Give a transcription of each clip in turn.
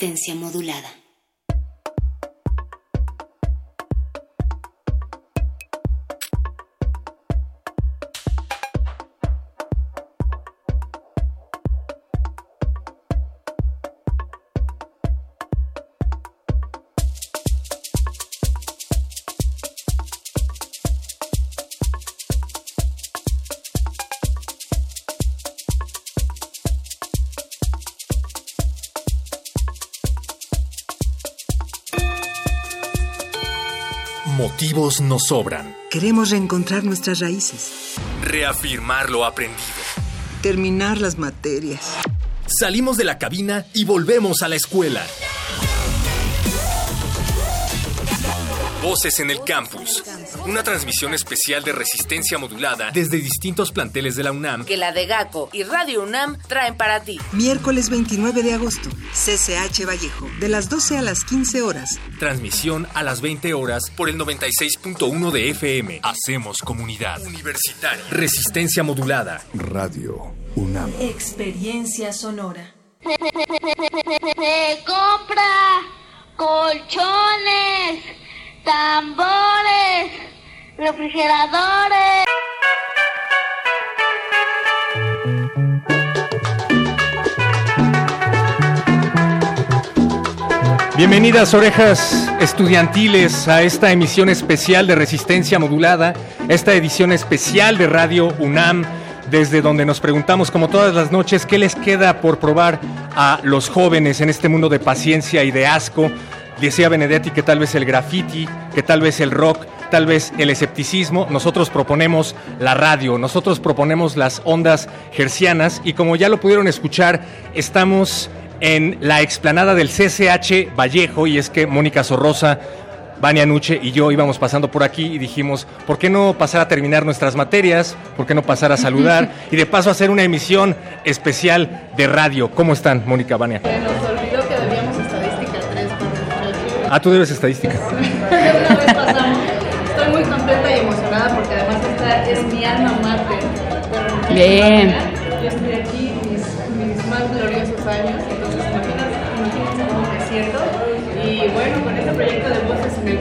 Resistencia modulada. Motivos nos sobran. Queremos reencontrar nuestras raíces. Reafirmar lo aprendido. Terminar las materias. Salimos de la cabina y volvemos a la escuela. Voces en el Campus. Una transmisión especial de resistencia modulada desde distintos planteles de la UNAM. Que la de GACO y Radio UNAM traen para ti. Miércoles 29 de agosto, CCH Vallejo, de las 12 a las 15 horas. Transmisión a las 20 horas por el 96.1 de FM. Hacemos comunidad. Universitaria. Resistencia modulada. Radio UNAM. Experiencia sonora. Se compra colchones, tambores, refrigeradores. Bienvenidas orejas estudiantiles a esta emisión especial de Resistencia Modulada, esta edición especial de Radio UNAM, desde donde nos preguntamos como todas las noches qué les queda por probar a los jóvenes en este mundo de paciencia y de asco. Decía Benedetti que tal vez el graffiti, que tal vez el rock, tal vez el escepticismo. Nosotros proponemos la radio, nosotros proponemos las ondas gercianas y como ya lo pudieron escuchar, estamos en la explanada del CCH Vallejo y es que Mónica Sorrosa, Vania Nuche y yo íbamos pasando por aquí y dijimos, ¿por qué no pasar a terminar nuestras materias? ¿Por qué no pasar a saludar? y de paso hacer una emisión especial de radio. ¿Cómo están, Mónica, Vania? Se nos olvidó que debíamos estadística 3 para Ah, tú debes estadística. Una vez pasamos. Estoy muy contenta y emocionada porque además esta es mi alma mater. Bien.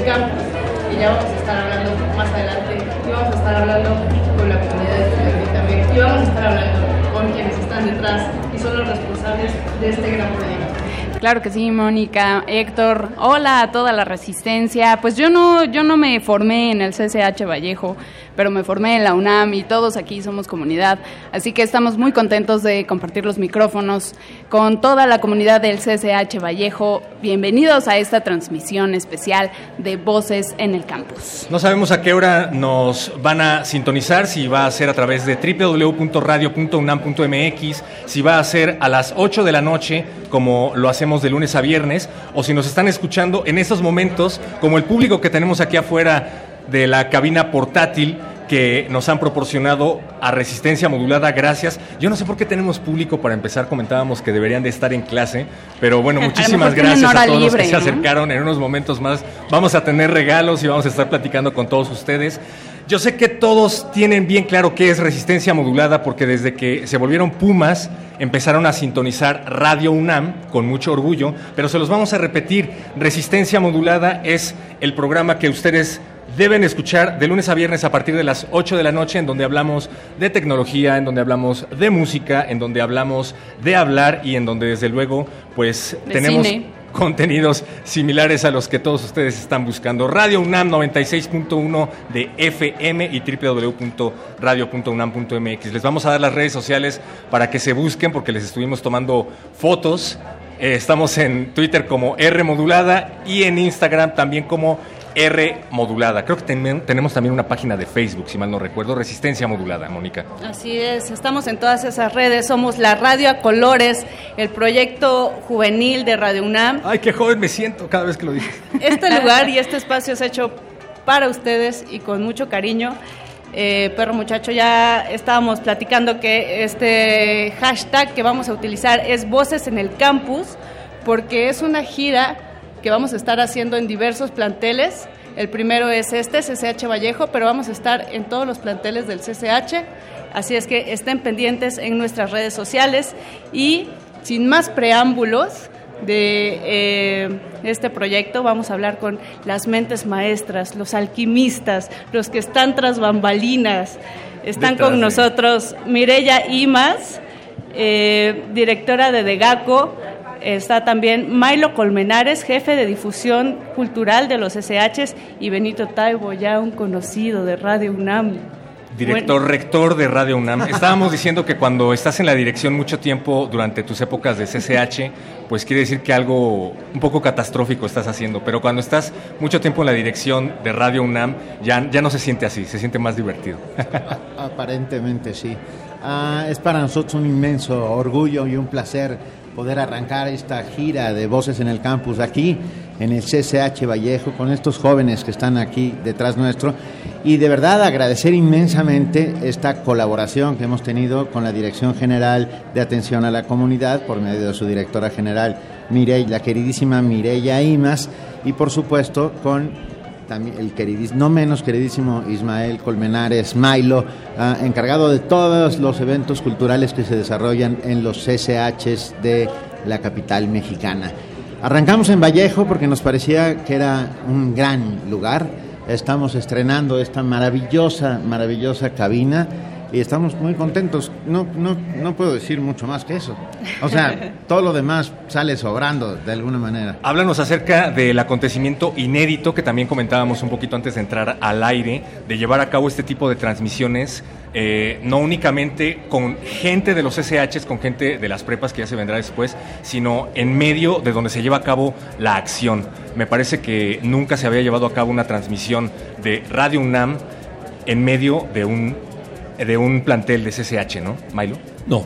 Y ya vamos a estar hablando más adelante, y vamos a estar hablando con la comunidad estudiantil también, y vamos a estar hablando con quienes están detrás y son los responsables de este gran proyecto. Claro que sí, Mónica, Héctor, hola a toda la resistencia. Pues yo no, yo no me formé en el CCH Vallejo, pero me formé en la UNAM y todos aquí somos comunidad. Así que estamos muy contentos de compartir los micrófonos con toda la comunidad del CCH Vallejo. Bienvenidos a esta transmisión especial de Voces en el Campus. No sabemos a qué hora nos van a sintonizar, si va a ser a través de www.radio.unam.mx, si va a ser a las 8 de la noche, como lo hacemos de lunes a viernes, o si nos están escuchando en estos momentos, como el público que tenemos aquí afuera de la cabina portátil que nos han proporcionado a resistencia modulada, gracias. Yo no sé por qué tenemos público para empezar, comentábamos que deberían de estar en clase, pero bueno, muchísimas gracias a todos los que se acercaron en unos momentos más. Vamos a tener regalos y vamos a estar platicando con todos ustedes. Yo sé que todos tienen bien claro qué es resistencia modulada porque desde que se volvieron Pumas empezaron a sintonizar Radio UNAM con mucho orgullo, pero se los vamos a repetir. Resistencia modulada es el programa que ustedes deben escuchar de lunes a viernes a partir de las 8 de la noche, en donde hablamos de tecnología, en donde hablamos de música, en donde hablamos de hablar y en donde desde luego pues tenemos contenidos similares a los que todos ustedes están buscando. Radio UNAM 96.1 de FM y www.radio.unam.mx. Les vamos a dar las redes sociales para que se busquen porque les estuvimos tomando fotos. Eh, estamos en Twitter como R modulada y en Instagram también como R modulada. Creo que tenemos también una página de Facebook, si mal no recuerdo, Resistencia modulada, Mónica. Así es, estamos en todas esas redes, somos la Radio a Colores, el proyecto juvenil de Radio UNAM. Ay, qué joven me siento cada vez que lo dices. Este lugar y este espacio es hecho para ustedes y con mucho cariño. Eh, perro muchacho, ya estábamos platicando que este hashtag que vamos a utilizar es Voces en el Campus, porque es una gira que vamos a estar haciendo en diversos planteles. El primero es este, CCH Vallejo, pero vamos a estar en todos los planteles del CCH. Así es que estén pendientes en nuestras redes sociales y sin más preámbulos de eh, este proyecto vamos a hablar con las mentes maestras, los alquimistas, los que están tras bambalinas. Están con nosotros Mirella Imas, eh, directora de DEGACO, está también Milo Colmenares, jefe de difusión cultural de los SHs, y Benito Taibo, ya un conocido de Radio UNAM. Director rector de Radio UNAM. Estábamos diciendo que cuando estás en la dirección mucho tiempo durante tus épocas de CCH, pues quiere decir que algo un poco catastrófico estás haciendo, pero cuando estás mucho tiempo en la dirección de Radio UNAM, ya, ya no se siente así, se siente más divertido. Aparentemente sí. Ah, es para nosotros un inmenso orgullo y un placer poder arrancar esta gira de Voces en el Campus aquí en el CCH Vallejo con estos jóvenes que están aquí detrás nuestro. Y de verdad agradecer inmensamente esta colaboración que hemos tenido con la Dirección General de Atención a la Comunidad por medio de su directora general Mireille, la queridísima Mireya Imas y por supuesto con el queridísimo, no menos queridísimo Ismael Colmenares Milo, ah, encargado de todos los eventos culturales que se desarrollan en los CCHs de la capital mexicana. Arrancamos en Vallejo porque nos parecía que era un gran lugar. Estamos estrenando esta maravillosa, maravillosa cabina y estamos muy contentos. No, no, no puedo decir mucho más que eso. O sea, todo lo demás sale sobrando de alguna manera. Háblanos acerca del acontecimiento inédito que también comentábamos un poquito antes de entrar al aire, de llevar a cabo este tipo de transmisiones, eh, no únicamente con gente de los SHs, con gente de las prepas que ya se vendrá después, sino en medio de donde se lleva a cabo la acción. Me parece que nunca se había llevado a cabo una transmisión de Radio UNAM en medio de un de un plantel de CCH, ¿no, Milo? No,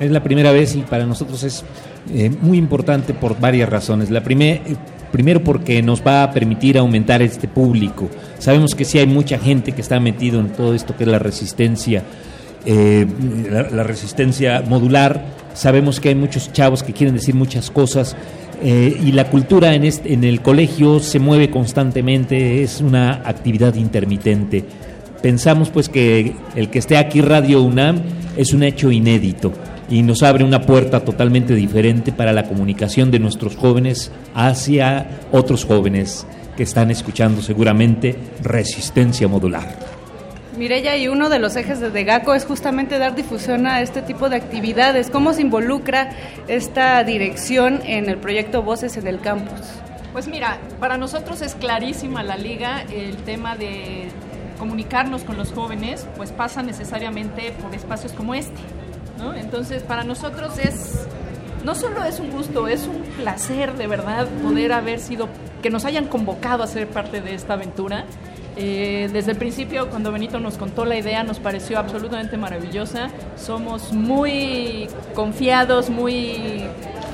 es la primera vez y para nosotros es eh, muy importante por varias razones. La primera, primero porque nos va a permitir aumentar este público. Sabemos que sí hay mucha gente que está metido en todo esto que es la resistencia, eh, la, resistencia modular. Sabemos que hay muchos chavos que quieren decir muchas cosas. Eh, y la cultura en, este, en el colegio se mueve constantemente, es una actividad intermitente pensamos pues que el que esté aquí Radio UNAM es un hecho inédito y nos abre una puerta totalmente diferente para la comunicación de nuestros jóvenes hacia otros jóvenes que están escuchando seguramente resistencia modular. Mirella, y uno de los ejes de DEGACO es justamente dar difusión a este tipo de actividades. ¿Cómo se involucra esta dirección en el proyecto Voces en el Campus? Pues mira, para nosotros es clarísima la liga el tema de comunicarnos con los jóvenes, pues pasa necesariamente por espacios como este. ¿no? Entonces, para nosotros es, no solo es un gusto, es un placer de verdad poder haber sido, que nos hayan convocado a ser parte de esta aventura. Eh, desde el principio, cuando Benito nos contó la idea, nos pareció absolutamente maravillosa. Somos muy confiados, muy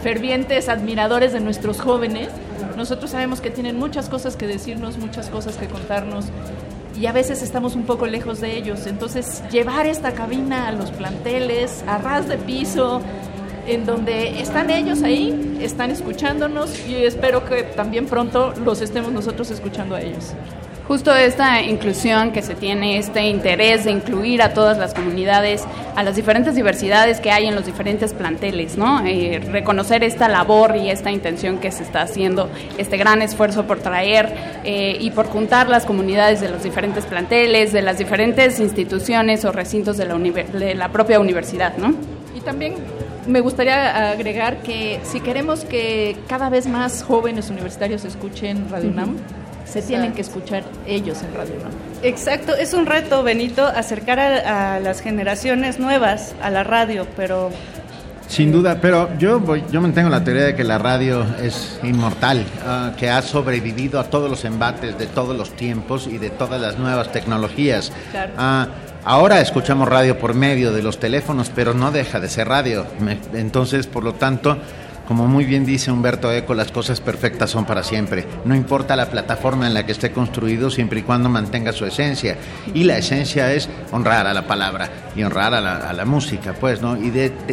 fervientes admiradores de nuestros jóvenes. Nosotros sabemos que tienen muchas cosas que decirnos, muchas cosas que contarnos y a veces estamos un poco lejos de ellos. Entonces, llevar esta cabina a los planteles, a ras de piso, en donde están ellos ahí, están escuchándonos y espero que también pronto los estemos nosotros escuchando a ellos. Justo esta inclusión que se tiene, este interés de incluir a todas las comunidades, a las diferentes diversidades que hay en los diferentes planteles, ¿no? Eh, reconocer esta labor y esta intención que se está haciendo, este gran esfuerzo por traer eh, y por juntar las comunidades de los diferentes planteles, de las diferentes instituciones o recintos de la, de la propia universidad, ¿no? Y también me gustaría agregar que si queremos que cada vez más jóvenes universitarios escuchen Radio UNAM, se tienen que escuchar ellos en Radio UNAM. Exacto, es un reto, Benito, acercar a, las generaciones nuevas a la radio, pero sin duda, pero yo voy, yo mantengo la teoría de que la radio es inmortal, ah, que ha sobrevivido a todos los embates de todos los tiempos y de todas las nuevas tecnologías. Ah, ahora escuchamos radio por medio de los teléfonos, pero no deja de ser radio. entonces, por lo tanto, como muy bien dice Humberto Eco, las cosas perfectas son para siempre. No importa la plataforma en la que esté construido, siempre y cuando mantenga su esencia. Y la esencia es honrar a la palabra y honrar a la, música, pues, ¿no? Y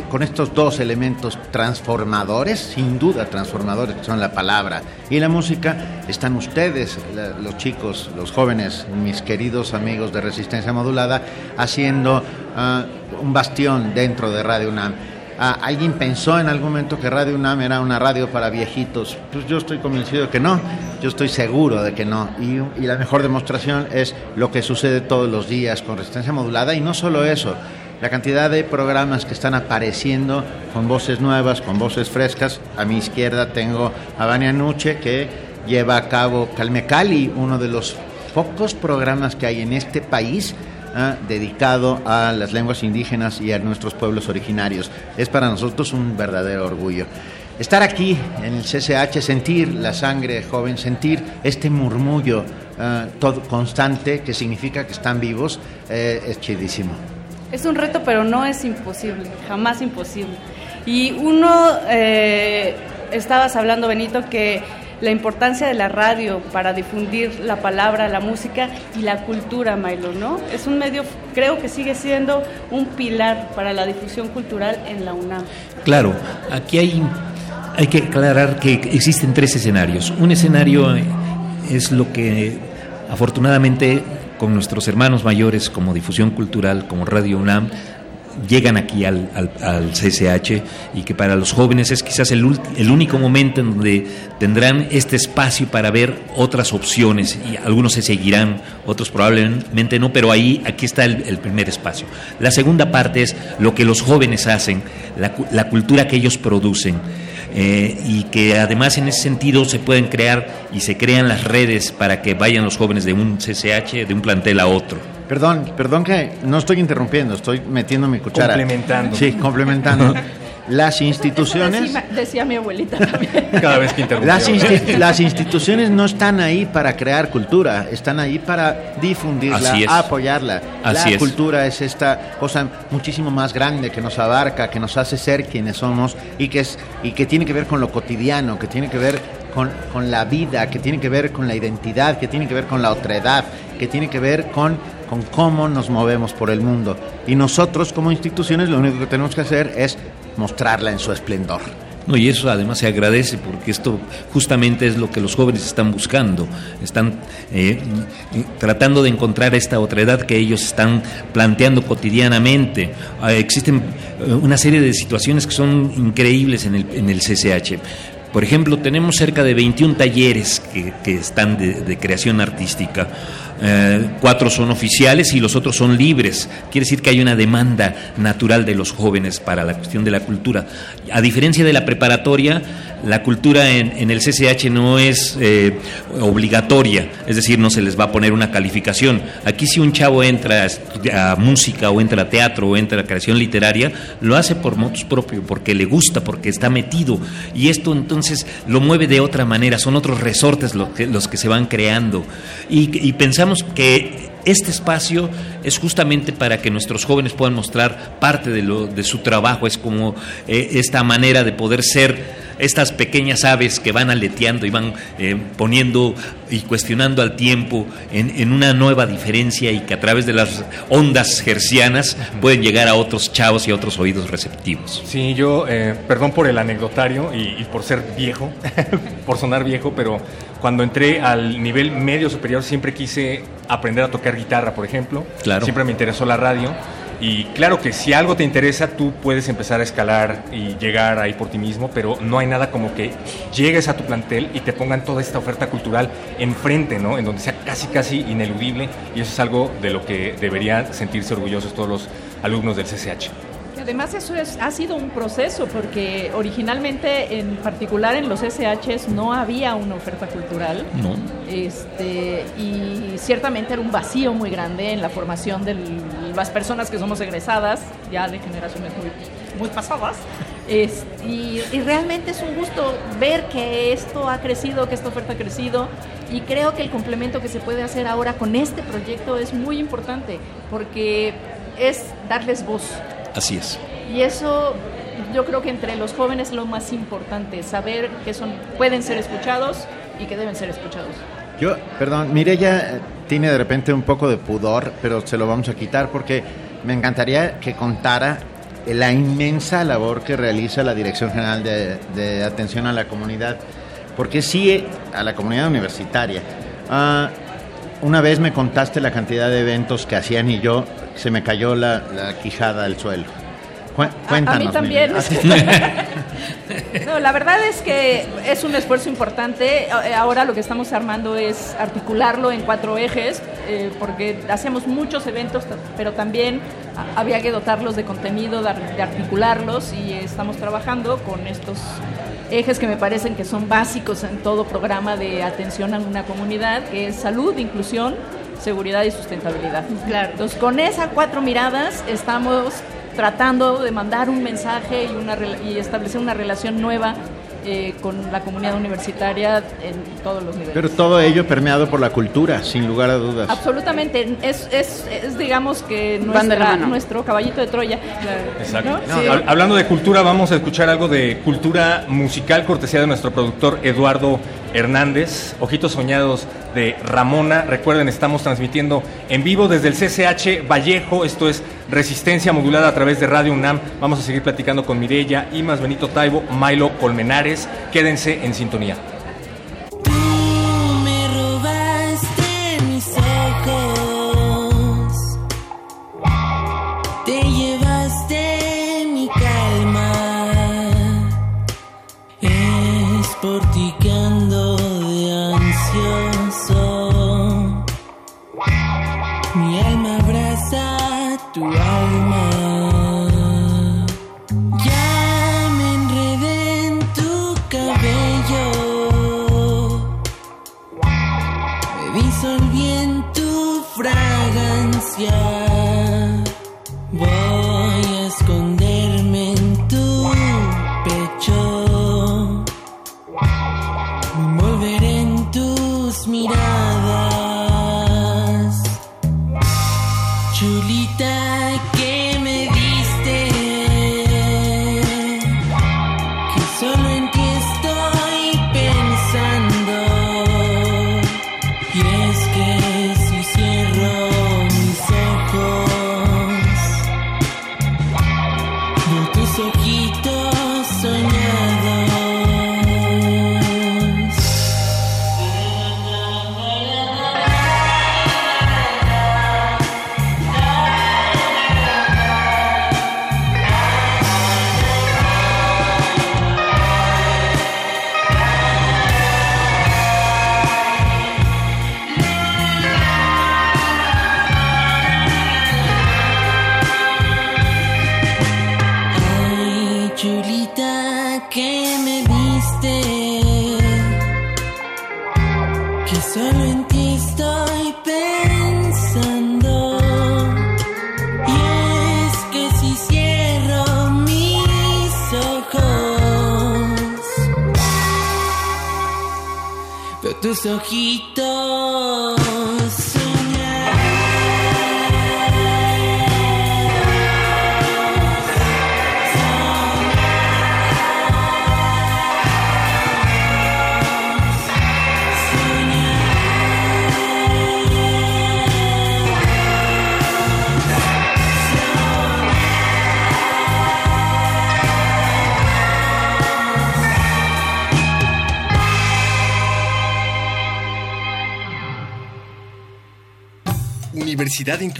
con estos dos elementos transformadores, sin duda transformadores, que son la palabra y la música, están ustedes, los chicos, los jóvenes, mis queridos amigos de Resistencia Modulada, haciendo ah, un bastión dentro de Radio UNAM. Ah, ¿Alguien pensó en algún momento que Radio UNAM era una radio para viejitos? Pues yo estoy convencido de que no, yo estoy seguro de que no. Y, la mejor demostración es lo que sucede todos los días con resistencia modulada. Y no solo eso, la cantidad de programas que están apareciendo con voces nuevas, con voces frescas. A mi izquierda tengo a Vania Nuche que lleva a cabo Calme Cali, uno de los pocos programas que hay en este país dedicado a las lenguas indígenas y a nuestros pueblos originarios. Es para nosotros un verdadero orgullo. Estar aquí en el CCH, sentir la sangre joven, sentir este murmullo ah, todo constante que significa que están vivos, eh, es chidísimo. Es un reto, pero no es imposible, jamás imposible. Y uno, eh, estabas hablando, Benito, que la importancia de la radio para difundir la palabra, la música y la cultura, Milo, ¿no? Es un medio, creo que sigue siendo un pilar para la difusión cultural en la UNAM. Claro, aquí hay, hay que aclarar que existen tres escenarios. Un escenario es lo que afortunadamente con nuestros hermanos mayores como difusión cultural, como Radio UNAM, llegan aquí al, al, CCH y que para los jóvenes es quizás el, el, único momento en donde tendrán este espacio para ver otras opciones y algunos se seguirán, otros probablemente no, pero ahí aquí está el, primer espacio. La segunda parte es lo que los jóvenes hacen, la, la cultura que ellos producen. Eh, y que además en ese sentido se pueden crear y se crean las redes para que vayan los jóvenes de un CCH, de un plantel a otro. Perdón, perdón que no estoy interrumpiendo, estoy metiendo mi cuchara. Complementando. Sí, complementando. Las instituciones. Decía, mi abuelita también. Cada vez que las, las, instituciones no están ahí para crear cultura, están ahí para difundirla, apoyarla. la cultura es esta cosa muchísimo más grande que nos abarca, que nos hace ser quienes somos y que, es, y que tiene que ver con lo cotidiano, que tiene que ver con, con la vida, que tiene que ver con la identidad, que tiene que ver con la otredad, que tiene que ver con con cómo nos movemos por el mundo. Y nosotros como instituciones lo único que tenemos que hacer es mostrarla en su esplendor. No, y eso además se agradece porque esto justamente es lo que los jóvenes están buscando, están eh, tratando de encontrar esta otra edad que ellos están planteando cotidianamente. Ah, existen eh, una serie de situaciones que son increíbles en el, en el CCH. Por ejemplo, tenemos cerca de 21 talleres que, están de creación artística. Eh, cuatro son oficiales y los otros son libres. Quiere decir que hay una demanda natural de los jóvenes para la cuestión de la cultura. A diferencia de la preparatoria, la cultura en, el CCH no es eh, obligatoria, es decir, no se les va a poner una calificación. Aquí si un chavo entra a, música o entra a teatro o entra a creación literaria, lo hace por motos propio, porque le gusta, porque está metido. Y esto entonces lo mueve de otra manera, son otros resortes los que se van creando. y pensamos que este espacio es justamente para que nuestros jóvenes puedan mostrar parte de, lo, de su trabajo, es como eh, esta manera de poder ser estas pequeñas aves que van aleteando y van eh, poniendo y cuestionando al tiempo en, una nueva diferencia y que a través de las ondas gercianas pueden llegar a otros chavos y a otros oídos receptivos. Sí, yo, eh, perdón por el anecdotario y, y por ser viejo, por sonar viejo, pero cuando entré al nivel medio superior siempre quise aprender a tocar guitarra, por ejemplo. Claro. Siempre me interesó la radio. Y claro que si algo te interesa, tú puedes empezar a escalar y llegar ahí por ti mismo, pero no hay nada como que llegues a tu plantel y te pongan toda esta oferta cultural enfrente, ¿no? En donde sea casi, casi ineludible. Y eso es algo de lo que deberían sentirse orgullosos todos los alumnos del CCH. Además eso es, ha sido un proceso porque originalmente en particular en los SHs no había una oferta cultural. No. Este, y ciertamente era un vacío muy grande en la formación de las personas que somos egresadas, ya de generaciones muy, muy pasadas. Es, y, y, realmente es un gusto ver que esto ha crecido, que esta oferta ha crecido y creo que el complemento que se puede hacer ahora con este proyecto es muy importante porque es darles voz. Así es. Y eso yo creo que entre los jóvenes es lo más importante, saber que son, pueden ser escuchados y que deben ser escuchados. Yo, perdón, Mireya tiene de repente un poco de pudor, pero se lo vamos a quitar porque me encantaría que contara la inmensa labor que realiza la Dirección General de, de Atención a la Comunidad, porque sí, a la comunidad universitaria. Uh, una vez me contaste la cantidad de eventos que hacían y yo se me cayó la, la quijada al suelo. Cuéntanos. A, a mí también. no, la verdad es que es un esfuerzo importante. Ahora lo que estamos armando es articularlo en cuatro ejes, eh, porque hacemos muchos eventos, pero también había que dotarlos de contenido, de, de articularlos y estamos trabajando con estos ejes que me parecen que son básicos en todo programa de atención a una comunidad, que es salud, inclusión, seguridad y sustentabilidad. Claro. Entonces, con esas cuatro miradas estamos tratando de mandar un mensaje y, una, y establecer una relación nueva eh, con la comunidad universitaria en todos los niveles. Pero todo ello permeado por la cultura, sin lugar a dudas. Absolutamente, es, es, es digamos que nuestra, nuestro caballito de Troya. Exacto. ¿no? Sí. Hablando de cultura, vamos a escuchar algo de cultura musical, cortesía de nuestro productor Eduardo Hernández, Ojitos Soñados de Ramona. Recuerden, estamos transmitiendo en vivo desde el CCH Vallejo, esto es Resistencia Modulada a través de Radio UNAM. Vamos a seguir platicando con Mirella, Imas, Benito Taibo, Milo Colmenares. Quédense en sintonía.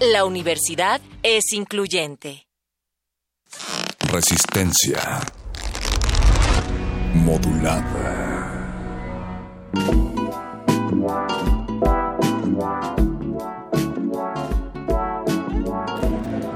La universidad es incluyente. Resistencia modulada.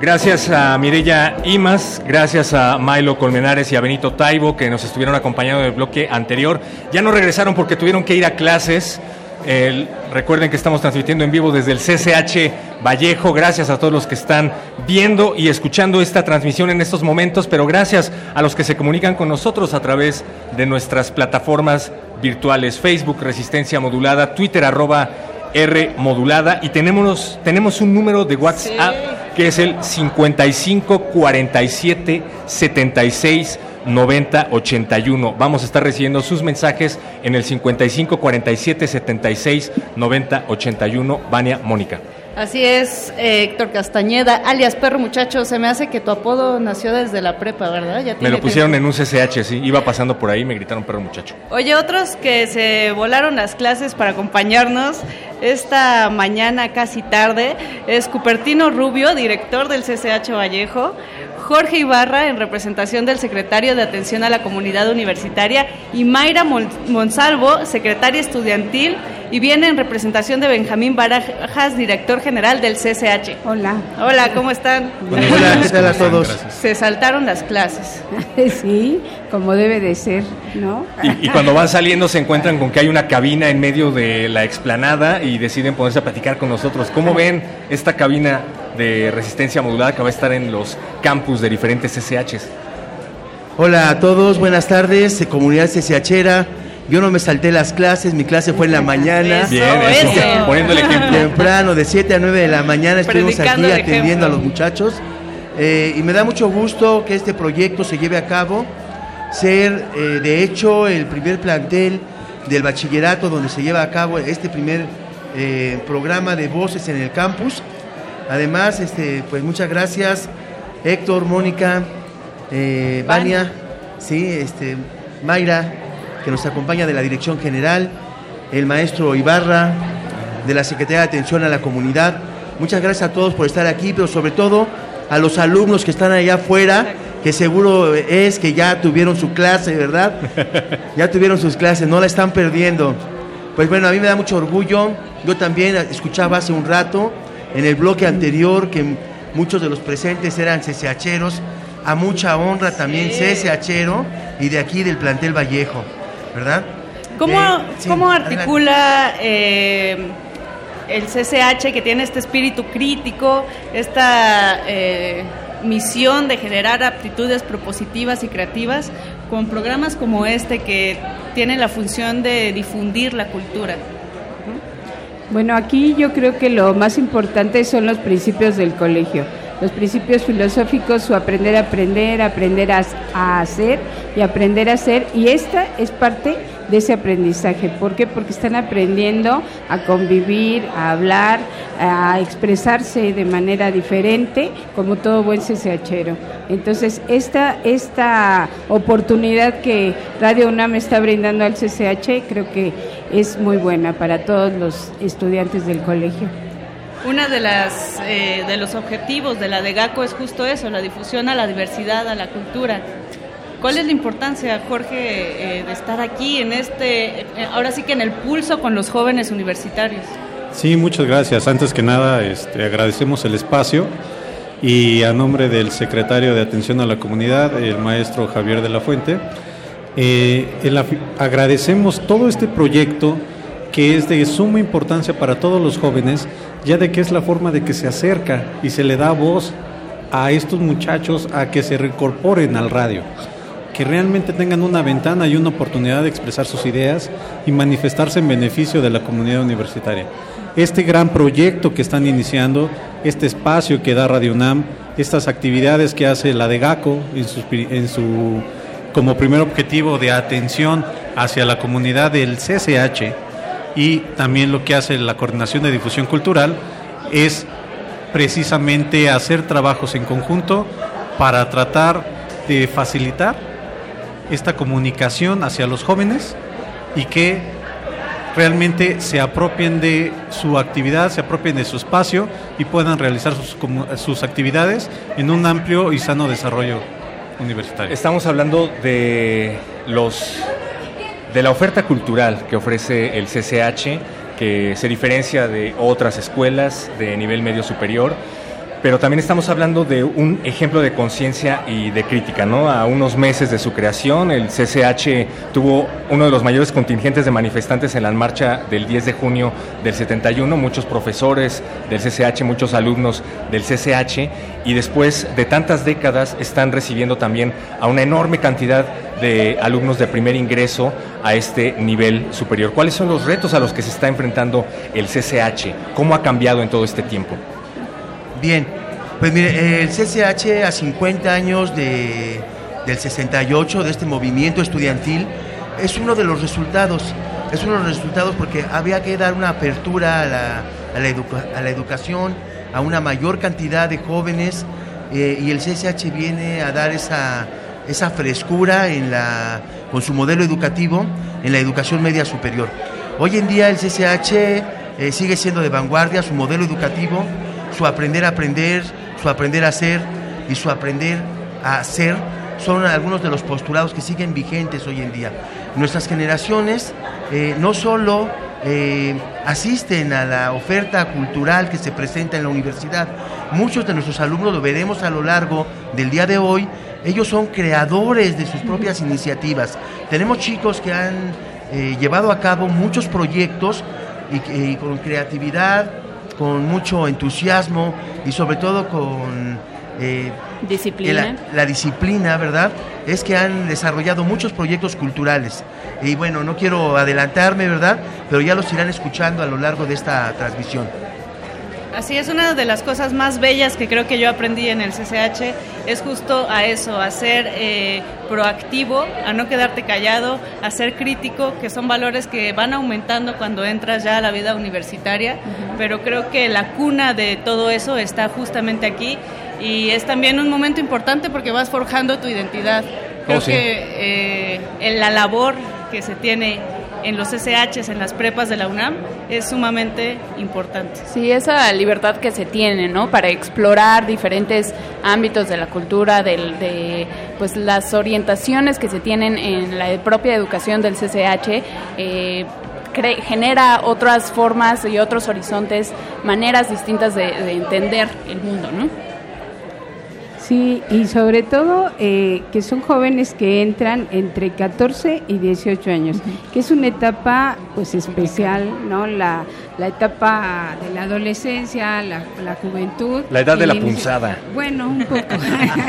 Gracias a Mirella Imas, gracias a Milo Colmenares y a Benito Taibo que nos estuvieron acompañando en el bloque anterior. Ya no regresaron porque tuvieron que ir a clases. El- recuerden que estamos transmitiendo en vivo desde el CCH Vallejo. Gracias a todos los que están viendo y escuchando esta transmisión en estos momentos, pero gracias a los que se comunican con nosotros a través de nuestras plataformas virtuales, Facebook Resistencia Modulada, Twitter arroba R Modulada y tenemos, tenemos un número de WhatsApp que es el 55 47 76 90 81. Vamos a estar recibiendo sus mensajes en el 55 47 76 90 81. Vania Mónica. Así es, eh, Héctor Castañeda, alias Perro Muchacho, se me hace que tu apodo nació desde la prepa, ¿verdad? Ya Me lo pusieron tiempo. en un CCH, sí. Iba pasando por ahí y me gritaron perro muchacho. Oye, otros que se volaron las clases para acompañarnos esta mañana casi tarde es Cupertino Rubio, director del CCH Vallejo, Jorge Ibarra en representación del secretario de Atención a la Comunidad Universitaria y Mayra Mon- Monsalvo, secretaria estudiantil y viene en representación de Benjamín Barajas, director general del CCH. Hola. Hola, ¿cómo están? Hola, ¿qué tal a todos? Se saltaron las clases. Sí, como debe de ser, ¿no? Y, y cuando van saliendo se encuentran con que hay una cabina en medio de la explanada y deciden ponerse a platicar con nosotros. ¿Cómo ven esta cabina de resistencia modulada que va a estar en los campus de diferentes SHs? Hola a todos, buenas tardes, eh, comunidad CCHera. Yo no me salté las clases, mi clase fue en la mañana. Bien, eso, eso. poniendo el ejemplo. Temprano, de 7 a 9 de la mañana estuvimos aquí atendiendo a los muchachos. Eh, y me da mucho gusto que este proyecto se lleve a cabo. Ser, eh, de hecho, el primer plantel del bachillerato donde se lleva a cabo este primer eh, programa de voces en el campus. Además, este, pues muchas gracias, Héctor, Mónica, eh, Vania, sí, este, Mayra, que nos acompaña de la Dirección General, el maestro Ibarra, de la Secretaría de Atención a la Comunidad. Muchas gracias a todos por estar aquí, pero sobre todo a los alumnos que están allá afuera, que seguro es que ya tuvieron su clase, ¿verdad? Ya tuvieron sus clases, no la están perdiendo. Pues bueno, a mí me da mucho orgullo. Yo también escuchaba hace un rato en el bloque anterior que muchos de los presentes eran CCHeros. A mucha honra también CCHero y de aquí del plantel Vallejo, ¿verdad? ¿Cómo, Eh, sí, cómo articula eh, el CCH que tiene este espíritu crítico, esta eh, misión de generar aptitudes propositivas y creativas con programas como este que tienen la función de difundir la cultura? Bueno, aquí yo creo que lo más importante son los principios del colegio. Los principios filosóficos, su aprender a aprender, aprender a, hacer y aprender a ser. Y esta es parte de ese aprendizaje. ¿Por qué? Porque están aprendiendo a convivir, a hablar, a expresarse de manera diferente, como todo buen CCHero. Entonces, esta, esta oportunidad que Radio UNAM está brindando al CCH creo que es muy buena para todos los estudiantes del colegio. Una de las eh, de los objetivos de la DEGACO es justo eso, la difusión a la diversidad, a la cultura. ¿Cuál es la importancia, Jorge, eh, de estar aquí en este, eh, ahora sí que en el pulso con los jóvenes universitarios? Sí, muchas gracias. Antes que nada, este, agradecemos el espacio y a nombre del secretario de Atención a la Comunidad, el maestro Javier de la Fuente, eh, agradecemos todo este proyecto que es de suma importancia para todos los jóvenes, ya de que es la forma de que se acerca y se le da voz a estos muchachos a que se reincorporen al radio, que realmente tengan una ventana y una oportunidad de expresar sus ideas y manifestarse en beneficio de la comunidad universitaria. Este gran proyecto que están iniciando, este espacio que da Radio UNAM, estas actividades que hace la de GACO en su, en su como primer objetivo de atención hacia la comunidad del CCH y también lo que hace la Coordinación de Difusión Cultural es precisamente hacer trabajos en conjunto para tratar de facilitar esta comunicación hacia los jóvenes y que realmente se apropien de su actividad, se apropien de su espacio y puedan realizar sus, sus actividades en un amplio y sano desarrollo Estamos hablando de los de la oferta cultural que ofrece el CCH, que se diferencia de otras escuelas de nivel medio superior pero también estamos hablando de un ejemplo de conciencia y de crítica, ¿no? A unos meses de su creación, el CCH tuvo uno de los mayores contingentes de manifestantes en la marcha del 10 de junio del 71, muchos profesores del CCH, muchos alumnos del CCH, y después de tantas décadas están recibiendo también a una enorme cantidad de alumnos de primer ingreso a este nivel superior. ¿Cuáles son los retos a los que se está enfrentando el CCH? ¿Cómo ha cambiado en todo este tiempo? Bien, pues mire, el CCH a 50 años de, del 68, de este movimiento estudiantil, es uno de los resultados, es uno de los resultados porque había que dar una apertura a la, a la, a la educación, a una mayor cantidad de jóvenes eh, y el CCH viene a dar esa, esa frescura en la, con su modelo educativo en la educación media superior. Hoy en día el CCH eh, sigue siendo de vanguardia, su modelo educativo su aprender a aprender, su aprender a ser y su aprender a ser son algunos de los postulados que siguen vigentes hoy en día. Nuestras generaciones eh, no solo eh, asisten a la oferta cultural que se presenta en la universidad, muchos de nuestros alumnos lo veremos a lo largo del día de hoy, ellos son creadores de sus propias iniciativas. Tenemos chicos que han eh, llevado a cabo muchos proyectos y con creatividad, con mucho entusiasmo y sobre todo con eh, disciplina. La, disciplina, ¿verdad? Es que han desarrollado muchos proyectos culturales. Y bueno, no quiero adelantarme, ¿verdad? Pero ya los irán escuchando a lo largo de esta transmisión. Así es, una de las cosas más bellas que creo que yo aprendí en el CCH es justo a eso, a ser eh, proactivo, a no quedarte callado, a ser crítico, que son valores que van aumentando cuando entras ya a la vida universitaria, pero creo que la cuna de todo eso está justamente aquí y es también un momento importante porque vas forjando tu identidad. Creo oh, que eh, en la labor que se tiene en los SHs, en las prepas de la UNAM, es sumamente importante. Sí, esa libertad que se tiene, ¿no? Para explorar diferentes ámbitos de la cultura, de pues las orientaciones que se tienen en la propia educación del CCH, eh, genera otras formas y otros horizontes, maneras distintas de, de entender el mundo, ¿no? Sí, y sobre todo eh, que son jóvenes que entran entre 14 y 18 años, que es una etapa pues especial, ¿no? La, la etapa de la adolescencia, la, la juventud. La edad de la punzada. Bueno, un poco.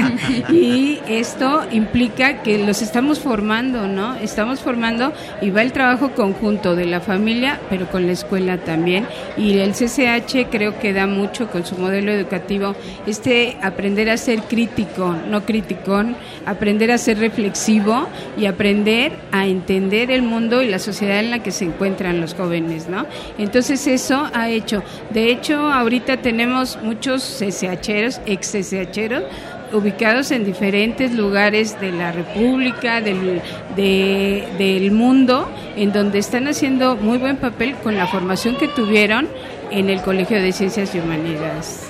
y esto implica que los estamos formando, ¿no? Estamos formando y va el trabajo conjunto de la familia, pero con la escuela también. Y el CCH creo que da mucho con su modelo educativo, este aprender a ser crítico, no criticón, aprender a ser reflexivo y aprender a entender el mundo y la sociedad en la que se encuentran los jóvenes, ¿no? Entonces eso ha hecho. De hecho, ahorita tenemos muchos CCHeros, ex CCHeros, ubicados en diferentes lugares de la República, del, del mundo, en donde están haciendo muy buen papel con la formación que tuvieron en el Colegio de Ciencias y Humanidades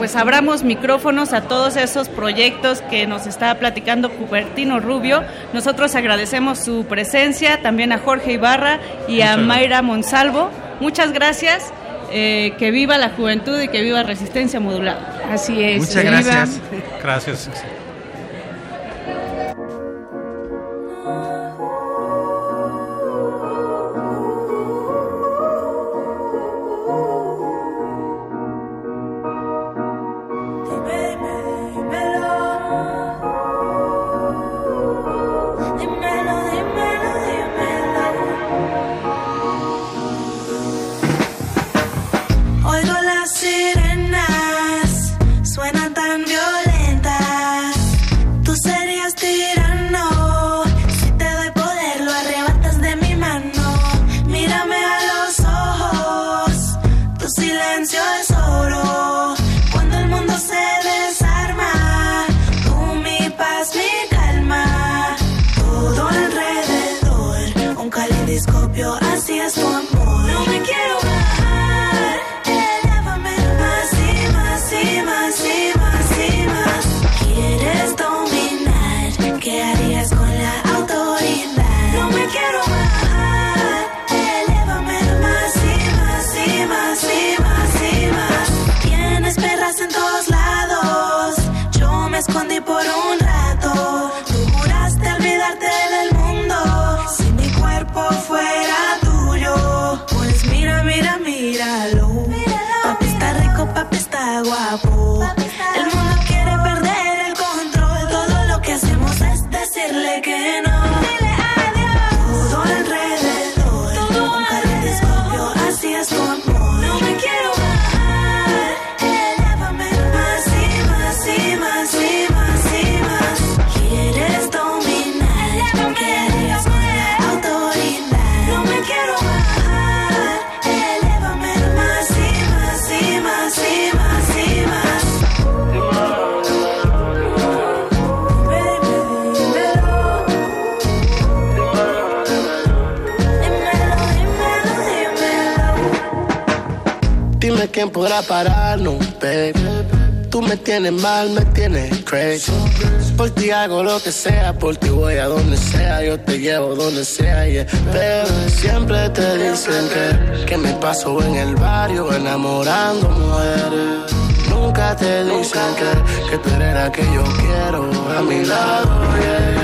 pues abramos micrófonos a todos esos proyectos que nos está platicando Cupertino Rubio. Nosotros agradecemos su presencia, también a Jorge Ibarra y a Mayra Monsalvo. Muchas gracias. Eh, que viva la juventud y que viva Resistencia Modulada. Así es. Muchas gracias. Gracias. quién podrá pararnos, baby. Tú me tienes mal, me tienes crazy. Por ti hago lo que sea, por ti voy a donde sea, yo te llevo donde sea, yeah. Pero siempre te dicen que, que me paso en el barrio enamorando mujeres. Nunca te dicen que, que tú eres la que yo quiero a mi lado, yeah.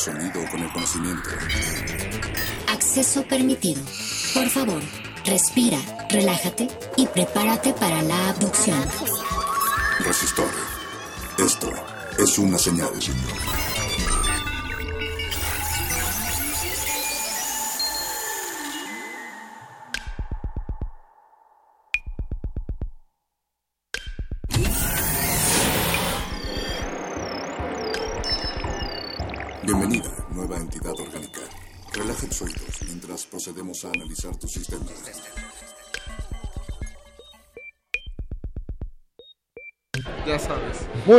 Sonido con el conocimiento. Acceso permitido. Por favor, respira, relájate y prepárate para la abducción. Resistor. Esto es una señal. Bienvenida,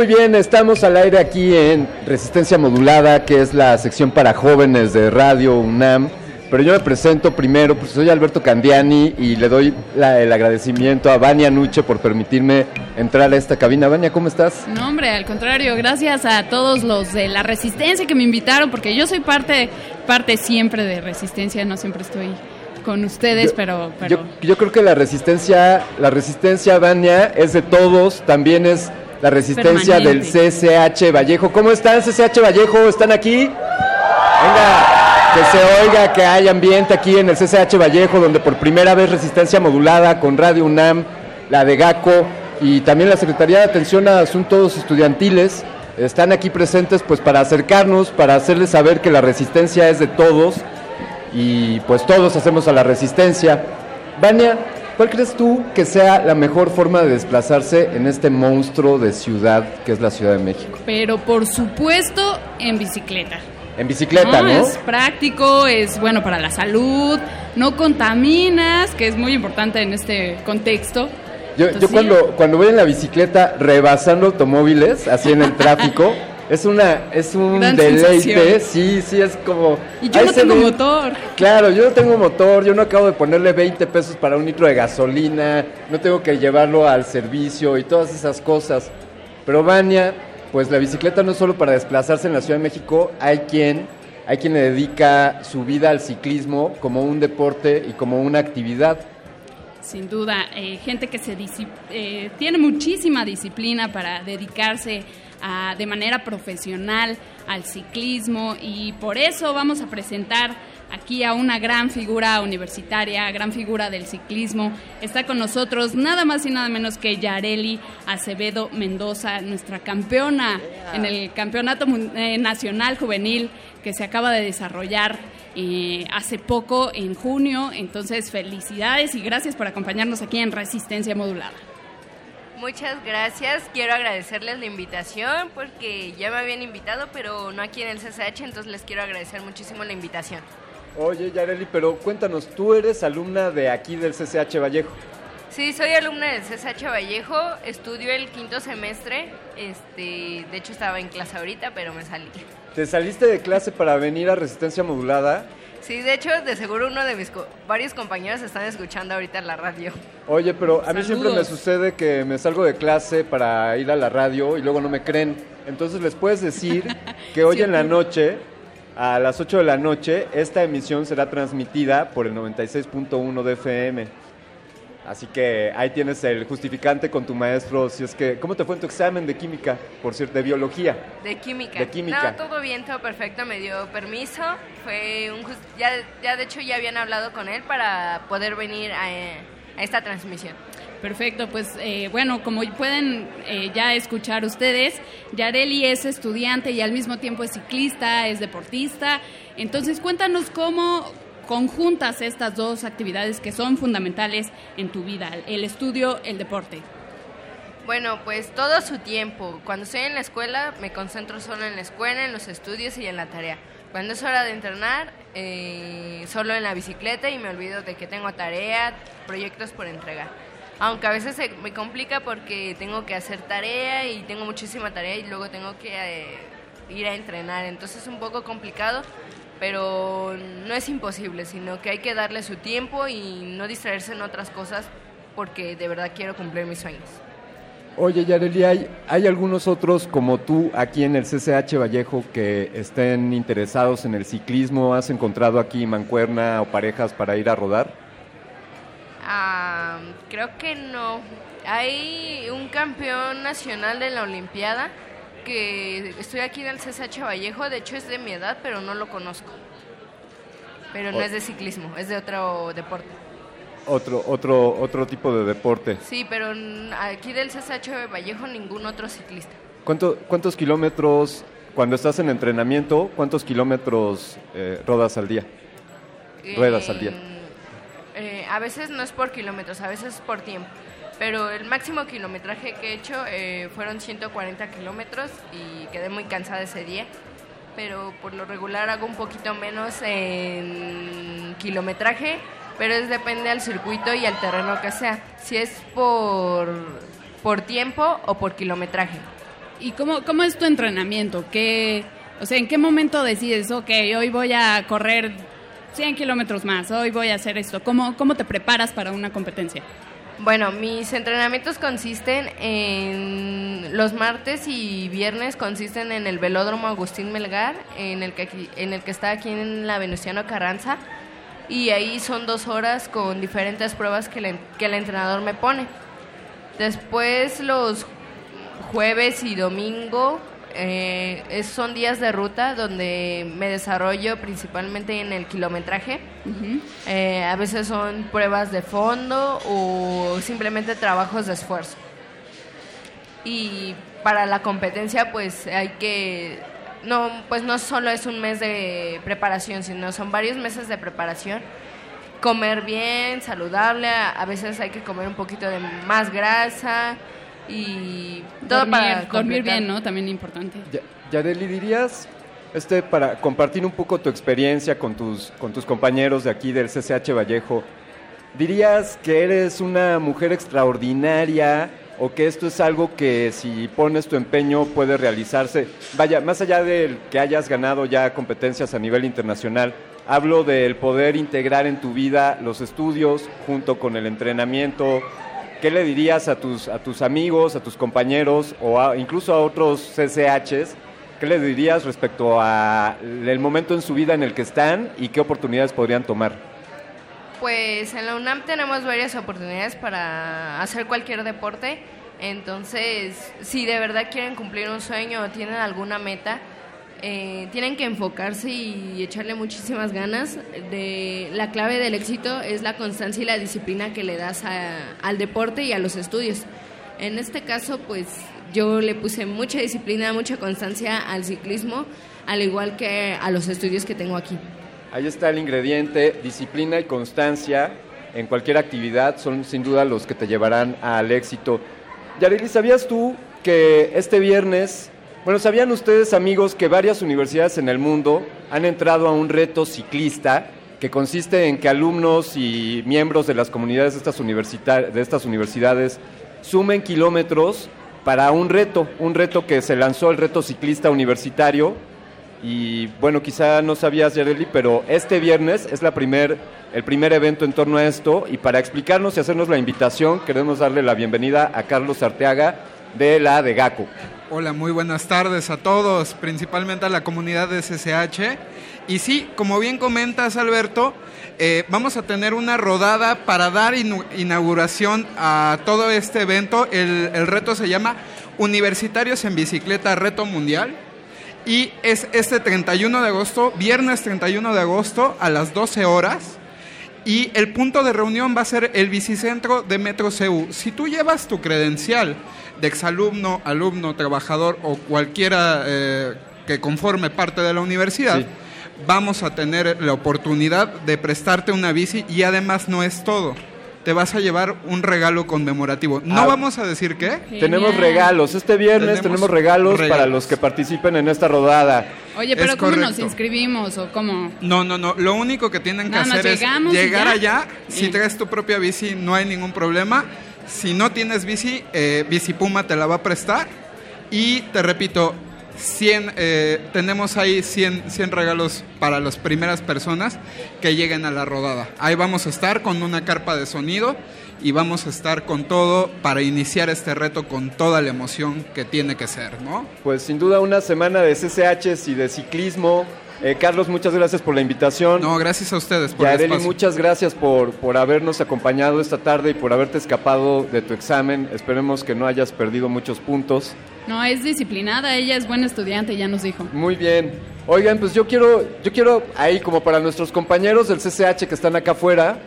Muy bien, estamos al aire aquí en Resistencia Modulada, que es la sección para jóvenes de Radio UNAM. Pero yo me presento primero, pues soy Alberto Candiani y le doy la- el agradecimiento a Vania Nuche por permitirme entrar a esta cabina. Vania, ¿cómo estás? No, hombre, al contrario, gracias a todos los de la Resistencia que me invitaron, porque yo soy parte, parte siempre de Resistencia, no siempre estoy con ustedes, Yo- pero... pero... Yo, yo creo que la resistencia, la resistencia Vania es de todos, también es la resistencia del. CCH Vallejo. ¿Cómo están CCH Vallejo? ¿Están aquí? Venga, que se oiga que hay ambiente aquí en el CCH Vallejo, donde por primera vez resistencia modulada con Radio UNAM, la de GACO y también la Secretaría de Atención a Asuntos Estudiantiles están aquí presentes pues para acercarnos, para hacerles saber que la resistencia es de todos y pues todos hacemos a la resistencia. Vania, ¿Cuál crees tú que sea la mejor forma de desplazarse en este monstruo de ciudad que es la Ciudad de México? Pero por supuesto en bicicleta. En bicicleta, ¿no? Es práctico, es bueno para la salud, no contaminas, que es muy importante en este contexto. Yo, yo Entonces, cuando, cuando voy en la bicicleta rebasando automóviles, así en el tráfico, es una es un Gran deleite, sensación. sí, sí, es como... Y yo no tengo ve- motor. Claro, yo no tengo motor, yo no acabo de ponerle 20 pesos para un litro de gasolina, no tengo que llevarlo al servicio y todas esas cosas. Pero Vania, pues la bicicleta no es solo para desplazarse en la Ciudad de México, hay quien, hay quien le dedica su vida al ciclismo como un deporte y como una actividad. Sin duda, eh, gente que se eh, tiene muchísima disciplina para dedicarse a- de manera profesional al ciclismo y por eso vamos a presentar aquí a una gran figura universitaria, gran figura del ciclismo. Está con nosotros nada más y nada menos que Yareli Acevedo Mendoza, nuestra campeona en el Campeonato eh, Nacional Juvenil que se acaba de desarrollar eh, hace poco, en junio. Entonces, felicidades y gracias por acompañarnos aquí en Resistencia Modulada. Muchas gracias. Quiero agradecerles la invitación porque ya me habían invitado, pero no aquí en el CCH, entonces les quiero agradecer muchísimo la invitación. Oye, Yareli, pero cuéntanos, tú eres alumna de aquí del CCH Vallejo. Sí, soy alumna del CCH Vallejo, estudio el quinto semestre, este, de hecho estaba en clase ahorita, pero me salí. ¿Te saliste de clase para venir a Resistencia Modulada? Sí, de hecho, de seguro uno de mis co- varios compañeros están escuchando ahorita en la radio. Oye, pero a mí siempre me sucede que me salgo de clase para ir a la radio y luego no me creen. Entonces les puedes decir que hoy en la noche, a las 8 de la noche, esta emisión será transmitida por el 96.1 de FM. Así que ahí tienes el justificante con tu maestro. Si es que, ¿cómo te fue en tu examen de química? Por cierto, de biología. De química. De química. No, todo bien, todo perfecto, me dio permiso. Fue un ya, ya de hecho ya habían hablado con él para poder venir a, a esta transmisión. Perfecto, pues eh, bueno, como pueden eh, ya escuchar ustedes, Yareli es estudiante y al mismo tiempo es ciclista, es deportista. Entonces, cuéntanos cómo conjuntas estas dos actividades que son fundamentales en tu vida, el estudio, el deporte. Bueno, pues todo su tiempo. Cuando estoy en la escuela me concentro solo en la escuela, en los estudios y en la tarea. Cuando es hora de entrenar, eh, solo en la bicicleta y me olvido de que tengo tarea, proyectos por entregar. Aunque a veces me complica porque tengo que hacer tarea y tengo muchísima tarea y luego tengo que eh, ir a entrenar. Entonces es un poco complicado, pero no es imposible, sino que hay que darle su tiempo y no distraerse en otras cosas porque de verdad quiero cumplir mis sueños. Oye, Yareli, ¿hay, ¿hay algunos otros como tú aquí en el CCH Vallejo que estén interesados en el ciclismo? ¿Has encontrado aquí mancuerna o parejas para ir a rodar? Ah, creo que no. Hay un campeón nacional de la Olimpiada que estoy aquí en el CSH Vallejo, de hecho es de mi edad, pero no lo conozco. Pero no O- es de ciclismo, es de otro deporte. Otro, otro, otro tipo de deporte. Sí, pero aquí del CSH Vallejo ningún otro ciclista. ¿Cuánto- ¿Cuántos kilómetros, cuando estás en entrenamiento, cuántos kilómetros eh, rodas al día? Ruedas al día. Eh, a veces no es por kilómetros, a veces es por tiempo. Pero el máximo kilometraje que he hecho eh, fueron 140 kilómetros y quedé muy cansada ese día. Pero por lo regular hago un poquito menos en kilometraje, pero es depende al circuito y al terreno que sea. Si es por, por tiempo o por kilometraje. ¿Y cómo, cómo es tu entrenamiento? ¿Qué, o sea, ¿en qué momento decides, ok, hoy voy a correr 100 kilómetros más, hoy voy a hacer esto? ¿Cómo, ¿Cómo te preparas para una competencia? Bueno, mis entrenamientos consisten en los martes y viernes consisten en el velódromo Agustín Melgar, en el que aquí- en el que está aquí en la Venustiano Carranza, y ahí son dos horas con diferentes pruebas que, le- que el entrenador me pone. Después los jueves y domingo eh, es- son días de ruta donde me desarrollo principalmente en el kilometraje. Eh, a veces son pruebas de fondo o simplemente trabajos de esfuerzo. Y para la competencia pues hay que no pues no solo es un mes de preparación, sino son varios meses de preparación comer bien, saludable, a, a veces hay que comer un poquito de más grasa y todo dormir, para dormir bien, ¿no? También importante. Ya- Yareli, dirías, este, para compartir un poco tu experiencia con tus, con tus compañeros de aquí del CCH Vallejo, ¿dirías que eres una mujer extraordinaria o que esto es algo que si pones tu empeño puede realizarse? Vaya, más allá del que hayas ganado ya competencias a nivel internacional, hablo del poder integrar en tu vida los estudios junto con el entrenamiento. ¿Qué le dirías a tus, a tus amigos, a tus compañeros o a- incluso a otros CCHs? ¿Qué le dirías respecto al momento en su vida en el que están y qué oportunidades podrían tomar? Pues en la UNAM tenemos varias oportunidades para hacer cualquier deporte. Entonces, si de verdad quieren cumplir un sueño o tienen alguna meta, eh, tienen que enfocarse y echarle muchísimas ganas. De, la clave del éxito es la constancia y la disciplina que le das a- al deporte y a los estudios. En este caso, pues yo le puse mucha disciplina, mucha constancia al ciclismo, al igual que a los estudios que tengo aquí. Ahí está el ingrediente, disciplina y constancia en cualquier actividad son sin duda los que te llevarán al éxito. Yareli, ¿sabías tú que este viernes, bueno, ¿sabían ustedes amigos que varias universidades en el mundo han entrado a un reto ciclista que consiste en que alumnos y miembros de las comunidades de estas, de estas universidades sumen kilómetros para un reto, un reto que se lanzó el reto ciclista universitario y bueno, quizá no sabías, Yareli, pero este viernes es la primer, el primer evento en torno a esto. Y para explicarnos y hacernos la invitación, queremos darle la bienvenida a Carlos Arteaga de la de GACO. Hola, muy buenas tardes a todos, principalmente a la comunidad de SSH. Y sí, como bien comentas, Alberto, eh, vamos a tener una rodada para dar inauguración a todo este evento. El, el reto se llama Universitarios en Bicicleta Reto Mundial. Y es este 31 de agosto, viernes 31 de agosto a las 12 horas. Y el punto de reunión va a ser el bicicentro de Metro CEU. Si tú llevas tu credencial de exalumno, alumno, trabajador o cualquiera eh, que conforme parte de la universidad, vamos a tener la oportunidad de prestarte una bici y además no es todo. Te vas a llevar un regalo conmemorativo. No Ah, vamos a decir qué. Tenemos regalos. Este viernes tenemos, regalos, para los que participen en esta rodada. Oye, pero Es ¿cómo nos inscribimos o cómo? No, no, no. Lo único que tienen que hacer es llegar allá. Si traes tu propia bici, no hay ningún problema. Si no tienes bici, eh, Bici Puma te la va a prestar. Y te repito, 100, eh, tenemos ahí 100, 100 regalos para las primeras personas que lleguen a la rodada. Ahí vamos a estar con una carpa de sonido y vamos a estar con todo para iniciar este reto con toda la emoción que tiene que ser, ¿no? Pues sin duda una semana de CCHs y de ciclismo. Eh, Carlos, muchas gracias por la invitación. No, gracias a ustedes por el Yareli, espacio. muchas gracias por, por habernos acompañado esta tarde y por haberte escapado de tu examen. Esperemos que no hayas perdido muchos puntos. No, es disciplinada, ella es buena estudiante, ya nos dijo. Muy bien. Oigan, pues yo quiero, yo quiero ahí como para nuestros compañeros del CCH que están acá afuera,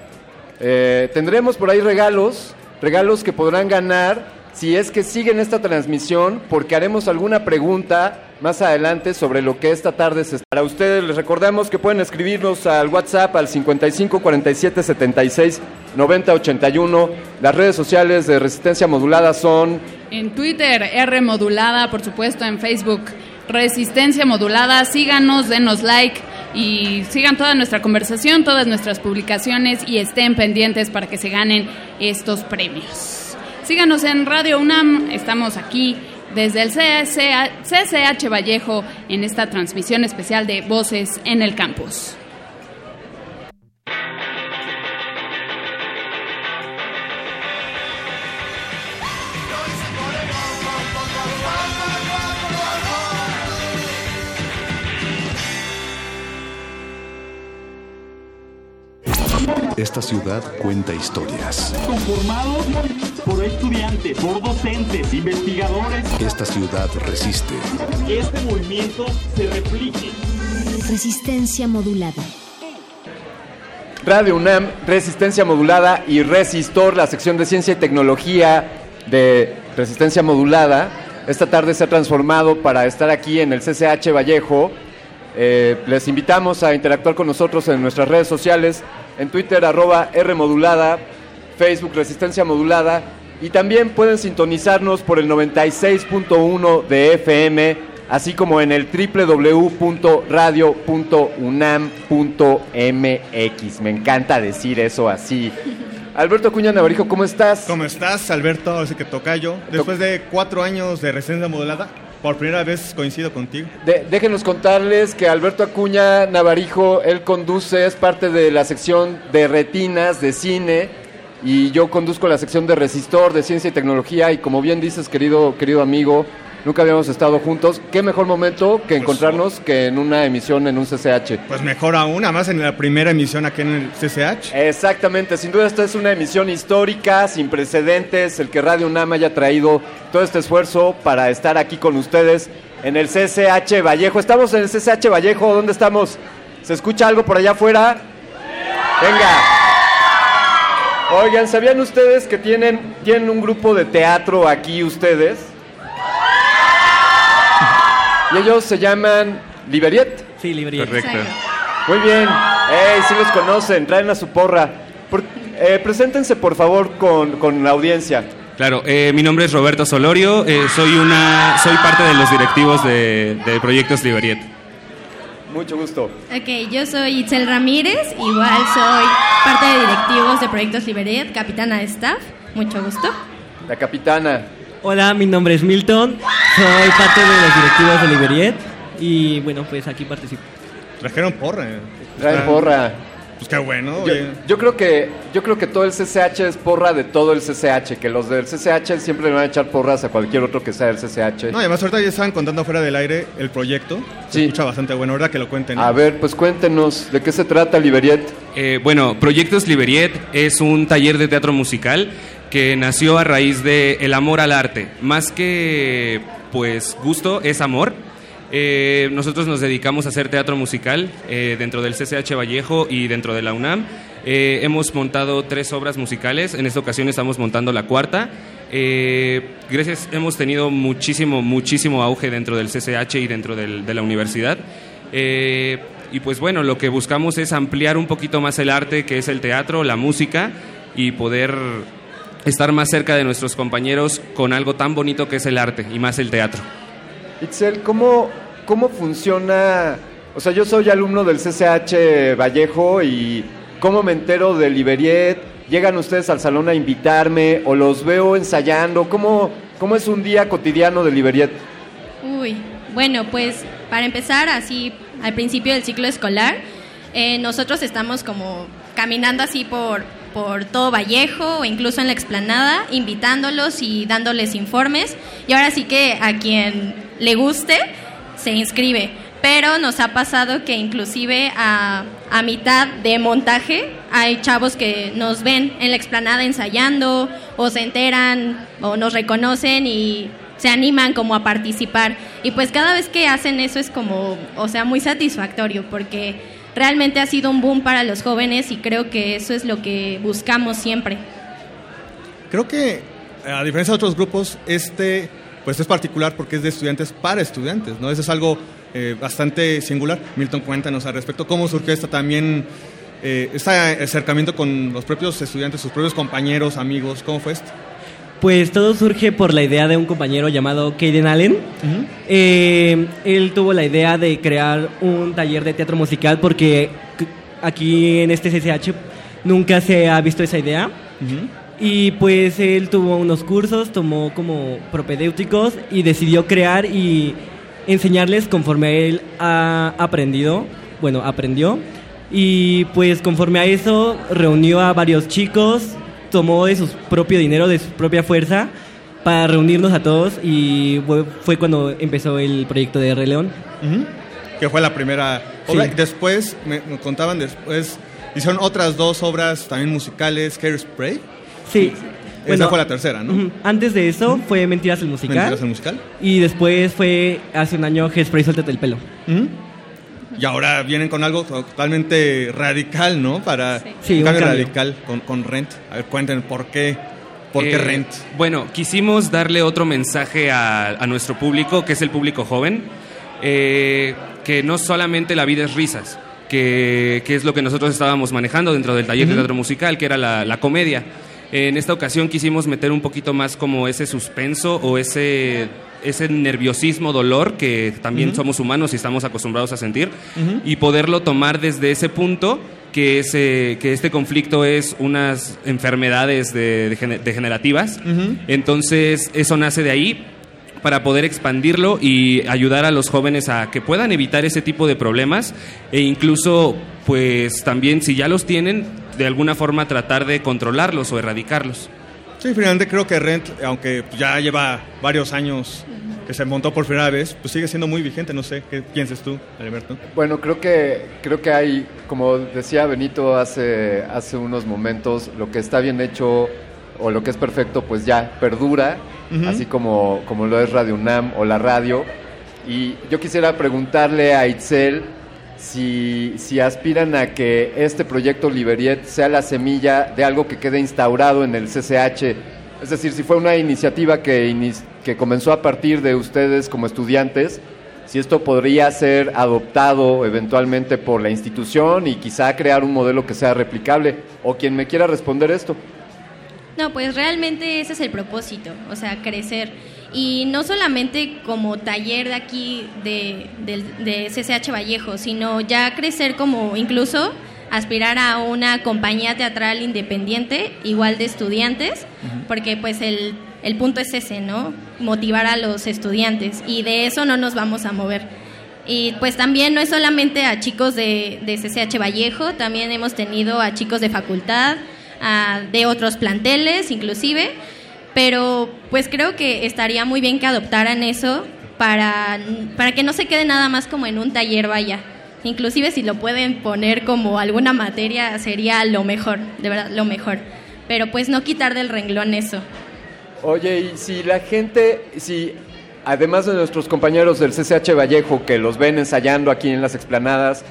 eh, tendremos por ahí regalos, regalos que podrán ganar si es que siguen esta transmisión, porque haremos alguna pregunta más adelante sobre lo que esta tarde se Para ustedes les recordamos que pueden escribirnos al WhatsApp al 55 47 76 90 81. Las redes sociales de Resistencia Modulada son En Twitter, R modulada, por supuesto, en Facebook, Resistencia modulada. Síganos, denos like y sigan toda nuestra conversación, todas nuestras publicaciones y estén pendientes para que se ganen estos premios. Síganos en Radio UNAM, estamos aquí desde el CCH Vallejo en esta transmisión especial de Voces en el Campus. Esta ciudad cuenta historias. Conformados por estudiantes, por docentes, investigadores. Esta ciudad resiste. Que este movimiento se replique. Resistencia modulada. Radio UNAM, Resistencia Modulada y Resistor, la sección de ciencia y tecnología de Resistencia Modulada. Esta tarde se ha transformado para estar aquí en el CCH Vallejo Eh, les invitamos a interactuar con nosotros en nuestras redes sociales, en Twitter arroba Rmodulada, Facebook Resistencia Modulada y también pueden sintonizarnos por el 96.1 de FM, así como en el www.radio.unam.mx. Me encanta decir eso así. Alberto Cuña Navarijo, ¿cómo estás? ¿Cómo estás, Alberto? Así que tocayo. Después de cuatro años de residencia modulada, por primera vez coincido contigo. Déjenos contarles que Alberto Acuña Navarijo, él conduce, es parte de la sección de retinas de cine y yo conduzco la sección de resistor de ciencia y tecnología y como bien dices, querido, querido amigo, nunca habíamos estado juntos. ¿Qué mejor momento que encontrarnos que en una emisión en un CCH? Pues mejor aún, además en la primera emisión aquí en el CCH. Exactamente, sin duda esta es una emisión histórica, sin precedentes, el que Radio UNAM haya traído todo este esfuerzo para estar aquí con ustedes en el CCH Vallejo. Estamos en el CCH Vallejo, ¿dónde estamos? ¿Se escucha algo por allá afuera? Venga. Oigan, ¿sabían ustedes que tienen, tienen un grupo de teatro aquí ustedes? Y ellos se llaman Liberiet. Sí, Liberiet. Correcto. Muy bien. Ey, sí los conocen, traen a su porra. Por- eh, preséntense por favor con, con la audiencia. Claro, eh, mi nombre es Roberto Solorio, eh, soy una, soy parte de los directivos de, de Proyectos Liberiet. Mucho gusto. Ok, yo soy Itzel Ramírez, igual soy parte de directivos de Proyectos Liberiet, capitana de staff, mucho gusto. La capitana. Hola, mi nombre es Milton, soy parte de los directivos de Liberiet y bueno, pues aquí participo. Trajeron porra. eh. Traen porra. Pues qué bueno. Yo, creo que yo creo que todo el CCH es porra de todo el CCH, que los del CCH siempre le van a echar porras a cualquier otro que sea del CCH. No, y además ahorita ya estaban contando fuera del aire el proyecto. Se escucha bastante bueno, ¿verdad? Que lo cuenten. A ver, pues cuéntenos, ¿de qué se trata Liberiet? Eh, bueno, Proyectos Liberiet es un taller de teatro musical que nació a raíz de el amor al arte. Más que, pues, gusto, es amor. Eh, nosotros nos dedicamos a hacer teatro musical eh, dentro del CCH Vallejo y dentro de la UNAM. Eh, hemos montado tres obras musicales, en esta ocasión estamos montando la cuarta. Eh, gracias, hemos tenido muchísimo, muchísimo auge dentro del CCH y dentro del- de la universidad. Eh, y pues bueno, lo que buscamos es ampliar un poquito más el arte, que es el teatro, la música, y poder estar más cerca de nuestros compañeros con algo tan bonito que es el arte y más el teatro. Itzel, ¿cómo, ¿cómo funciona? O sea, yo soy alumno del CCH Vallejo y ¿cómo me entero de Liberiet? ¿Llegan ustedes al salón a invitarme o los veo ensayando? ¿Cómo, cómo es un día cotidiano de Liberiet? Uy, bueno, pues para empezar, así al principio del ciclo escolar, eh, nosotros estamos como caminando así por, por todo Vallejo o incluso en la explanada, invitándolos y dándoles informes. Y ahora sí que a quien le guste, se inscribe. Pero nos ha pasado que inclusive a, a mitad de montaje hay chavos que nos ven en la explanada ensayando o se enteran o nos reconocen y se animan como a participar. Y pues cada vez que hacen eso es como, o sea, muy satisfactorio porque realmente ha sido un boom para los jóvenes y creo que eso es lo que buscamos siempre. Creo que, a diferencia de otros grupos, este pues es particular porque es de estudiantes para estudiantes, ¿no? Eso es algo eh, bastante singular. Milton, cuéntanos al respecto. ¿Cómo surgió esta también, eh, este acercamiento con los propios estudiantes, sus propios compañeros, amigos? ¿Cómo fue esto? Pues todo surge por la idea de un compañero llamado Kaden Allen. Eh, él tuvo la idea de crear un taller de teatro musical porque aquí en este CCH nunca se ha visto esa idea. Y pues él tuvo unos cursos, tomó como propedéuticos y decidió crear y enseñarles conforme él ha aprendido, bueno, aprendió. Y pues conforme a eso reunió a varios chicos, tomó de su propio dinero, de su propia fuerza, para reunirnos a todos y fue, cuando empezó el proyecto de R. León. Que fue la primera obra. Sí. Después, me, me contaban después, hicieron otras dos obras también musicales, Hairspray. Sí. Esa fue la tercera, ¿no? Antes de eso fue Mentiras el musical. Mentiras el musical. Y después fue hace un año Hairspray Suéltate el pelo. Y ahora vienen con algo totalmente radical, ¿no? Para Sí, un un cambio cambio. radical con, con Rent. A ver, cuéntenme por qué, por qué Eh, Rent. Bueno, quisimos darle otro mensaje a, a nuestro público, que es el público joven. Eh, que no solamente la vida es risas, que, que es lo que nosotros estábamos manejando dentro del taller de teatro musical, que era la, la comedia. En esta ocasión quisimos meter un poquito más como ese suspenso o ese, ese nerviosismo, dolor que también somos humanos y estamos acostumbrados a sentir y poderlo tomar desde ese punto que, ese, que este conflicto es unas enfermedades de- de gene- degenerativas. Entonces eso nace de ahí para poder expandirlo y ayudar a los jóvenes a que puedan evitar ese tipo de problemas e incluso pues también si ya los tienen de alguna forma tratar de controlarlos o erradicarlos. Sí, finalmente creo que Rent, aunque ya lleva varios años que se montó por primera vez, pues sigue siendo muy vigente. No sé, ¿qué piensas tú, Alberto? Bueno, creo que, creo que hay, como decía Benito hace, hace unos momentos, lo que está bien hecho o lo que es perfecto, pues ya perdura, así como, como lo es Radio UNAM o la radio. Y yo quisiera preguntarle a Itzel si, si aspiran a que este proyecto Liberiet sea la semilla de algo que quede instaurado en el CCH. Es decir, si fue una iniciativa que, que comenzó a partir de ustedes como estudiantes, si esto podría ser adoptado eventualmente por la institución y quizá crear un modelo que sea replicable. O quien me quiera responder esto. No, pues realmente ese es el propósito, o sea, crecer. Y no solamente como taller de aquí de, de CCH Vallejo, sino ya crecer como incluso aspirar a una compañía teatral independiente, igual de estudiantes, porque pues el, el punto es ese, ¿no? Motivar a los estudiantes y de eso no nos vamos a mover. Y pues también no es solamente a chicos de, de CCH Vallejo, también hemos tenido a chicos de facultad, a- de otros planteles inclusive, pero pues creo que estaría muy bien que adoptaran eso para, para que no se quede nada más como en un taller vaya. Inclusive si lo pueden poner como alguna materia sería lo mejor, de verdad, lo mejor. Pero pues no quitar del renglón eso. Oye, y si la gente, si además de nuestros compañeros del CCH Vallejo que los ven ensayando aquí en las explanadas,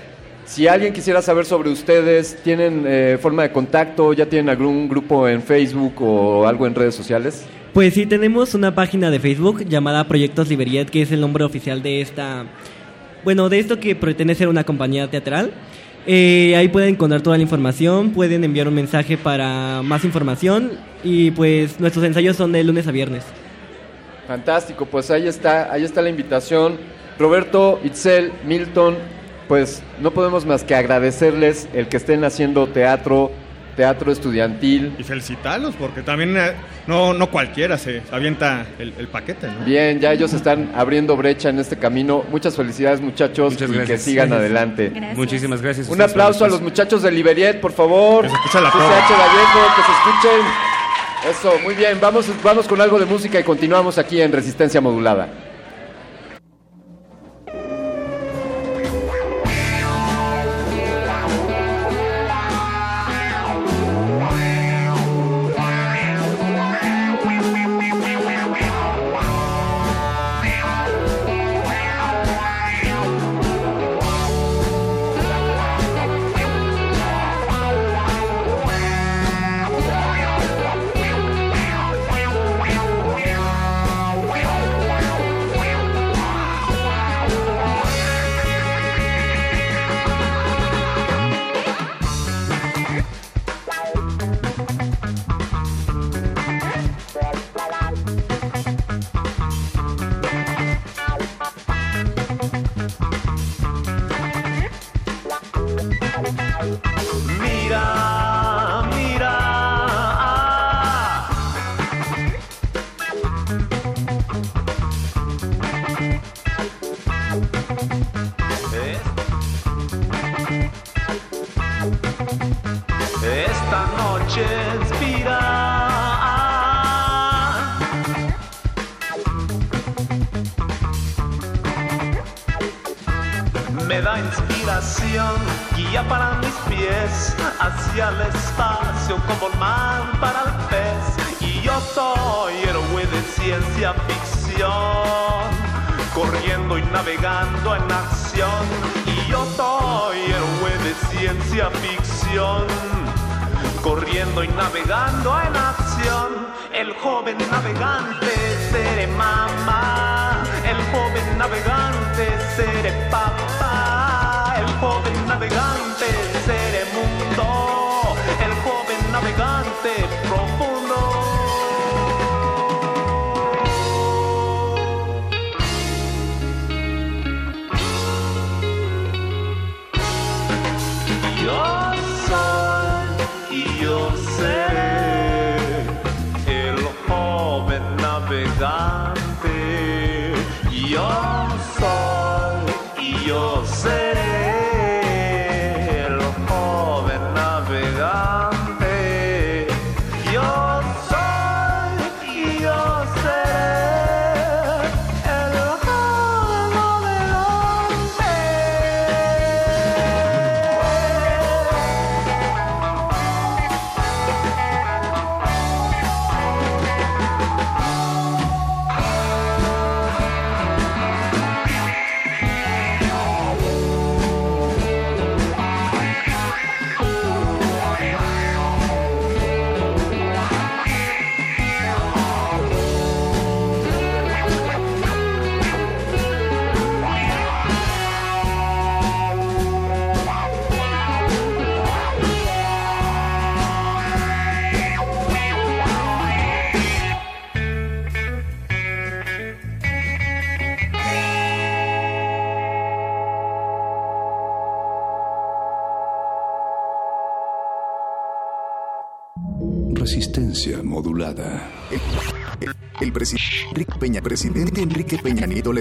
si alguien quisiera saber sobre ustedes, ¿tienen eh, forma de contacto? ¿Ya tienen algún grupo en Facebook o algo en redes sociales? Pues sí, tenemos una página de Facebook llamada Proyectos Liberiet, que es el nombre oficial de esta. Bueno, de esto que pretende ser una compañía teatral. Eh, ahí pueden encontrar toda la información, pueden enviar un mensaje para más información y pues nuestros ensayos son de lunes a viernes. Fantástico, pues ahí está, ahí está la invitación. Roberto, Itzel, Milton, pues no podemos más que agradecerles el que estén haciendo teatro, teatro estudiantil. Y felicitarlos, porque también eh, no, no cualquiera se avienta el, el paquete, ¿no? Bien, ya ellos están abriendo brecha en este camino. Muchas felicidades, muchachos, Muchas y que sigan Gracias. adelante. Gracias. Muchísimas gracias Un aplauso a los muchachos de Liberiet, por favor. Que se escuche la. Vallejo, que se escuchen. Eso, muy bien. Vamos, vamos con algo de música y continuamos aquí en Resistencia Modulada.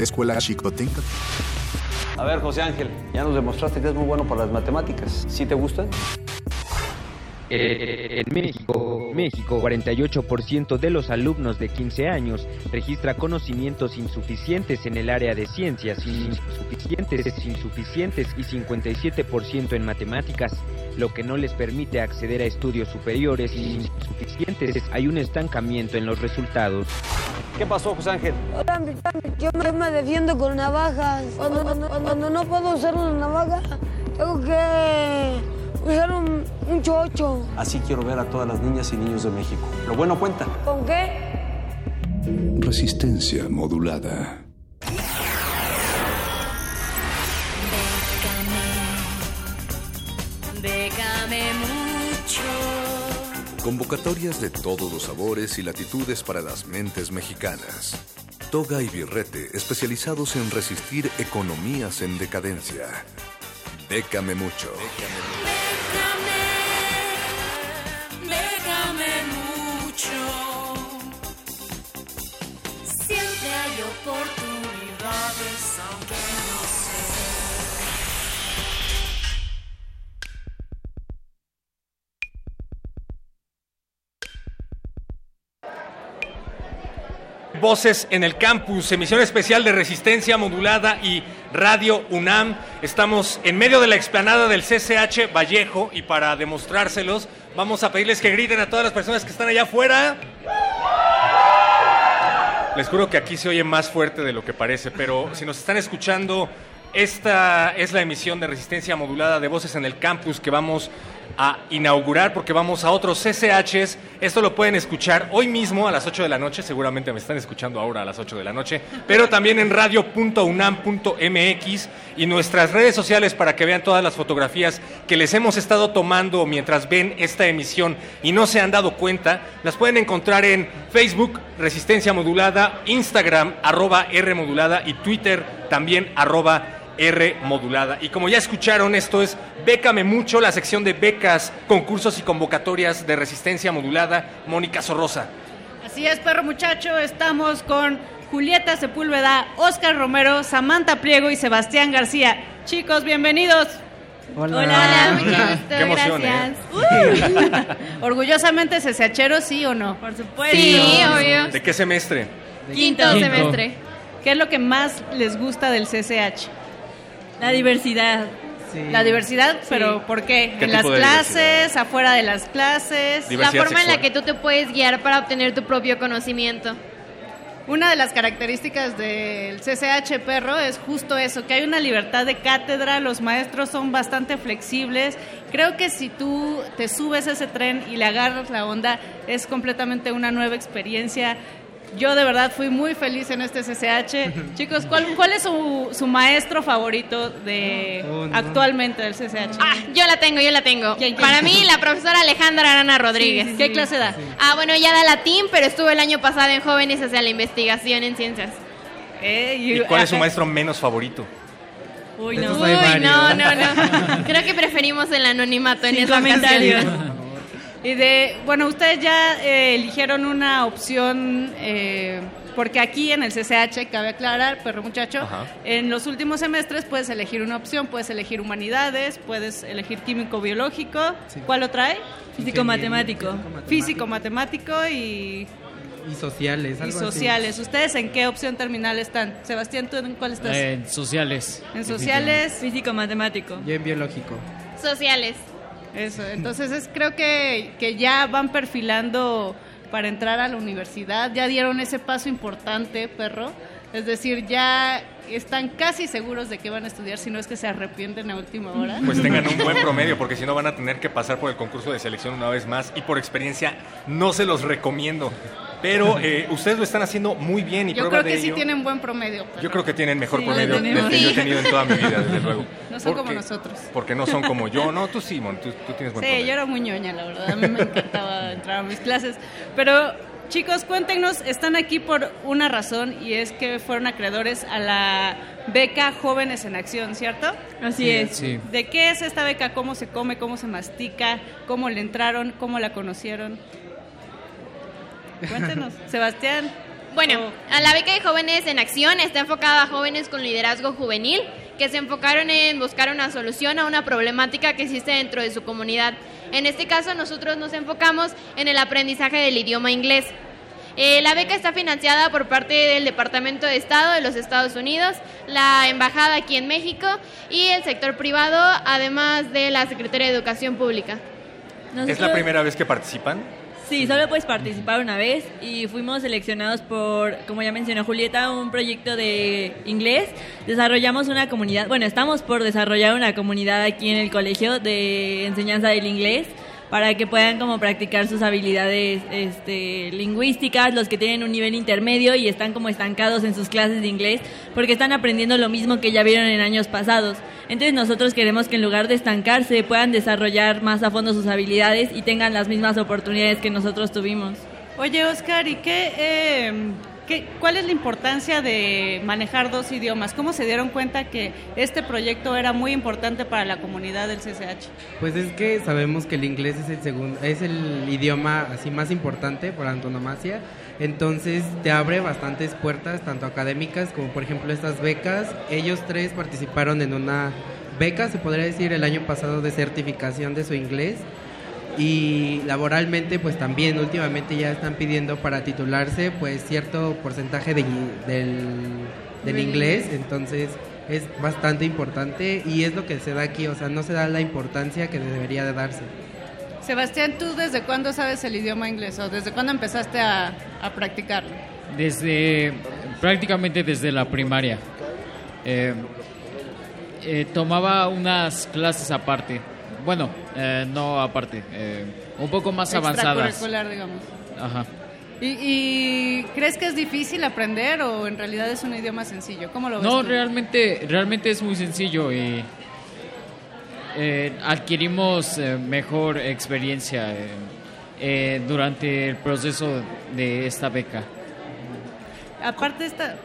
Escuela Chicotenca. A ver, José Ángel, ya nos demostraste que es muy bueno para las matemáticas. ¿Sí te gustan? Eh, en México, México, 48% de los alumnos de 15 años registra conocimientos insuficientes en el área de ciencias, insuficientes, insuficientes y 57% en matemáticas, lo que no les permite acceder a estudios superiores insuficientes. Hay un estancamiento en los resultados. ¿Qué pasó, José Ángel? Yo me, defiendo con navajas. Cuando, cuando- cuando no puedo usar una navaja, tengo que usar un, un chocho. Así quiero ver a todas las niñas y niños de México. Lo bueno cuenta. ¿Con qué? Resistencia modulada. Convocatorias de todos los sabores y latitudes para las mentes mexicanas. Toga y birrete especializados en resistir economías en decadencia. Bécame mucho. Bécame Voces en el campus, emisión especial de Resistencia Modulada y Radio UNAM. Estamos en medio de la explanada del CCH Vallejo y para demostrárselos vamos a pedirles que griten a todas las personas que están allá afuera. Les juro que aquí se oye más fuerte de lo que parece, pero si nos están escuchando, esta es la emisión de Resistencia Modulada de Voces en el Campus que vamos a inaugurar porque vamos a otros CCHs. Esto lo pueden escuchar hoy mismo a las 8 de la noche, seguramente me están escuchando ahora a las 8 de la noche, pero también en radio.unam.mx y nuestras redes sociales para que vean todas las fotografías que les hemos estado tomando mientras ven esta emisión y no se han dado cuenta. Las pueden encontrar en Facebook, Resistencia Modulada, Instagram, arroba R Modulada y Twitter también arroba R modulada. Y como ya escucharon, esto es Bécame Mucho, la sección de becas, concursos y convocatorias de resistencia modulada. Mónica Sorrosa. Así es, perro muchacho, estamos con Julieta Sepúlveda, Oscar Romero, Samantha Pliego y Sebastián García. Chicos, bienvenidos. Hola. Hola, mucho Hola. gusto, Qué emoción, gracias. ¿eh? Uh. Orgullosamente CCHero, ¿sí o no? Por supuesto. Sí, obvio. ¿De qué semestre? Quinto, Quinto. semestre. ¿Qué es lo que más les gusta del CCH? La diversidad. La diversidad, pero ¿por qué? ¿Qué En las clases, afuera de las clases. La forma en la que tú te puedes guiar para obtener tu propio conocimiento. Una de las características del CCH Perro es justo eso, que hay una libertad de cátedra, los maestros son bastante flexibles. Creo que si tú te subes a ese tren y le agarras la onda, es completamente una nueva experiencia. Yo de verdad fui muy feliz en este CCH. Chicos, ¿cuál, cuál es su, su maestro favorito de actualmente del CCH? Ah, yo la tengo, yo la tengo. Para mí, la profesora Alejandra Arana Rodríguez. Sí, sí, ¿Qué sí. clase da? Ah, bueno, ella da latín, pero estuvo el año pasado en Jóvenes hacia la investigación en ciencias. ¿Y cuál es su maestro menos favorito? Uy, no. Uy, no, no, no. Creo que preferimos el anonimato en esa comentarios. Y de, bueno, ustedes ya eh, eligieron una opción eh, porque aquí en el CCH, cabe aclarar, perro muchacho, Ajá. en los últimos semestres puedes elegir una opción, puedes elegir humanidades, puedes elegir químico-biológico, ¿cuál lo trae? Físico-matemático. Físico-matemático y, Y sociales, y así. sociales. ¿Ustedes en qué opción terminal están? Sebastián, ¿tú en cuál estás? Eh, En sociales. En sociales. Físico-matemático. Yo en biológico. Sociales. Eso, entonces es, creo que, que ya van perfilando para entrar a la universidad, ya dieron ese paso importante, perro. Es decir, ya están casi seguros de que van a estudiar, si no es que se arrepienten a última hora. Pues tengan un buen promedio, porque si no van a tener que pasar por el concurso de selección una vez más. Y por experiencia, no se los recomiendo. Pero eh, ustedes lo están haciendo muy bien y Yo prueba creo que de sí ello. tienen buen promedio. Yo creo que tienen mejor Sí, promedio del que yo he Sí. tenido en toda mi vida, desde luego. No son como nosotros. Porque no son como yo. No, tú sí, Mon, tú, tú tienes buen Sí, promedio. yo era muy ñoña, la verdad. A mí me encantaba entrar a mis clases. Pero, chicos, cuéntenos, están aquí por una razón y es que fueron acreedores a la beca Jóvenes en Acción, ¿cierto? Así es. Sí. ¿De qué es esta beca? ¿Cómo se come? ¿Cómo se mastica? ¿Cómo le entraron? ¿Cómo la conocieron? Cuéntenos, Sebastián. Bueno, a la beca de jóvenes en acción está enfocada a jóvenes con liderazgo juvenil que se enfocaron en buscar una solución a una problemática que existe dentro de su comunidad. En este caso nosotros nos enfocamos en el aprendizaje del idioma inglés. Eh, la beca está financiada por parte del Departamento de Estado de los Estados Unidos, la Embajada aquí en México y el sector privado, además de la Secretaría de Educación Pública. ¿Es la primera vez que participan? Sí, solo puedes participar una vez y fuimos seleccionados por, como ya mencionó Julieta, un proyecto de inglés. Desarrollamos una comunidad, bueno, estamos por desarrollar una comunidad aquí en el colegio de enseñanza del inglés para que puedan como practicar sus habilidades este, lingüísticas, los que tienen un nivel intermedio y están como estancados en sus clases de inglés porque están aprendiendo lo mismo que ya vieron en años pasados. Entonces nosotros queremos que en lugar de estancarse puedan desarrollar más a fondo sus habilidades y tengan las mismas oportunidades que nosotros tuvimos. Oye, Oscar, ¿y qué, eh, qué- cuál es la importancia de manejar dos idiomas? ¿Cómo se dieron cuenta que este proyecto era muy importante para la comunidad del CCH? Pues es que sabemos que el inglés es el segundo, es el idioma así más importante por antonomasia, entonces te abre bastantes puertas, tanto académicas como por ejemplo estas becas. Ellos tres participaron en una beca, se podría decir, el año pasado de certificación de su inglés y laboralmente pues también últimamente ya están pidiendo para titularse pues cierto porcentaje de, del, del inglés. entonces es bastante importante y es lo que se da aquí, o sea, no se da la importancia que debería de darse. Sebastián, ¿tú desde cuándo sabes el idioma inglés o desde cuándo empezaste a, a practicarlo? Desde prácticamente desde la primaria. Eh, eh, tomaba unas clases aparte. Bueno, eh, no aparte, eh, un poco más avanzadas. Digamos. Ajá. ¿Y, y crees que es difícil aprender o en realidad es un idioma sencillo? ¿Cómo lo ves No, tú? realmente, realmente es muy sencillo y eh, adquirimos eh, mejor experiencia eh, eh, durante el proceso de esta beca. Aparte esta...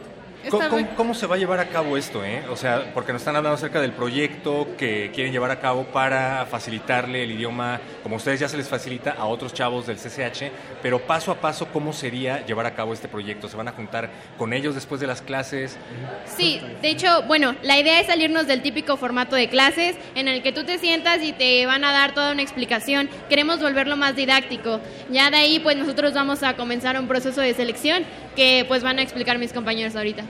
¿Cómo, se va a llevar a cabo esto? Eh? O sea, porque nos están hablando acerca del proyecto que quieren llevar a cabo para facilitarle el idioma, como ustedes ya se les facilita a otros chavos del CCH, pero paso a paso, ¿cómo sería llevar a cabo este proyecto? ¿Se van a juntar con ellos después de las clases? Sí, de hecho, bueno, la idea es salirnos del típico formato de clases en el que tú te sientas y te van a dar toda una explicación. Queremos volverlo más didáctico. Ya de ahí, pues nosotros vamos a comenzar un proceso de selección que pues van a explicar mis compañeros ahorita.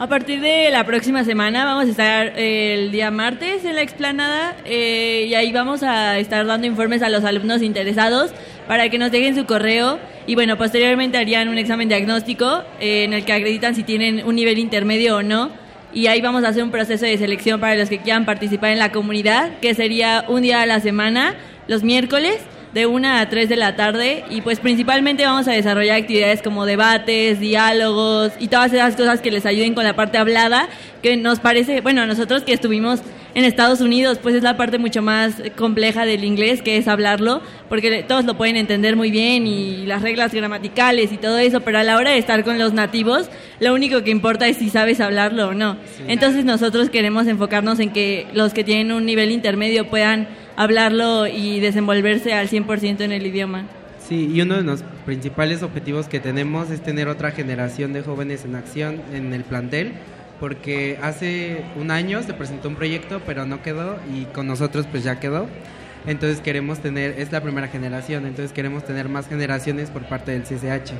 A partir de la próxima semana vamos a estar eh, el día martes en la explanada eh, y ahí vamos a estar dando informes a los alumnos interesados para que nos dejen su correo y bueno, posteriormente harían un examen diagnóstico eh, en el que acreditan si tienen un nivel intermedio o no. Y ahí vamos a hacer un proceso de selección para los que quieran participar en la comunidad, que sería un día a la semana, los miércoles de 1 a 3 de la tarde y pues principalmente vamos a desarrollar actividades como debates, diálogos y todas esas cosas que les ayuden con la parte hablada, que nos parece, bueno, nosotros que estuvimos en Estados Unidos, pues es la parte mucho más compleja del inglés, que es hablarlo, porque todos lo pueden entender muy bien y las reglas gramaticales y todo eso, pero a la hora de estar con los nativos, lo único que importa es si sabes hablarlo o no. Entonces nosotros queremos enfocarnos en que los que tienen un nivel intermedio puedan hablarlo y desenvolverse al 100% en el idioma. Sí, y uno de los principales objetivos que tenemos es tener otra generación de jóvenes en acción en el plantel, porque hace un año se presentó un proyecto, pero no quedó y con nosotros pues ya quedó. Entonces queremos tener, es la primera generación, entonces queremos tener más generaciones por parte del CCH.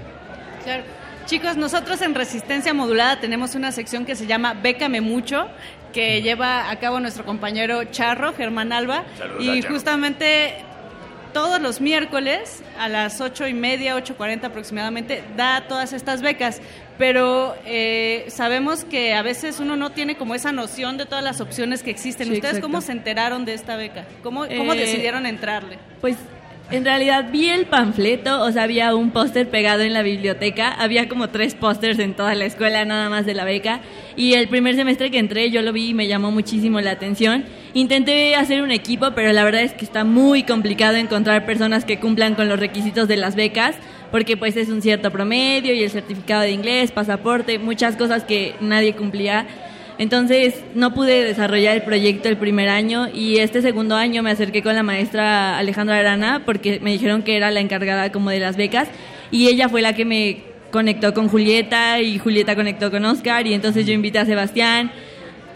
Claro. Chicos, nosotros en Resistencia Modulada tenemos una sección que se llama Bécame Mucho, que lleva a cabo nuestro compañero Charro, Germán Alba. Saludos y justamente todos los miércoles a las ocho y media, 8.40 aproximadamente, da todas estas becas. Pero eh, sabemos que a veces uno no tiene como esa noción de todas las opciones que existen. Sí, ¿Ustedes exacto. cómo se enteraron de esta beca? ¿Cómo, cómo Eh, decidieron entrarle? Pues en realidad vi el panfleto, o sea, había un póster pegado en la biblioteca, había como tres pósters en toda la escuela nada más de la beca y el primer semestre que entré yo lo vi y me llamó muchísimo la atención. Intenté hacer un equipo, pero la verdad es que está muy complicado encontrar personas que cumplan con los requisitos de las becas, porque pues es un cierto promedio y el certificado de inglés, pasaporte, muchas cosas que nadie cumplía. Entonces no pude desarrollar el proyecto el primer año y este segundo año me acerqué con la maestra Alejandra Arana porque me dijeron que era la encargada como de las becas y ella fue la que me conectó con Julieta y Julieta conectó con Oscar y entonces yo invité a Sebastián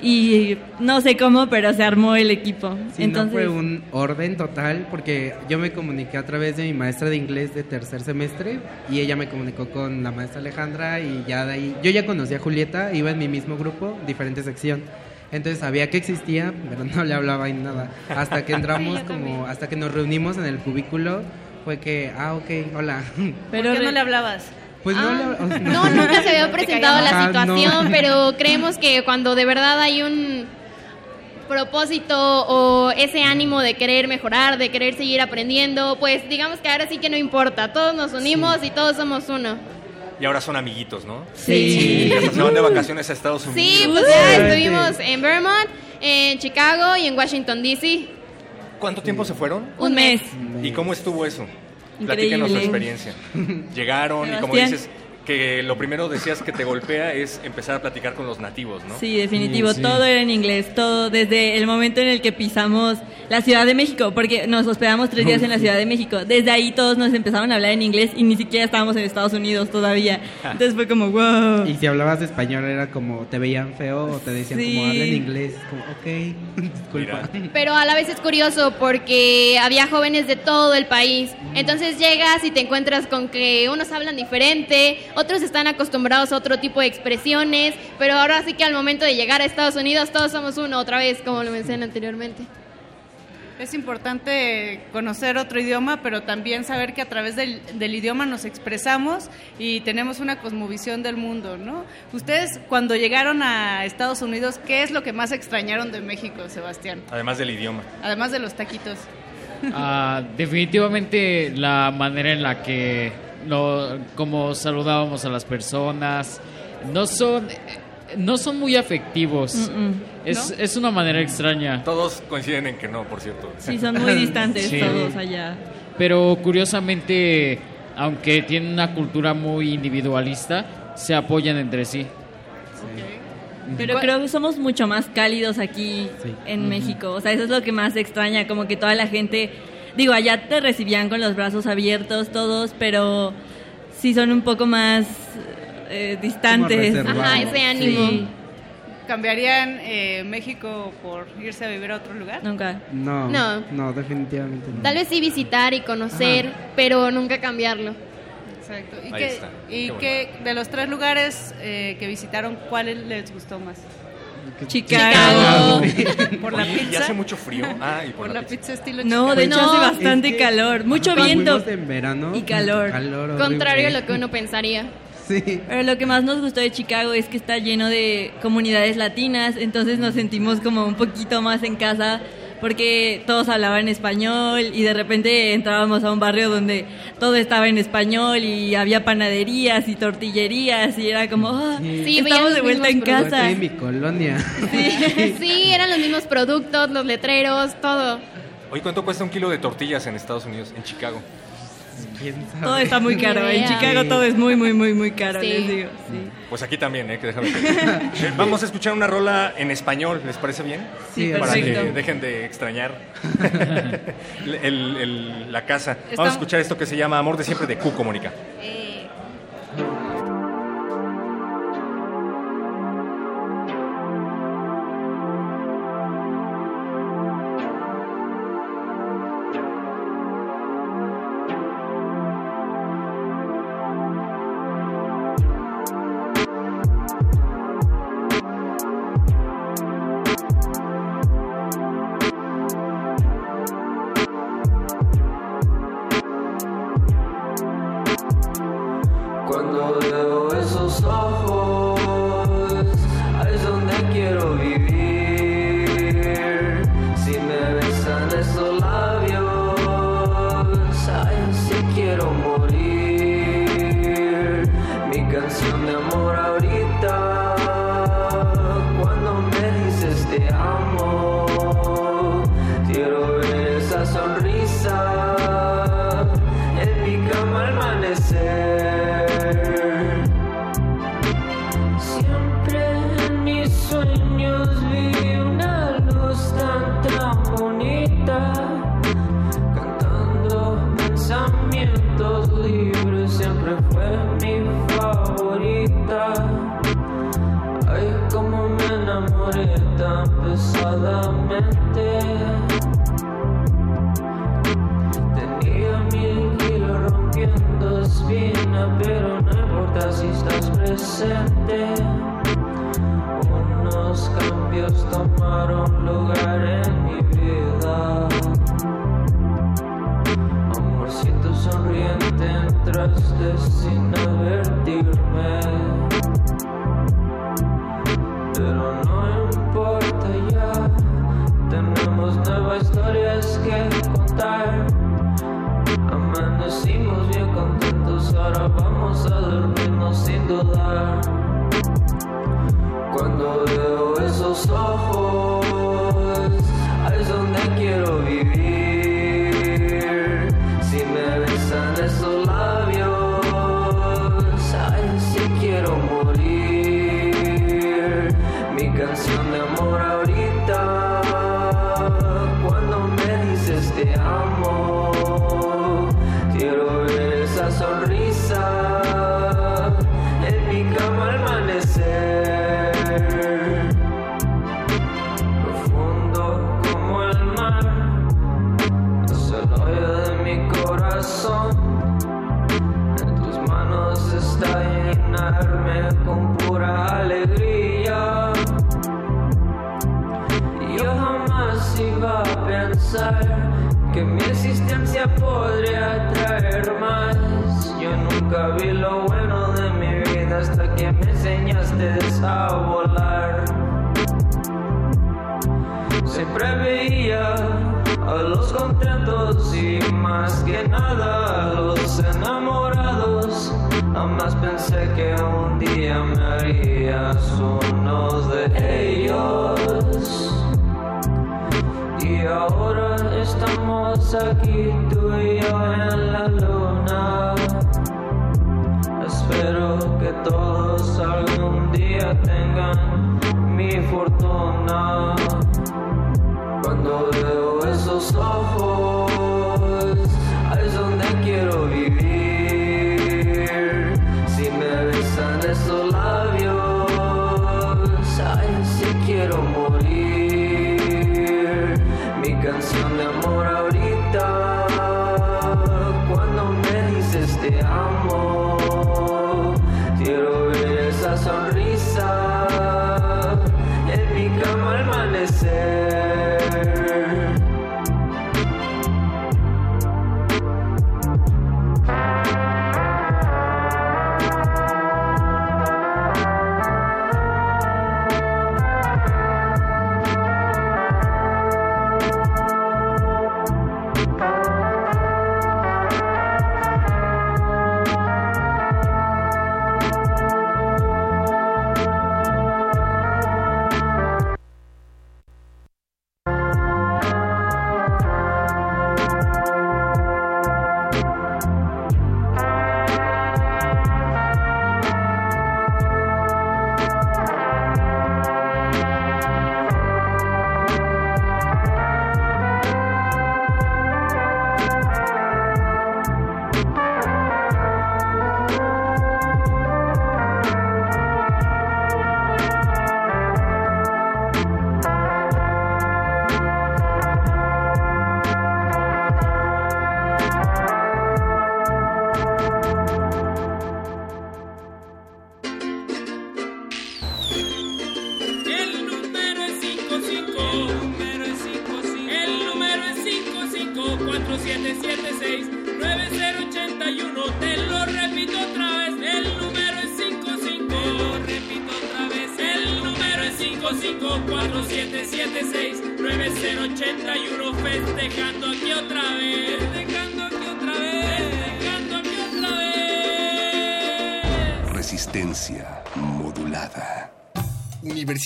y no sé cómo pero se armó el equipo. Sí, entonces no fue un orden total porque yo me comuniqué a través de mi maestra de inglés de tercer semestre y ella me comunicó con la maestra Alejandra y ya de ahí, yo ya conocía a Julieta, iba en mi mismo grupo, diferente sección. Entonces sabía que existía, pero no le hablaba ni nada. Hasta que entramos como, hasta que nos reunimos en el cubículo, fue que, ah, ok, hola. ¿Por qué no le hablabas? Pues no, le- o sea, No, nunca se había presentado la no. situación, pero creemos que cuando de verdad hay un propósito o ese ánimo de querer mejorar, de querer seguir aprendiendo, pues digamos que ahora sí que no importa, todos nos unimos y todos somos uno. Y ahora son amiguitos, ¿no? Sí. Hasta se van de vacaciones a Estados Unidos. Sí, pues ya estuvimos en Vermont, en Chicago y en Washington DC. ¿Cuánto tiempo se fueron? Un mes. ¿Y cómo estuvo eso? Increíble. Platícanos su experiencia. Llegaron y como dices, que lo primero decías que te golpea es empezar a platicar con los nativos, ¿no? Sí, definitivo. Todo era en inglés, todo desde el momento en el que pisamos la Ciudad de México, porque nos hospedamos tres días en la Ciudad de México. Desde ahí todos nos empezaron a hablar en inglés y ni siquiera estábamos en Estados Unidos todavía. Entonces fue como, wow. Y si hablabas español era como, te veían feo o te decían Sí. como, habla en inglés. Como, ok, disculpa. Pero a la vez es curioso porque había jóvenes de todo el país. Entonces llegas y te encuentras con que unos hablan diferente, otros están acostumbrados a otro tipo de expresiones, pero ahora sí que al momento de llegar a Estados Unidos todos somos uno otra vez, como lo mencioné anteriormente. Es importante conocer otro idioma, pero también saber que a través del, del idioma nos expresamos y tenemos una cosmovisión del mundo, ¿no? Ustedes, cuando llegaron a Estados Unidos, ¿qué es lo que más extrañaron de México, Sebastián? Además del idioma. Además de los taquitos. Ah, definitivamente la manera en la que lo, como saludábamos a las personas no son no son muy afectivos. Mm-mm. Es, ¿No? es una manera extraña. Todos coinciden en que no, por cierto. Sí, son muy distantes Sí. todos allá. Pero curiosamente, aunque tienen una cultura muy individualista, se apoyan entre sí. Pero creo que somos mucho más cálidos aquí en. México. O sea, eso es lo que más extraña, como que toda la gente, digo, allá te recibían con los brazos abiertos todos, pero sí son un poco más eh, distantes. Ajá, ese ánimo. Sí. ¿Cambiarían eh, México por irse a vivir a otro lugar? Nunca. No, No. no, definitivamente no. Tal vez sí visitar y conocer, pero nunca cambiarlo. Exacto. ¿Y, Ahí qué, está. y Qué qué- de los tres lugares eh, que visitaron, ¿cuál les gustó más? Chicago. ¿Por la Oye, ¿y pizza? hace mucho frío? Ah, y por, ¿Por la la pizza. pizza estilo No, de hecho Chicago? hace bastante calor, mucho viento en verano. y calor. Calor. Contrario a lo que uno pensaría. Sí. Pero lo que más nos gustó de Chicago es que está lleno de comunidades latinas, entonces nos sentimos como un poquito más en casa porque todos hablaban español y de repente entrábamos a un barrio donde todo estaba en español y había panaderías y tortillerías y era como, ah, Sí, estamos de vuelta en casa. En mi colonia. Sí, eran los mismos productos, los letreros, todo. Oye, ¿cuánto cuesta un kilo de tortillas en Estados Unidos, en Chicago? Todo está muy caro. En Chicago todo es muy, muy, muy, muy caro, sí. les digo. Sí. Pues aquí también, ¿eh? Que déjame. Vamos a escuchar una rola en español, ¿les parece bien? Sí, Para que dejen de extrañar el, la casa. Vamos a escuchar esto que se llama Amor de Siempre de Q, Mónica. Eh.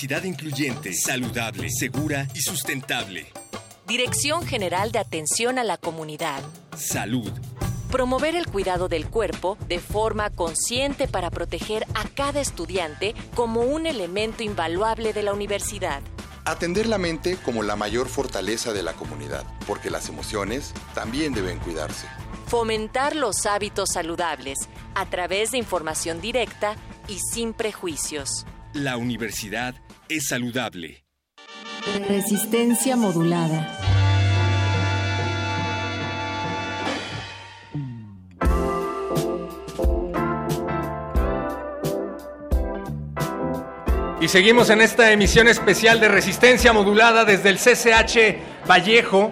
Universidad incluyente, saludable, segura y sustentable. Dirección General de Atención a la Comunidad. Salud. Promover el cuidado del cuerpo de forma consciente para proteger a cada estudiante como un elemento invaluable de la universidad. Atender la mente como la mayor fortaleza de la comunidad, porque las emociones también deben cuidarse. Fomentar los hábitos saludables a través de información directa y sin prejuicios. La universidad es saludable. Resistencia modulada. Y seguimos en esta emisión especial de Resistencia Modulada desde el CCH Vallejo.